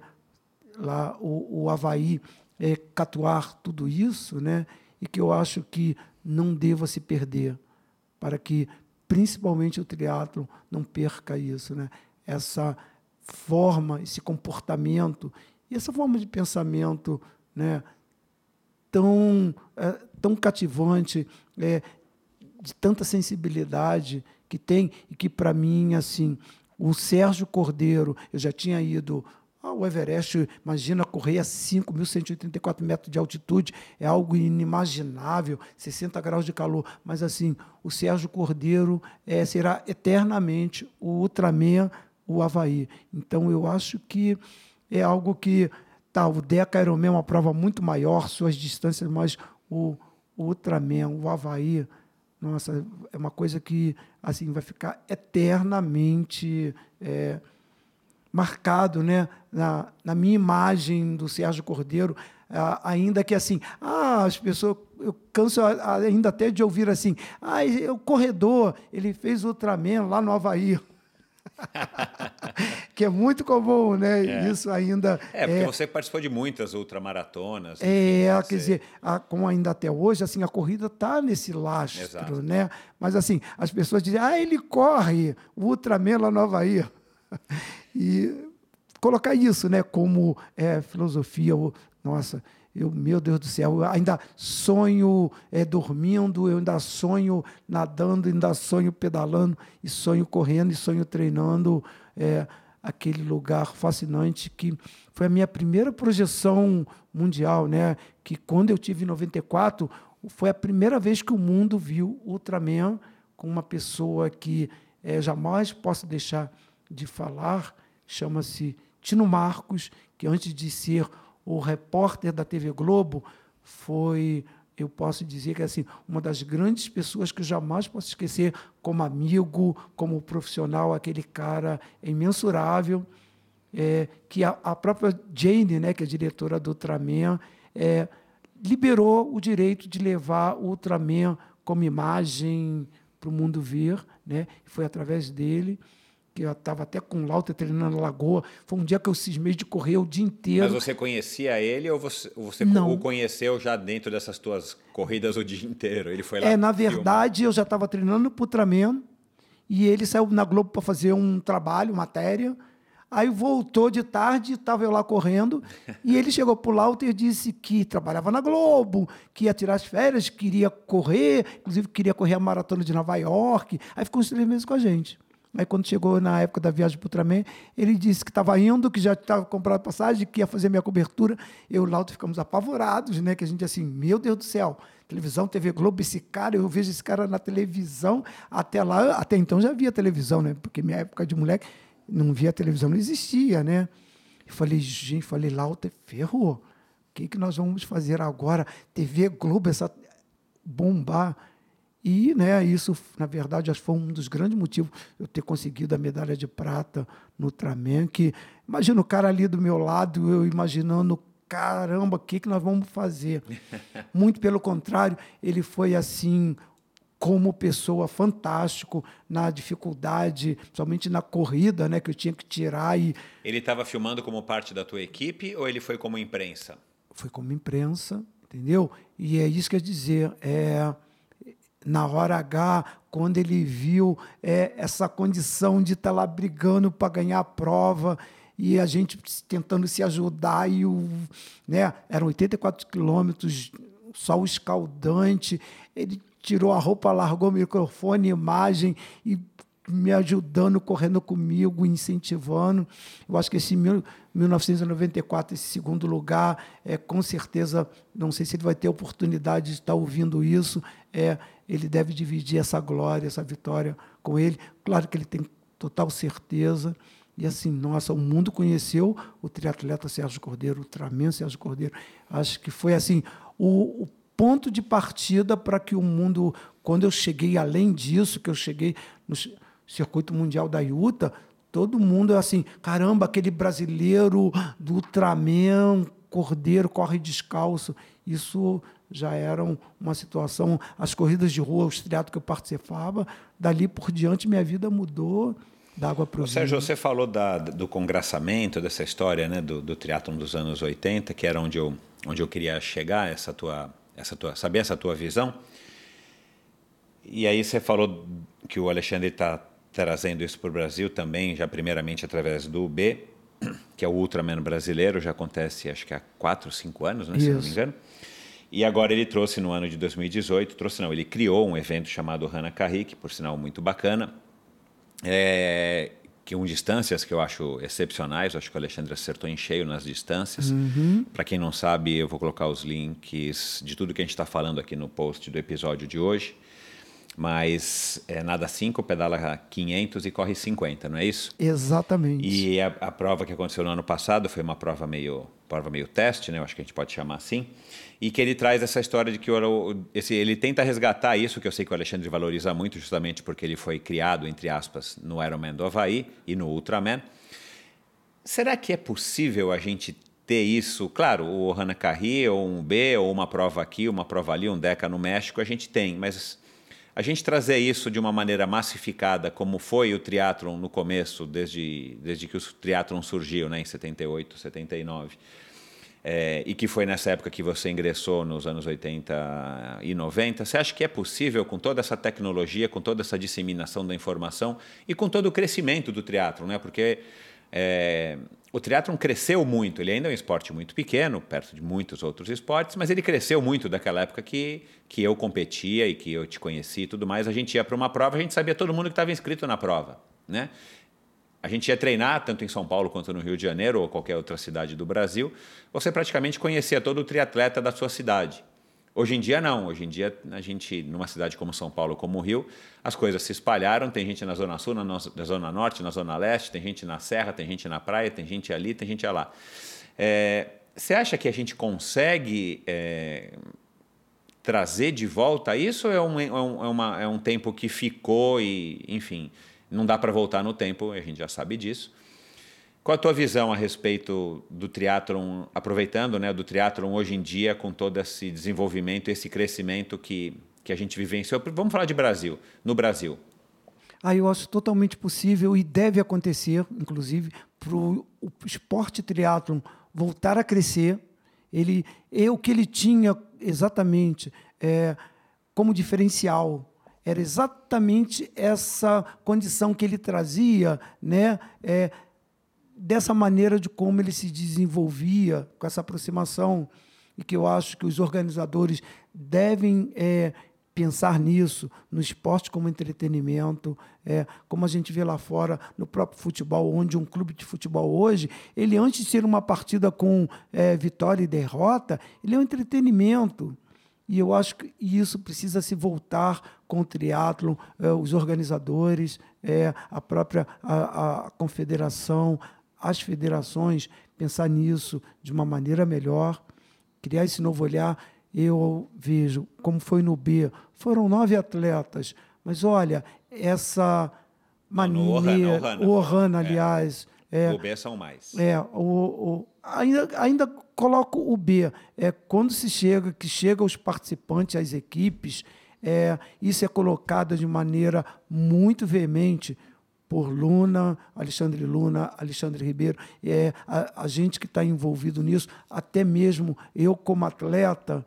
lá o, o Havaí é, catuar tudo isso, né? e que eu acho que não deva se perder, para que principalmente o triatlo não perca isso, né? Essa forma, esse comportamento e essa forma de pensamento, né? Tão é, tão cativante, é, de tanta sensibilidade que tem e que para mim assim o Sérgio Cordeiro, eu já tinha ido ah, o Everest, imagina correr a 5.184 metros de altitude, é algo inimaginável, 60 graus de calor. Mas, assim, o Sérgio Cordeiro é, será eternamente o Ultraman, o Havaí. Então, eu acho que é algo que. Tá, o Deca Ironman é uma prova muito maior, suas distâncias, mas o, o Ultraman, o Havaí, nossa, é uma coisa que assim vai ficar eternamente. É, marcado né, na, na minha imagem do Sérgio Cordeiro, ainda que assim, ah, as pessoas, eu canso ainda até de ouvir assim, ah, o corredor, ele fez Ultraman lá no Havaí. que é muito comum, né? É. Isso ainda. É, porque é, você participou de muitas ultramaratonas. É, você... quer dizer, a, como ainda até hoje, assim, a corrida está nesse lastro, Exato. né? Mas assim, as pessoas dizem, ah, ele corre, o Ultraman lá no Havaí. E colocar isso né, como é, filosofia. Nossa, eu, meu Deus do céu, eu ainda sonho é, dormindo, eu ainda sonho nadando, ainda sonho pedalando, e sonho correndo, e sonho treinando é, aquele lugar fascinante que foi a minha primeira projeção mundial, né? Que quando eu tive em 94, foi a primeira vez que o mundo viu Ultraman com uma pessoa que é, jamais posso deixar de falar, chama-se Tino Marcos, que antes de ser o repórter da TV Globo, foi, eu posso dizer que é assim, uma das grandes pessoas que eu jamais posso esquecer como amigo, como profissional, aquele cara imensurável, é, que a, a, própria Jane, né, que é diretora do Ultraman, é, liberou o direito de levar o Ultraman como imagem para o mundo ver, né? Foi através dele que eu estava até com o Lauter treinando na Lagoa. Foi um dia que eu cismei de correr o dia inteiro. Mas você conhecia ele ou você, você Não. o conheceu já dentro dessas tuas corridas o dia inteiro? Ele foi lá? É, na verdade, filmar. eu já estava treinando para o Ultraman e ele saiu na Globo para fazer um trabalho, matéria. Aí voltou de tarde, estava eu lá correndo, e ele chegou para o Lauter e disse que trabalhava na Globo, que ia tirar as férias, queria correr, inclusive queria correr a maratona de Nova York. Aí ficou uns três meses com a gente. Aí quando chegou na época da viagem para o Ultraman, ele disse que estava indo, que já estava comprado passagem, que ia fazer minha cobertura. Eu e o Lauto ficamos apavorados, né? Que a gente assim, meu Deus do céu, televisão, TV Globo, esse cara, eu vejo esse cara na televisão. Até lá, até então já via televisão, né? Porque minha época de moleque não via televisão, não existia, né? Eu falei, gente, falei, Lauto, ferrou. O que, que nós vamos fazer agora? TV Globo, essa bombar. E né, isso, na verdade, acho que foi um dos grandes motivos eu ter conseguido a medalha de prata no Ultraman, que imagina o cara ali do meu lado, eu imaginando, caramba, o que, que nós vamos fazer? Muito pelo contrário, ele foi assim, como pessoa fantástico na dificuldade, principalmente na corrida, né, que eu tinha que tirar e Ele estava filmando como parte da tua equipe ou ele foi como imprensa? foi como imprensa, entendeu? E é isso que quer dizer, é na hora H, quando ele viu é, essa condição de estar lá brigando para ganhar a prova e a gente tentando se ajudar e o, né, eram 84 quilômetros, sol escaldante, ele tirou a roupa, largou o microfone, imagem e me ajudando, correndo comigo, incentivando. Eu acho que esse mil, 1994, esse segundo lugar, é com certeza, não sei se ele vai ter oportunidade de estar ouvindo isso, é, ele deve dividir essa glória, essa vitória com ele. Claro que ele tem total certeza. E assim, nossa, o mundo conheceu o triatleta Sérgio Cordeiro, o Ultraman Sérgio Cordeiro. Acho que foi assim o, o ponto de partida para que o mundo, quando eu cheguei além disso, que eu cheguei no circuito mundial da Utah, todo mundo assim, caramba, aquele brasileiro do Ultraman, Cordeiro corre descalço. Isso já era uma situação, as corridas de rua, os triatlos que eu participava, dali por diante minha vida mudou da água para o Sérgio, você falou da, do congraçamento, dessa história né, do, do triatlon dos anos 80, que era onde eu, onde eu queria chegar, essa tua, essa tua, saber essa tua visão. E aí você falou que o Alexandre está trazendo isso para o Brasil também, já primeiramente através do UB, que é o Ultraman brasileiro, já acontece acho que há quatro, cinco anos, né, se não me engano. E agora ele trouxe no ano de 2018, trouxe não, ele criou um evento chamado Hana Carrick, por sinal muito bacana, é, que um distâncias que eu acho excepcionais, acho que o Alexandre acertou em cheio nas distâncias. Uhum. Para quem não sabe, eu vou colocar os links de tudo que a gente está falando aqui no post do episódio de hoje. Mas é nada 5, pedala 500 e corre 50, não é isso? Exatamente. E a, a, prova que aconteceu no ano passado foi uma prova meio, prova meio teste, né? Eu acho que a gente pode chamar assim. E que ele traz essa história de que o, esse, ele tenta resgatar isso, que eu sei que o Alexandre valoriza muito, justamente porque ele foi criado, entre aspas, no Ironman do Havaí e no Ultraman. Será que é possível a gente ter isso? Claro, o Hanakari, ou um B, ou uma prova aqui, uma prova ali, um Deca no México, a gente tem, mas a gente trazer isso de uma maneira massificada, como foi o triatlon no começo, desde, desde que o triatlon surgiu, né, em 78, 79, é, e que foi nessa época que você ingressou nos anos 80 e 90, você acha que é possível, com toda essa tecnologia, com toda essa disseminação da informação e com todo o crescimento do triatlon, né? Porque é, o triatlon cresceu muito, ele ainda é um esporte muito pequeno, perto de muitos outros esportes, mas ele cresceu muito daquela época que, que eu competia e que eu te conheci e tudo mais. A gente ia para uma prova, a gente sabia todo mundo que estava inscrito na prova, né? A gente ia treinar, tanto em São Paulo quanto no Rio de Janeiro ou qualquer outra cidade do Brasil, você praticamente conhecia todo o triatleta da sua cidade. Hoje em dia não, hoje em dia a gente, numa cidade como São Paulo, como o Rio, as coisas se espalharam, tem gente na Zona Sul, na, na Zona Norte, na Zona Leste, tem gente na Serra, tem gente na praia, tem gente ali, tem gente lá. É, você acha que a gente consegue é, trazer de volta isso ou é um, é, um, é, uma, é um tempo que ficou e, enfim, não dá para voltar no tempo, a gente já sabe disso. Qual a tua visão a respeito do triatlon, aproveitando né, do triatlon hoje em dia, com todo esse desenvolvimento, esse crescimento que, que a gente vivenciou? Vamos falar de Brasil, no Brasil. Ah, eu acho totalmente possível e deve acontecer, inclusive, para o esporte triatlon voltar a crescer. Ele, é o que ele tinha exatamente é, como diferencial era exatamente essa condição que ele trazia, né? É, dessa maneira de como ele se desenvolvia, com essa aproximação, e que eu acho que os organizadores devem é, pensar nisso, no esporte como entretenimento, é, como a gente vê lá fora no próprio futebol, onde um clube de futebol hoje, ele antes de ser uma partida com é, vitória e derrota, ele é um entretenimento. E eu acho que isso precisa se voltar com o triatlon, é, os organizadores, é, a própria a, a confederação, as federações pensar nisso de uma maneira melhor, criar esse novo olhar. Eu vejo, como foi no B, foram nove atletas, mas olha, essa maneira. O Ohana, é. aliás. É, o B são mais. É, o, o, ainda, ainda coloco o B. É, quando se chega, que chega os participantes, as equipes, É, isso é colocado de maneira muito veemente por Luna, Alexandre Luna, Alexandre Ribeiro, é, a, a gente que está envolvido nisso, até mesmo eu como atleta,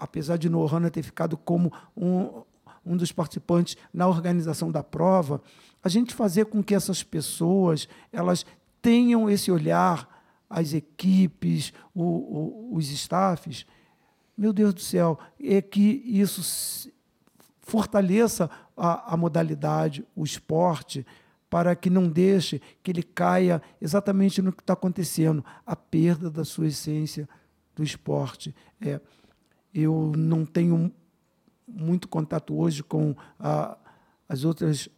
apesar de Nohana ter ficado como um, um dos participantes na organização da prova, a gente fazer com que essas pessoas elas tenham esse olhar, as equipes, o, o, os staffs, meu Deus do céu, é que isso fortaleça a, a modalidade, o esporte, para que não deixe que ele caia exatamente no que está acontecendo, a perda da sua essência do esporte. É, eu não tenho muito contato hoje com a, as outras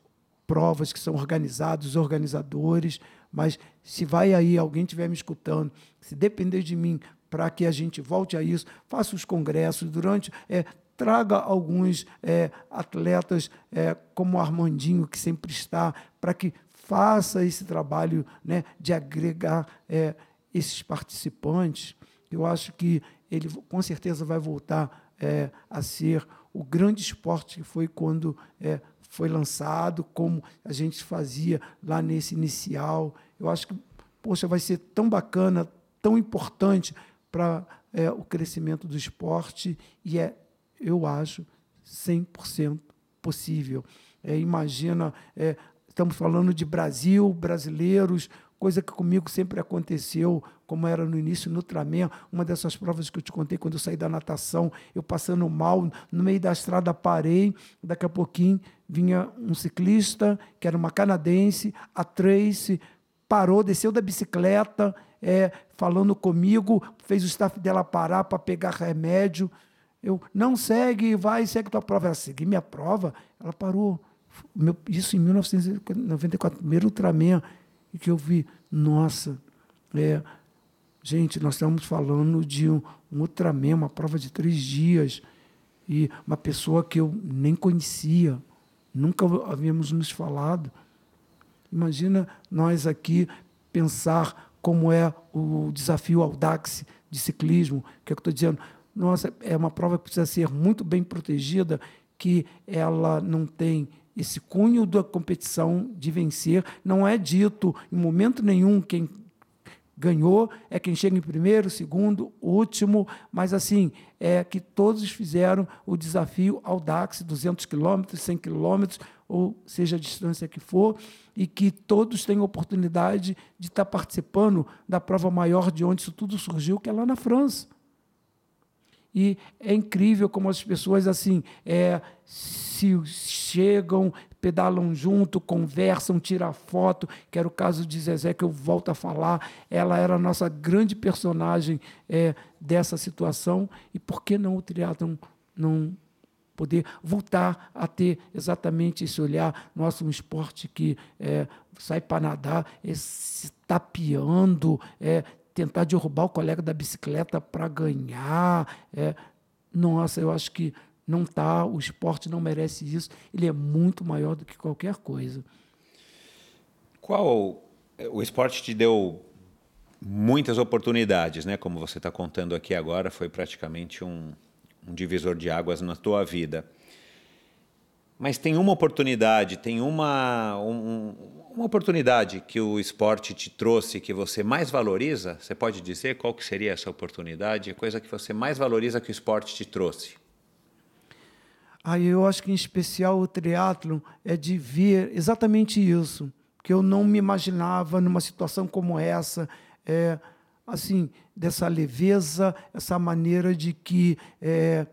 provas que são organizadas, os organizadores, mas se vai aí, alguém estiver me escutando, se depender de mim para que a gente volte a isso, faça os congressos durante. É, traga alguns é, atletas é, como o Armandinho, que sempre está, para que faça esse trabalho né, de agregar é, esses participantes. Eu acho que ele com certeza vai voltar é, a ser o grande esporte que foi quando é, foi lançado, como a gente fazia lá nesse inicial. Eu acho que, poxa, vai ser tão bacana, tão importante para é, o crescimento do esporte e é eu acho 100% possível. É, imagina, é, estamos falando de Brasil, brasileiros, coisa que comigo sempre aconteceu, como era no início no Ultraman, uma dessas provas que eu te contei quando eu saí da natação, eu passando mal, no meio da estrada parei, daqui a pouquinho vinha um ciclista, que era uma canadense, a Trace, parou, desceu da bicicleta, é, falando comigo, fez o staff dela parar para pegar remédio, eu, não segue, vai, segue tua prova. Ela seguiu minha prova, ela parou. Meu, isso em 1994, primeiro Ultraman, e que eu vi, nossa, é, gente, nós estamos falando de um, um Ultraman, uma prova de três dias, e uma pessoa que eu nem conhecia, nunca havíamos nos falado. Imagina nós aqui pensar como é o desafio Audax de ciclismo, que é que eu estou dizendo, nossa, é uma prova que precisa ser muito bem protegida, que ela não tem esse cunho da competição de vencer. Não é dito em momento nenhum quem ganhou é quem chega em primeiro, segundo, último, mas assim, é que todos fizeram o desafio Audax, 200 quilômetros, 100 quilômetros, ou seja a distância que for, e que todos têm oportunidade de estar participando da prova maior de onde isso tudo surgiu, que é lá na França. E é incrível como as pessoas assim é, se chegam, pedalam junto, conversam, tiram foto, que era o caso de Zezé, que eu volto a falar. Ela era a nossa grande personagem é, dessa situação. E por que não o triatlon não poder voltar a ter exatamente esse olhar. Nosso um esporte que é, sai para nadar, é, se tapeando, é, tentar derrubar o colega da bicicleta para ganhar. É, nossa, eu acho que não está, o esporte não merece isso. Ele é muito maior do que qualquer coisa. Qual o esporte te deu muitas oportunidades, né? Como você está contando aqui agora, foi praticamente um, um divisor de águas na tua vida. Mas tem uma oportunidade, tem uma, um, uma oportunidade que o esporte te trouxe que você mais valoriza? Você pode dizer qual que seria essa oportunidade? A coisa que você mais valoriza que o esporte te trouxe? Ah, eu acho que em especial o triatlo é de ver exatamente isso, que eu não me imaginava numa situação como essa, é, assim, dessa leveza, essa maneira de que é,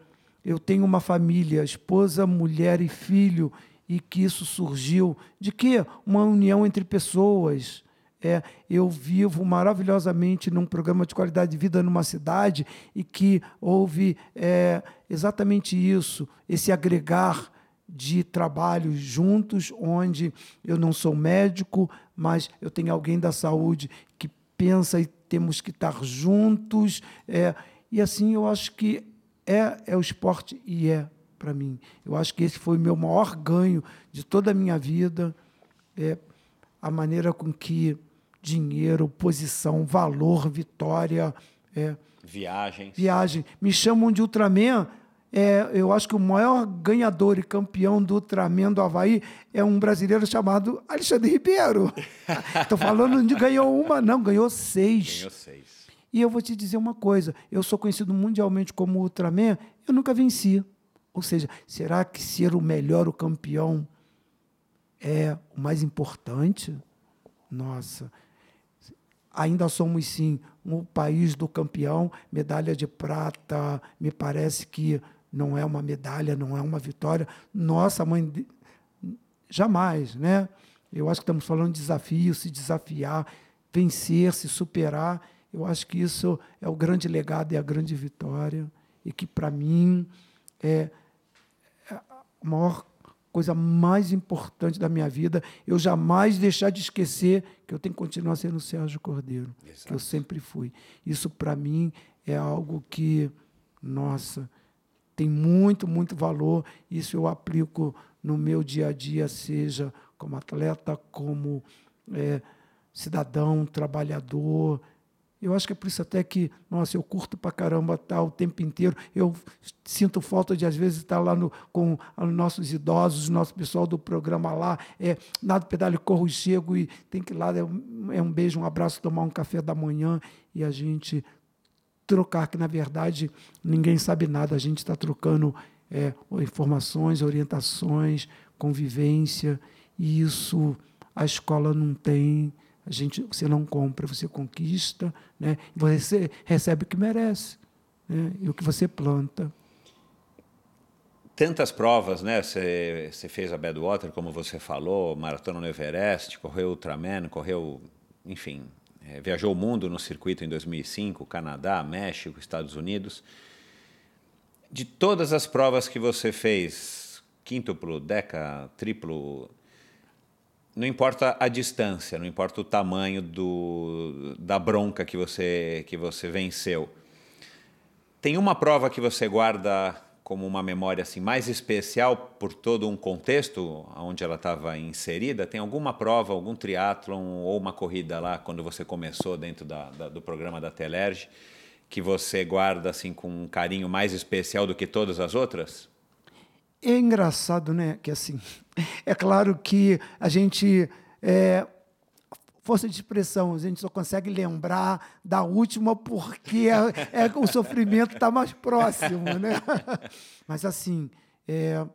eu tenho uma família, esposa, mulher e filho, e que isso surgiu de quê? Uma união entre pessoas. É, eu vivo maravilhosamente num programa de qualidade de vida numa cidade e que houve é, exatamente isso, esse agregar de trabalhos juntos, onde eu não sou médico, mas eu tenho alguém da saúde que pensa e temos que estar juntos. É, e assim eu acho que é, é o esporte e é para mim. Eu acho que esse foi o meu maior ganho de toda a minha vida, é a maneira com que dinheiro, posição, valor, vitória, é, viagem, viagem, me chamam de Ultraman. é, eu acho que o maior ganhador e campeão do Ultraman do Havaí é um brasileiro chamado Alexandre Ribeiro. Estou falando de ganhou uma, não, ganhou seis. Ganhou seis. E eu vou te dizer uma coisa: eu sou conhecido mundialmente como Ultraman, eu nunca venci. Ou seja, será que ser o melhor, o campeão, é o mais importante? Nossa, ainda somos sim o país do campeão, medalha de prata, me parece que não é uma medalha, não é uma vitória. Nossa mãe, jamais, né? Eu acho que estamos falando de desafio, se desafiar, vencer, se superar. Eu acho que isso é o grande legado e a grande vitória. E que, para mim, é a maior coisa mais importante da minha vida. Eu jamais deixar de esquecer que eu tenho que continuar sendo o Sérgio Cordeiro, Exato. que eu sempre fui. Isso, para mim, é algo que, nossa, tem muito, muito valor. Isso eu aplico no meu dia a dia, seja como atleta, como é, cidadão, trabalhador. Eu acho que é por isso até que, nossa, eu curto pra caramba estar tá, o tempo inteiro. Eu sinto falta de, às vezes, estar lá no, com os nossos idosos, nosso pessoal do programa lá. É, nada pedale, corro e chego e tem que ir lá, é um, é um beijo, um abraço, tomar um café da manhã e a gente trocar, que na verdade ninguém sabe nada, a gente está trocando é, informações, orientações, convivência, e isso a escola não tem, a gente, você não compra, você conquista, né? você recebe o que merece, né? e o que você planta. Tantas provas, né? Você, fez a Badwater, como você falou, maratona no Everest, correu Ultraman, correu, enfim, é, viajou o mundo no circuito em 2005, Canadá, México, Estados Unidos. De todas as provas que você fez, quíntuplo, deca, triplo, não importa a distância, não importa o tamanho do, da bronca que você, que você venceu. Tem uma prova que você guarda como uma memória assim mais especial por todo um contexto onde ela estava inserida? Tem alguma prova, algum triatlon ou uma corrida lá quando você começou dentro da, da, do programa da Telerge que você guarda assim com um carinho mais especial do que todas as outras? É engraçado, né? Que assim, é claro que a gente é, força de expressão, a gente só consegue lembrar da última porque é, é o sofrimento está mais próximo, né? Mas assim, é,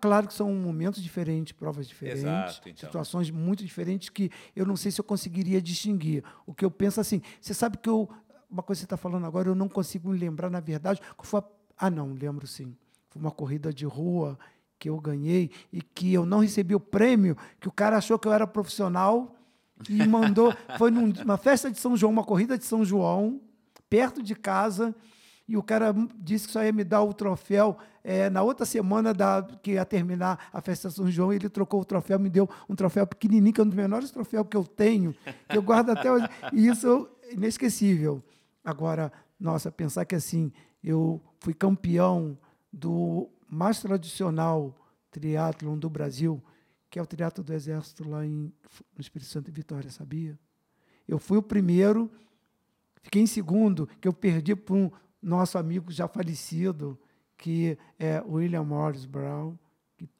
claro, que são momentos diferentes, provas diferentes, Exato, então. situações muito diferentes que eu não sei se eu conseguiria distinguir. O que eu penso assim, você sabe que eu uma coisa que você está falando agora eu não consigo me lembrar na verdade qual foi a, ah não lembro sim foi uma corrida de rua que eu ganhei e que eu não recebi o prêmio, que o cara achou que eu era profissional e mandou. Foi numa festa de São João, uma corrida de São João, perto de casa, e o cara disse que só ia me dar o troféu é, na outra semana da, que ia terminar a festa de São João. Ele trocou o troféu, me deu um troféu pequenininho, que é um dos menores troféus que eu tenho, que eu guardo até hoje. E isso é inesquecível. Agora, nossa, pensar que assim, eu fui campeão do mais tradicional triatlon do Brasil, que é o triatlo do Exército lá em, no Espírito Santo e Vitória, sabia? Eu fui o primeiro, fiquei em segundo, que eu perdi para um nosso amigo já falecido, que é William Morris Brown.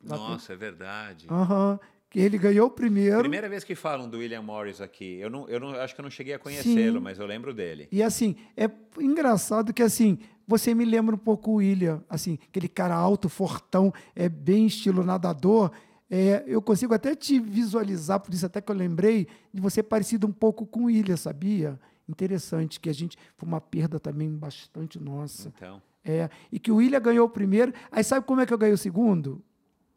Nossa, é verdade. Uhum, que ele ganhou o primeiro. Primeira vez que falam do William Morris aqui. Eu não, eu não acho que eu não cheguei a conhecê-lo, mas eu lembro dele. E assim, é engraçado que assim, você me lembra um pouco o William, assim, aquele cara alto, fortão, é bem estilo nadador. É, eu consigo até te visualizar, por isso até que eu lembrei, de você parecido um pouco com o William, sabia? Interessante, que a gente foi uma perda também bastante nossa. Então. É, e que o William ganhou o primeiro. Aí sabe como é que eu ganhei o segundo?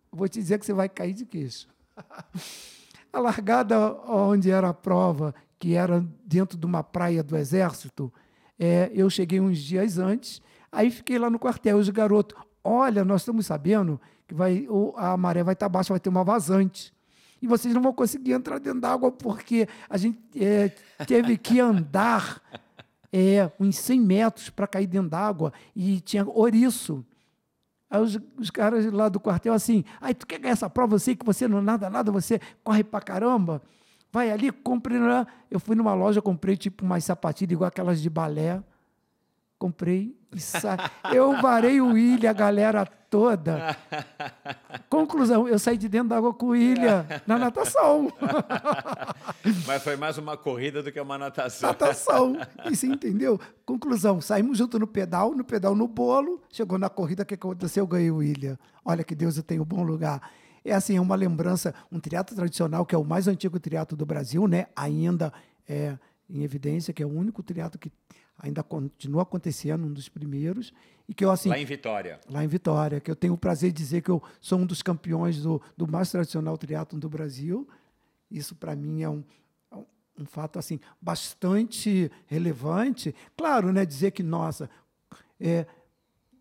vou te dizer que você vai cair de queixo. a largada onde era a prova, que era dentro de uma praia do exército, é, eu cheguei uns dias antes, aí fiquei lá no quartel. Os garotos, olha, nós estamos sabendo que vai, a maré vai estar baixa, vai ter uma vazante. E vocês não vão conseguir entrar dentro d'água porque a gente é, teve que andar é, uns 100 metros para cair dentro d'água e tinha ouriço. Aí os, os, caras lá do quartel assim, aí tu quer ganhar essa prova, eu sei que você não nada, nada, você corre pra caramba. Vai ali, compre. Né? Eu fui numa loja, comprei tipo umas sapatilhas igual aquelas de balé. Comprei Eu varei o William, a galera toda. Conclusão, eu saí de dentro da água com o William na natação. Mas foi mais uma corrida do que uma natação. Natação. E você entendeu? Conclusão, saímos junto no pedal, no pedal no bolo. Chegou na corrida, o que aconteceu? Eu ganhei o William. Olha que Deus, eu tenho um bom lugar. É assim, é uma lembrança, um triatlo tradicional, que é o mais antigo triatlo do Brasil, né? Ainda é em evidência, que é o único triatlo que ainda continua acontecendo, um dos primeiros. E que eu, assim, lá em Vitória. Lá em Vitória, que eu tenho o prazer de dizer que eu sou um dos campeões do, do mais tradicional triatlon do Brasil. Isso, para mim, é um, é um, um, fato assim bastante relevante. Claro, né, dizer que, nossa, é,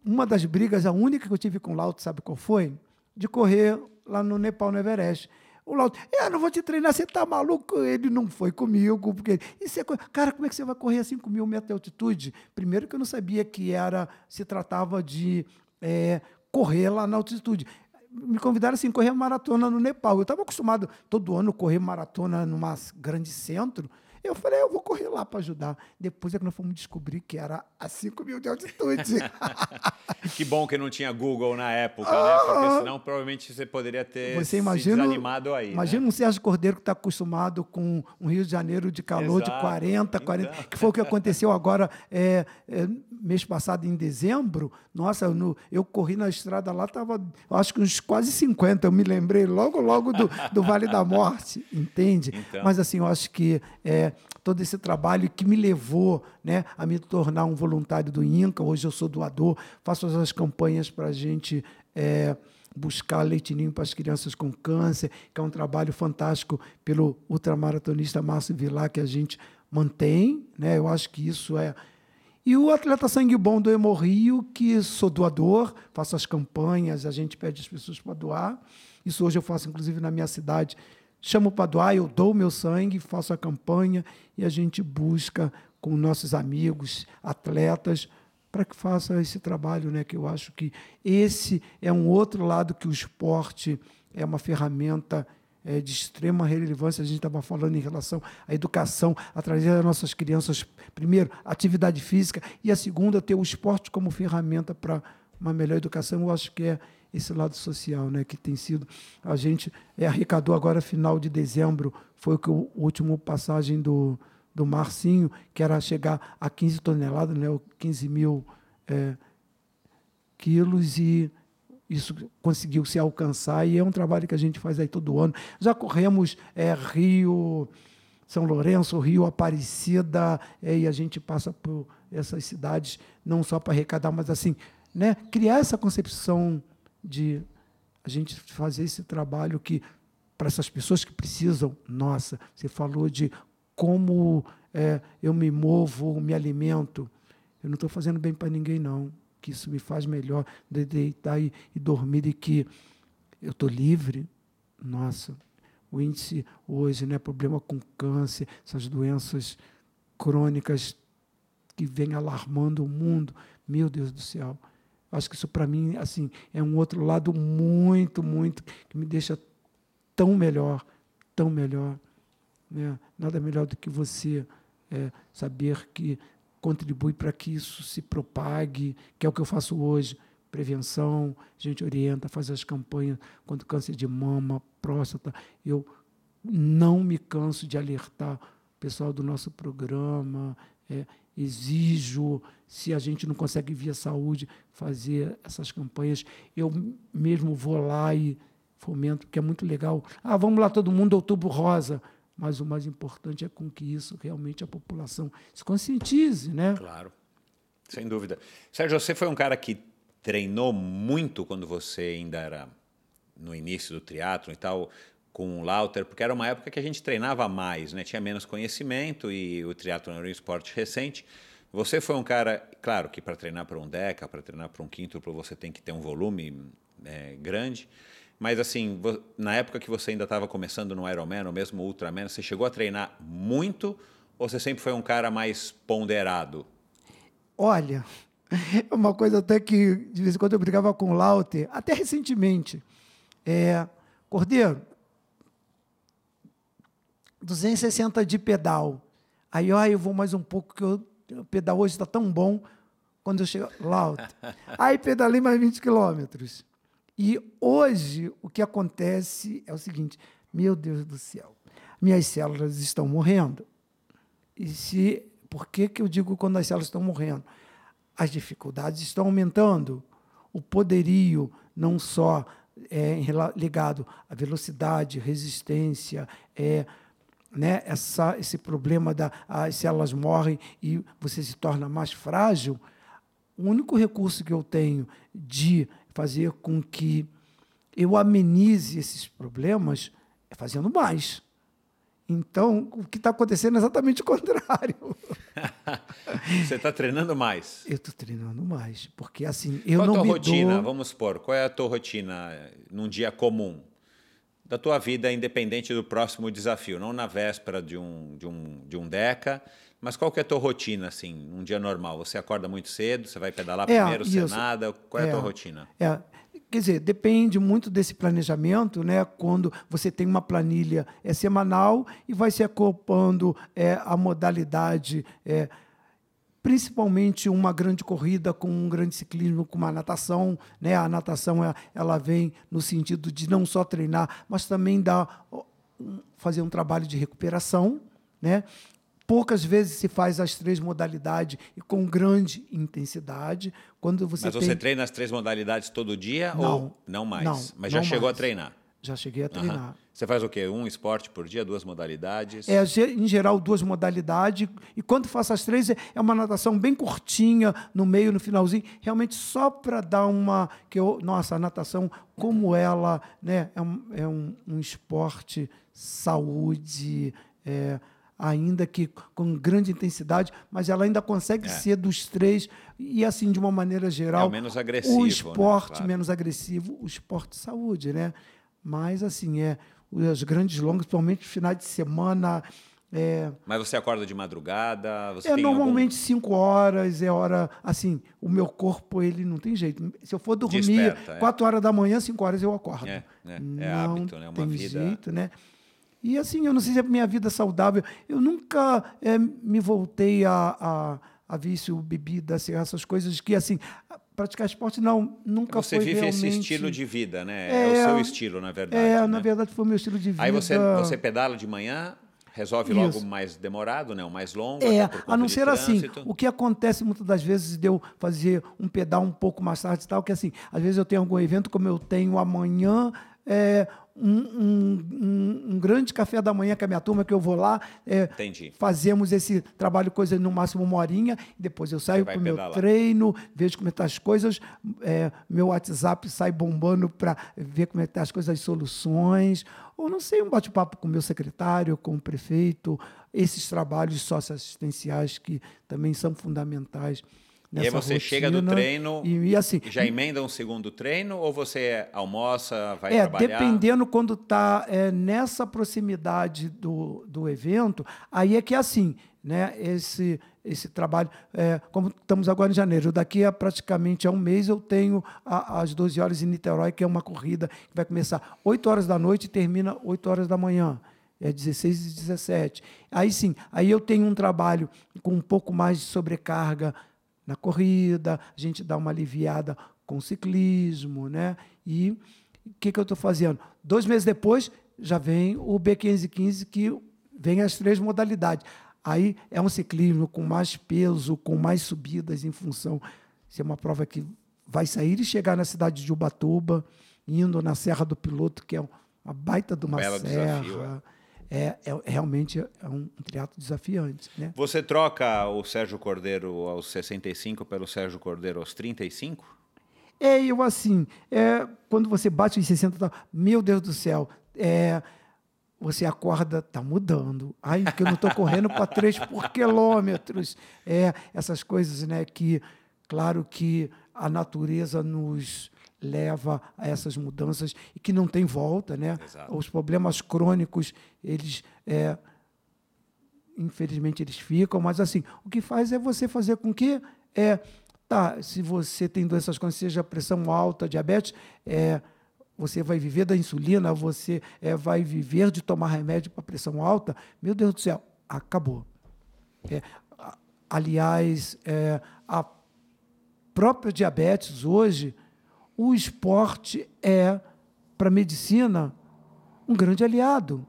uma das brigas, a única que eu tive com o Lauto, sabe qual foi? De correr lá no Nepal, no Everest. O Lauto, é, não vou te treinar, você tá maluco? Ele não foi comigo, porque. Isso é, cara, como é que você vai correr a 5 mil metros de altitude? Primeiro que eu não sabia que era, se tratava de é, correr lá na altitude. Me convidaram assim, correr maratona no Nepal. Eu estava acostumado todo ano correr maratona num grande centro. Eu falei, eu vou correr lá para ajudar. Depois é que nós fomos descobrir que era a 5 mil de altitude. que bom que não tinha Google na época, ah, né? Porque senão provavelmente você poderia ter você imagina, desanimado aí. Imagina né? um Sérgio Cordeiro que está acostumado com um Rio de Janeiro de calor Exato. de 40, 40, então. que foi o que aconteceu agora é, é, mês passado, em dezembro. Nossa, no, eu corri na estrada lá, estava acho que uns quase 50. Eu me lembrei logo, logo do, do Vale da Morte, entende? Então. Mas assim, eu acho que é, todo esse trabalho que me levou né, a me tornar um voluntário do INCA. Hoje eu sou doador, faço as campanhas para a gente é, buscar leitinho para as crianças com câncer, que é um trabalho fantástico pelo ultramaratonista Márcio Vilar, que a gente mantém. Né? Eu acho que isso é. E o atleta sangue bom do Hemorrio, que sou doador, faço as campanhas, a gente pede as pessoas para doar. Isso hoje eu faço, inclusive, na minha cidade, chamo para doar, eu dou meu sangue, faço a campanha e a gente busca com nossos amigos, atletas, para que faça esse trabalho, né? Que eu acho que esse é um outro lado que o esporte é uma ferramenta é, de extrema relevância. A gente estava falando em relação à educação, a trazer as nossas crianças, primeiro, atividade física, e a segunda, ter o esporte como ferramenta para uma melhor educação. Eu acho que é esse lado social, né, que tem sido a gente é, arrecadou agora final de dezembro foi o que o último passagem do, do Marcinho que era chegar a 15 toneladas, né, 15 mil é, quilos e isso conseguiu se alcançar e é um trabalho que a gente faz aí todo ano. Já corremos é, Rio, São Lourenço, Rio Aparecida, é, e a gente passa por essas cidades não só para arrecadar, mas assim, né, criar essa concepção de a gente fazer esse trabalho que, para essas pessoas que precisam, nossa, você falou de como é, eu me movo, me alimento. Eu não estou fazendo bem para ninguém, não. Que isso me faz melhor de deitar e, e dormir e que eu estou livre. Nossa, o índice hoje, né, problema com câncer, essas doenças crônicas que vêm alarmando o mundo. Meu Deus do céu. Acho que isso para mim assim é um outro lado muito, muito que me deixa tão melhor, tão melhor. Né? Nada melhor do que você é, saber que contribui para que isso se propague, que é o que eu faço hoje. Prevenção, a gente orienta, faz as campanhas contra câncer de mama, próstata. Eu não me canso de alertar o pessoal do nosso programa, é, exijo, se a gente não consegue via saúde fazer essas campanhas, eu mesmo vou lá e fomento, que é muito legal. Ah, vamos lá todo mundo, outubro rosa. Mas o mais importante é com que isso realmente a população se conscientize, né? Claro, sem dúvida. Sérgio, você foi um cara que treinou muito quando você ainda era no início do triatlo e tal com o Lauter, porque era uma época que a gente treinava mais, né? tinha menos conhecimento e o triatlo era um esporte recente. Você foi um cara, claro que para treinar para um deca, para treinar para um quíntuplo, você tem que ter um volume é, grande. Mas assim, na época que você ainda estava começando no Ironman, ou mesmo Ultraman, você chegou a treinar muito ou você sempre foi um cara mais ponderado? Olha, uma coisa até que de vez em quando eu brigava com o Lauter, até recentemente. É, Cordeiro, 260 de pedal. Aí, ó, eu vou mais um pouco, que o pedal hoje está tão bom. quando eu chego lá, aí pedalei mais 20 quilômetros. E hoje o que acontece é o seguinte: meu Deus do céu, minhas células estão morrendo. E se por que, que eu digo quando as células estão morrendo? As dificuldades estão aumentando. O poderio, não só é, ligado à velocidade, resistência, é, né, essa, esse problema da as células morrem e você se torna mais frágil, o único recurso que eu tenho de fazer com que eu amenize esses problemas é fazendo mais. Então, o que está acontecendo é exatamente o contrário. Você está treinando mais? Eu estou treinando mais, porque assim, eu qual não a tua rotina? dou... Vamos supor, qual é a tua rotina num dia comum? Da tua vida, independente do próximo desafio, não na véspera de um, de um, de um DECA, mas qual que é a tua rotina, assim, num dia normal? Você acorda muito cedo, você vai pedalar É, primeiro, você isso. nada? Qual é a É. tua rotina? É, quer dizer, depende muito desse planejamento, né? Quando você tem uma planilha é semanal e vai se acoplando é, a modalidade, é, principalmente uma grande corrida com um grande ciclismo, com uma natação, né? A natação é- ela vem no sentido de não só treinar, mas também dar fazer um trabalho de recuperação, né? Poucas vezes se faz as três modalidades e com grande intensidade. Quando você Mas tem... você treina as três modalidades todo dia Não. ou não mais? Não, Mas já chegou mais. a treinar? Já cheguei a treinar. Você faz o quê? Um esporte por dia, duas modalidades? É, em geral, duas modalidades. E quando faço as três, é é uma natação bem curtinha, no meio, no finalzinho, realmente só para dar uma. Que eu, nossa, a natação, como ela né, é, um, é um, um esporte, saúde, é, ainda que com grande intensidade, mas ela ainda consegue É. ser dos três, e assim, de uma maneira geral. É o menos agressivo, O né? esporte Claro. menos agressivo, o esporte saúde, né? Mas, assim, é as grandes longas, principalmente finais de semana. É, Mas você acorda de madrugada? Você é algum- normalmente cinco horas, é hora. Assim, o meu corpo, ele não tem jeito. Se eu for dormir Desperta, é. quatro horas da manhã, cinco horas eu acordo. É, né? É não hábito, né? Uma tem vida- jeito, né? E assim, eu não sei se é minha vida saudável. Eu nunca é, me voltei a, a, a vício, bebida, assim, essas coisas que, assim, praticar esporte, não, nunca Você foi vive realmente... esse estilo de vida, né? É, o É, seu estilo, na verdade. É, né? na verdade foi o meu estilo de vida. Aí você, você pedala de manhã, resolve logo Isso. o mais demorado, né? o mais longo. É, a não ser assim, o que acontece muitas das vezes de eu fazer um pedal um pouco mais tarde e tal, que assim, às vezes eu tenho algum evento, como eu tenho amanhã, é, um, um- um- grande café da manhã com a minha turma, que eu vou lá, é, fazemos esse trabalho, coisa no máximo uma horinha, depois eu saio para o meu treino, vejo como estão as coisas, é, meu WhatsApp sai bombando para ver como estão as coisas, as soluções, ou não sei, um bate-papo com o meu secretário, com o prefeito, esses trabalhos socioassistenciais que também são fundamentais. E aí você chega do rotina. treino e, e assim, já emenda um segundo treino ou você almoça, vai é, trabalhar? dependendo quando está nessa proximidade do, do evento, aí é que é assim, né? Esse, esse trabalho, é, como estamos agora em janeiro, daqui a praticamente a um mês eu tenho a- às 12 horas em Niterói, que é uma corrida que vai começar 8 horas da noite e termina 8 horas da manhã. É 16 e 17. Aí sim, aí eu tenho um trabalho com um pouco mais de sobrecarga na corrida, a gente dá uma aliviada com o ciclismo, né? E o que, que eu estou fazendo? Dois meses depois, já vem o B515, que vem as três modalidades. Aí é um ciclismo com mais peso, com mais subidas em função. Isso é uma prova que vai sair e chegar na cidade de Ubatuba, indo na Serra do Piloto, que é uma baita de uma Belo serra. desafio, é, é, realmente é um, um triatlo desafiante, né? Você troca o Sérgio Cordeiro aos 65 pelo Sérgio Cordeiro aos 35? É, eu assim, é, quando você bate em 60, tá, meu Deus do céu, é, você acorda, tá mudando. Ai, que eu não estou correndo para 3 por quilômetros. É, essas coisas, né, que, claro que a natureza nos leva a essas mudanças e que não tem volta, né? Exato. Os problemas crônicos, eles é, infelizmente eles ficam, mas assim, o que faz é você fazer com que é tá, se você tem doenças crônicas, seja pressão alta, diabetes, é, você vai viver da insulina, você é, vai viver de tomar remédio para pressão alta, meu Deus do céu, acabou. É, aliás, é, a própria diabetes hoje, o esporte é, para a medicina, um grande aliado.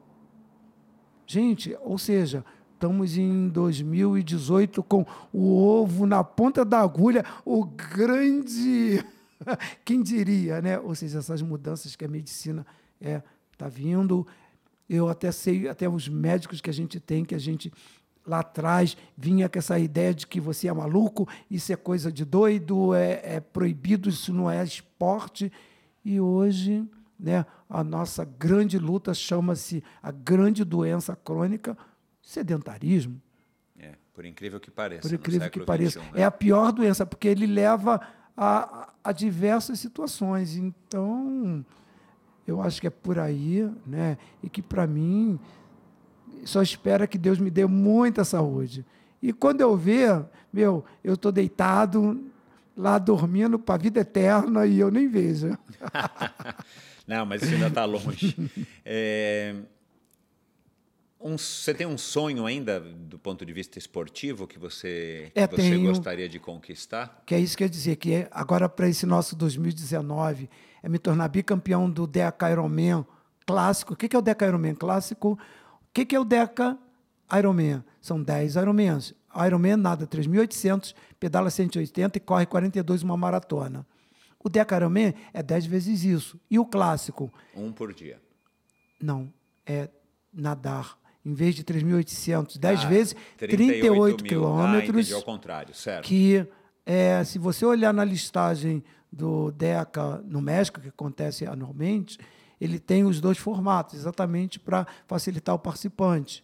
Gente, ou seja, estamos em 2018 com o ovo na ponta da agulha, o grande. Quem diria, né? Ou seja, essas mudanças que a medicina está é, tá vindo. Eu até sei, até os médicos que a gente tem, que a gente lá atrás vinha com essa ideia de que você é maluco, isso é coisa de doido, é, é proibido, isso não é esporte. E hoje, né, a nossa grande luta chama-se a grande doença crônica, sedentarismo. É, por incrível que pareça. Por incrível que pareça. né? É a pior doença, porque ele leva a, a diversas situações. Então, eu acho que é por aí, né? E que, para mim, só espera que Deus me dê muita saúde. E quando eu ver, meu, eu estou deitado lá dormindo para a vida eterna e eu nem vejo. Não, mas isso ainda está longe. É, um, você tem um sonho ainda do ponto de vista esportivo que você, que É, você tenho. gostaria de conquistar? Que é isso que eu ia dizer, que é agora para esse nosso 2019 é me tornar bicampeão do Deca Ironman clássico. O que que é o Deca Ironman clássico? O que que é o Deca Ironman? São 10 Ironmans. Ironman nada, 3.800, pedala 180 e corre 42 uma maratona. O Deca Ironman é 10 vezes isso. E o clássico? Um por dia. Não, é nadar. Em vez de 3.800, 10 Ah, vezes, 38 mil. Ah, quilômetros entendi, ao contrário, certo. que é, se você olhar na listagem do DECA no México, que acontece anualmente, ele tem os dois formatos, exatamente para facilitar o participante.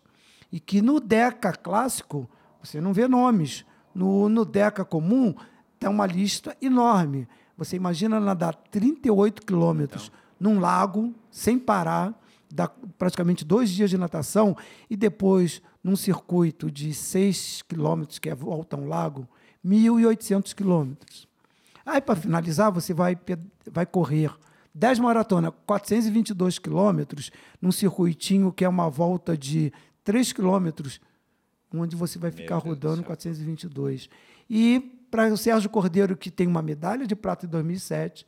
E que no DECA clássico, você não vê nomes. No, no DECA comum, tem uma lista enorme. Você imagina nadar 38 quilômetros num lago, sem parar, dá praticamente dois dias de natação, e depois, num circuito de 6 quilômetros, que é volta a um lago, 1.800 quilômetros. Aí, para finalizar, você vai, vai correr 10 maratonas, 422 quilômetros, num circuitinho que é uma volta de 3 quilômetros, onde você vai ficar do rodando céu. 422. E para o Sérgio Cordeiro, que tem uma medalha de prata em 2007,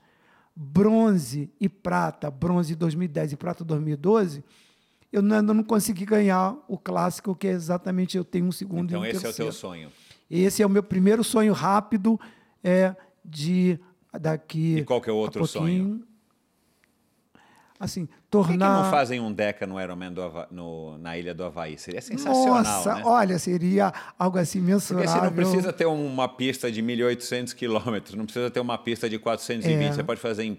bronze e prata, bronze em 2010 e prata em 2012, eu não- ainda não consegui ganhar o clássico, que é exatamente eu tenho um segundo Então e um esse é o terceiro. teu sonho. Esse é o meu primeiro sonho rápido é de daqui E qual que é o outro pouquinho, Assim, Por que, que tornar não fazem um Deca no Ironman do Hava- no- na Ilha do Havaí? Seria sensacional, Nossa, né? olha, seria algo assim Porque mensurável. você não precisa ter uma pista de 1.800 quilômetros, não precisa ter uma pista de 420. É. Você pode fazer em,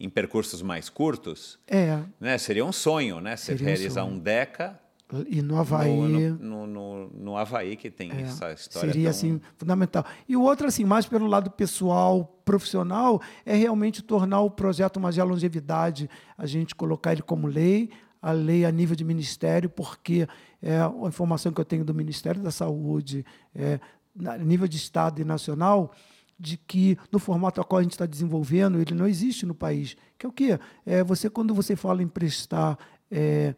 em percursos mais curtos. É, Né? Seria um sonho, né? Você Seria um realizar sonho. um Deca e no Havaí. no, no, no, no Havaí, que tem É, essa história Seria tão... assim fundamental. E o outro assim, mais pelo lado pessoal, profissional, é realmente tornar o projeto Magela Longevidade, a gente colocar ele como lei, a lei a nível de ministério, porque é a informação que eu tenho do Ministério da Saúde, é, na- nível de estado e nacional, de que no formato a qual a gente está desenvolvendo, ele não existe no país. Que é o quê? É você quando você fala em prestar é,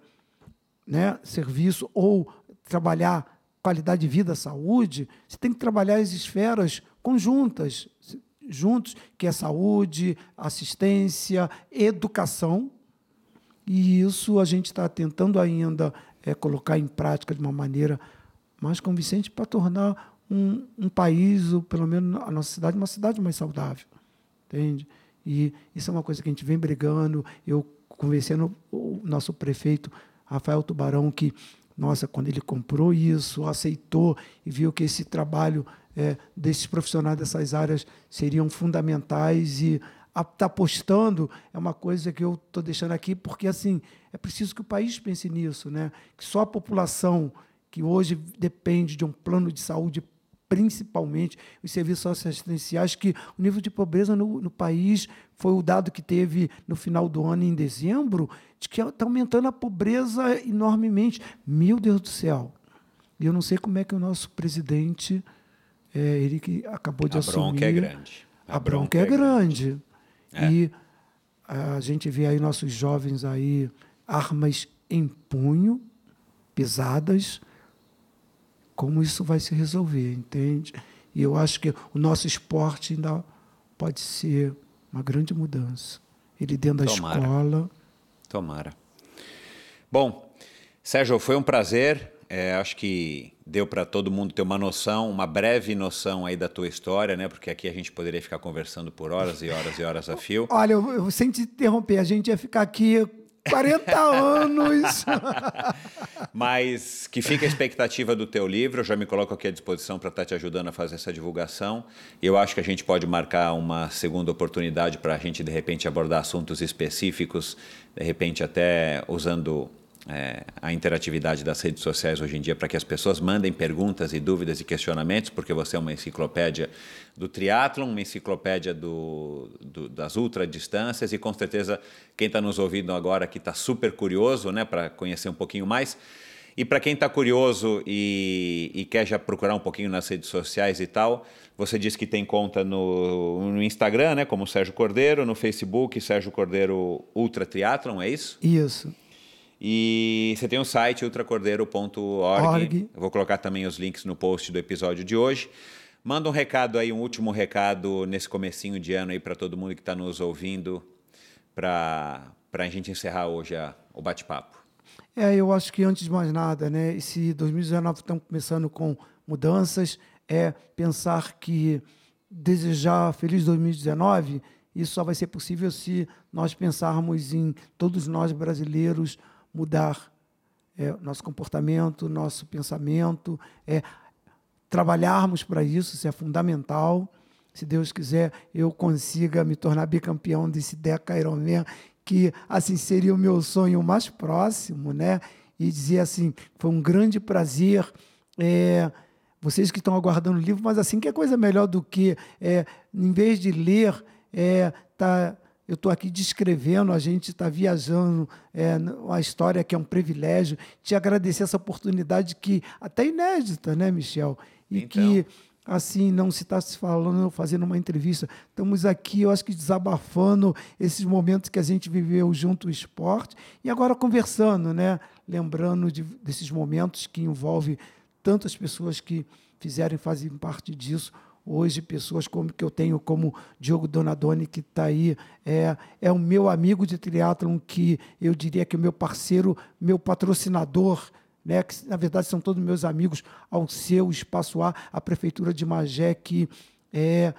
né, serviço ou trabalhar qualidade de vida, saúde, você tem que trabalhar as esferas conjuntas, juntos, que é saúde, assistência, educação. E isso a gente está tentando ainda é, colocar em prática de uma maneira mais convincente para tornar um, um país, ou pelo menos a nossa cidade, uma cidade mais saudável. Entende? E isso é uma coisa que a gente vem brigando. Eu conversando o nosso prefeito, Rafael Tubarão, que, nossa, quando ele comprou isso, aceitou e viu que esse trabalho é, desses profissionais dessas áreas seriam fundamentais e está apostando é uma coisa que eu estou deixando aqui, porque assim é preciso que o país pense nisso, né? que só a população que hoje depende de um plano de saúde principalmente os serviços socioassistenciais, que o nível de pobreza no, no país foi o dado que teve no final do ano, em dezembro, de que está aumentando a pobreza enormemente. Meu Deus do céu! E eu não sei como é que o nosso presidente, é, ele que acabou de A assumir... bronca é grande. A, bronca, é grande. E a gente vê aí nossos jovens aí, armas em punho, pesadas, como isso vai se resolver, entende? E eu acho que o nosso esporte ainda pode ser uma grande mudança. Ele dentro da Tomara. escola. Tomara. Bom, Sérgio, foi um prazer. É, acho que deu para todo mundo ter uma noção, uma breve noção aí da tua história, né? Porque aqui a gente poderia ficar conversando por horas e horas e horas a fio. Olha, eu, eu, sem te interromper, a gente ia ficar aqui 40 anos. Mas que fica a expectativa do teu livro, eu já me coloco aqui à disposição para estar te ajudando a fazer essa divulgação. Eu acho que a gente pode marcar uma segunda oportunidade para a gente, de repente, abordar assuntos específicos, de repente até usando é, a interatividade das redes sociais hoje em dia para que as pessoas mandem perguntas e dúvidas e questionamentos, porque você é uma enciclopédia do triatlon, uma enciclopédia do, do, das ultradistâncias e com certeza quem está nos ouvindo agora que está super curioso né, para conhecer um pouquinho mais. E para quem está curioso e, e, quer já procurar um pouquinho nas redes sociais e tal, você disse que tem conta no, no Instagram, né, como Sérgio Cordeiro, no Facebook, Sérgio Cordeiro Ultra Triathlon, é isso? Isso. E você tem o um site ultracordeiro.org. Vou colocar também os links no post do episódio de hoje. Manda um recado aí, um último recado nesse comecinho de ano aí para todo mundo que está nos ouvindo, para a gente encerrar hoje a, o bate-papo. É, eu acho que antes de mais nada, né, esse 2019 estamos começando com mudanças, é pensar que desejar feliz 2019, isso só vai ser possível se nós pensarmos em todos nós brasileiros mudar é, nosso comportamento, nosso pensamento, é, trabalharmos para isso, isso é fundamental. Se Deus quiser, eu consiga me tornar bicampeão desse Deca Ironman, que assim seria o meu sonho mais próximo, né? E dizer assim, foi um grande prazer. É, vocês que estão aguardando o livro, mas assim que é coisa melhor do que, é, em vez de ler, é, tá eu estou aqui descrevendo, a gente está viajando, é, uma história que é um privilégio. Te agradecer essa oportunidade que até inédita, né, Michel? E então. que assim não se está se falando, fazendo uma entrevista. Estamos aqui, eu acho que desabafando esses momentos que a gente viveu junto ao esporte e agora conversando, né? Lembrando de, desses momentos que envolve tantas pessoas que fizeram e fazem parte disso hoje pessoas como que eu tenho como Diogo Donadoni que está aí é é o meu amigo de triatlon que eu diria que é o meu parceiro meu patrocinador né que na verdade são todos meus amigos ao seu espaço A a prefeitura de Magé que é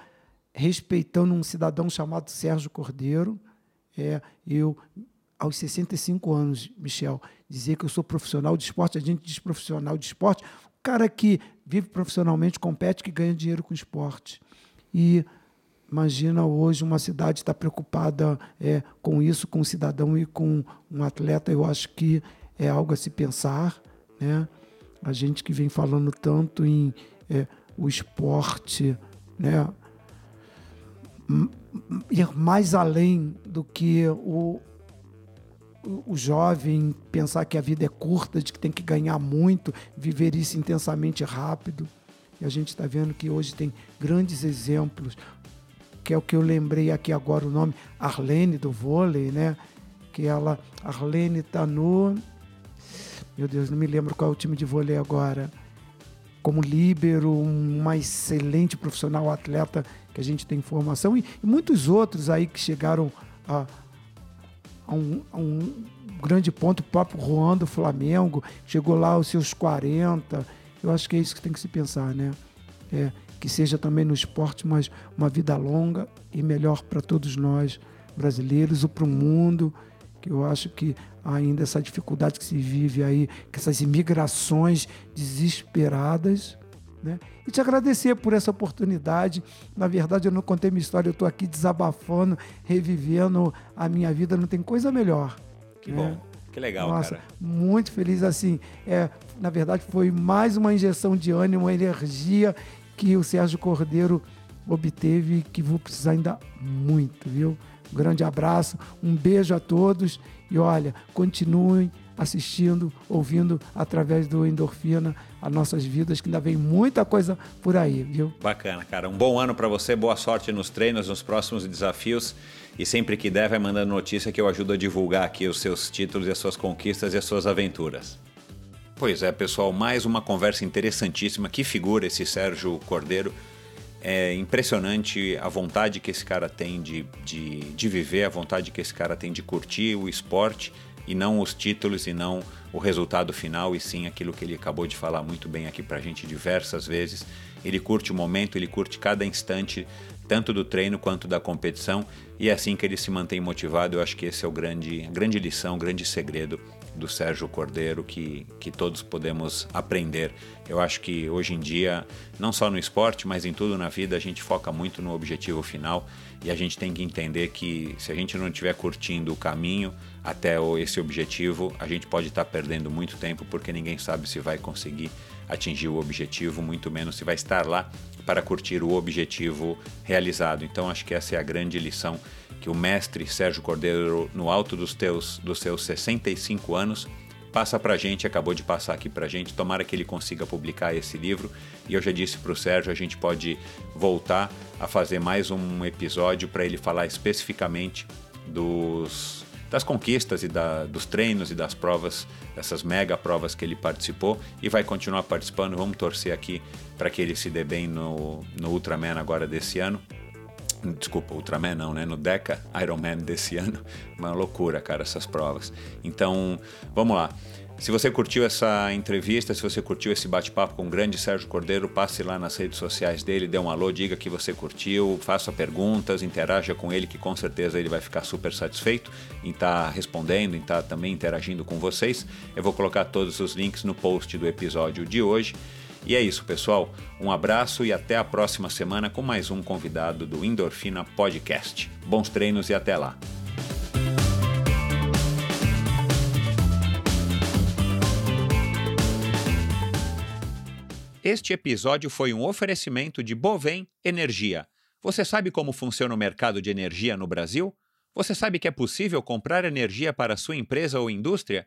respeitando um cidadão chamado Sérgio Cordeiro. É eu aos 65 anos, Michel, dizer que eu sou profissional de esporte, a gente diz profissional de esporte, cara que vive profissionalmente, compete, que ganha dinheiro com esporte. E imagina hoje uma cidade estar tá preocupada é, com isso, com o cidadão e com um atleta. Eu acho que é algo a se pensar. Né? A gente que vem falando tanto em é, o esporte, né? ir mais além do que o, o jovem pensar que a vida é curta, de que tem que ganhar muito, viver isso intensamente rápido. E a gente está vendo que hoje tem grandes exemplos, que é o que eu lembrei aqui agora o nome, Arlene do vôlei, né? Que ela, Arlene está no. Meu Deus, não me lembro qual é o time de vôlei agora. Como líbero, uma excelente profissional atleta que a gente tem informação, e, e muitos outros aí que chegaram a, a um, um grande ponto, o próprio Juan do Flamengo, chegou lá aos seus 40. Eu acho que é isso que tem que se pensar, né? É, que seja também no esporte, mas uma vida longa e melhor para todos nós brasileiros ou para o mundo, que eu acho que ainda essa dificuldade que se vive aí, que essas imigrações desesperadas, né? E te agradecer por essa oportunidade. Na verdade, eu não contei minha história, eu estou aqui desabafando, revivendo a minha vida. Não tem coisa melhor. Que né? bom. Que legal, Nossa, cara. Muito feliz assim. É, na verdade, foi mais uma injeção de ânimo, uma energia que o Sérgio Cordeiro obteve que vou precisar ainda muito, viu? Um grande abraço, um beijo a todos e olha, continuem assistindo, ouvindo através do Endorfina as nossas vidas, que ainda vem muita coisa por aí, viu? Bacana, cara. Um bom ano para você, boa sorte nos treinos, nos próximos desafios. E sempre que der, vai mandando notícia que eu ajudo a divulgar aqui os seus títulos e as suas conquistas e as suas aventuras. Pois é, pessoal, mais uma conversa interessantíssima. Que figura esse Sérgio Cordeiro. É impressionante a vontade que esse cara tem de, de, de viver, a vontade que esse cara tem de curtir o esporte e não os títulos e não o resultado final, e sim aquilo que ele acabou de falar muito bem aqui pra gente diversas vezes. Ele curte o momento, ele curte cada instante, tanto do treino quanto da competição, e é assim que ele se mantém motivado. Eu acho que esse é o grande, a grande lição, grande segredo do Sérgio Cordeiro que, que todos podemos aprender. Eu acho que hoje em dia, não só no esporte, mas em tudo na vida, a gente foca muito no objetivo final e a gente tem que entender que se a gente não estiver curtindo o caminho até esse objetivo, a gente pode estar perdendo muito tempo porque ninguém sabe se vai conseguir atingir o objetivo, muito menos se vai estar lá para curtir o objetivo realizado. Então acho que essa é a grande lição que o mestre Sérgio Cordeiro, no alto dos, teus, dos seus 65 anos, passa para a gente, acabou de passar aqui para a gente. Tomara que ele consiga publicar esse livro. E eu já disse para o Sérgio, a gente pode voltar a fazer mais um episódio para ele falar especificamente dos, das conquistas e da, dos treinos e das provas, dessas mega provas que ele participou e vai continuar participando. Vamos torcer aqui para que ele se dê bem no, no Ultraman agora desse ano. Desculpa, Ultraman não, né? No Deca Ironman desse ano. Uma loucura, cara, essas provas. Então, vamos lá. Se você curtiu essa entrevista, se você curtiu esse bate-papo com o grande Sérgio Cordeiro, passe lá nas redes sociais dele, dê um alô, diga que você curtiu, faça perguntas, interaja com ele, que com certeza ele vai ficar super satisfeito em estar tá respondendo, em estar tá também interagindo com vocês. Eu vou colocar todos os links no post do episódio de hoje. E é isso, pessoal. Um abraço e até a próxima semana com mais um convidado do Endorfina Podcast. Bons treinos e até lá. Este episódio foi um oferecimento de Bovem Energia. Você sabe como funciona o mercado de energia no Brasil? Você sabe que é possível comprar energia para sua empresa ou indústria?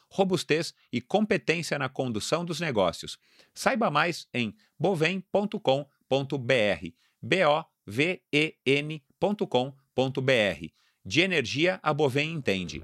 robustez e competência na condução dos negócios. Saiba mais em bovem.com.br. B-O-V-E-N.com.br. De energia, a Bovem entende.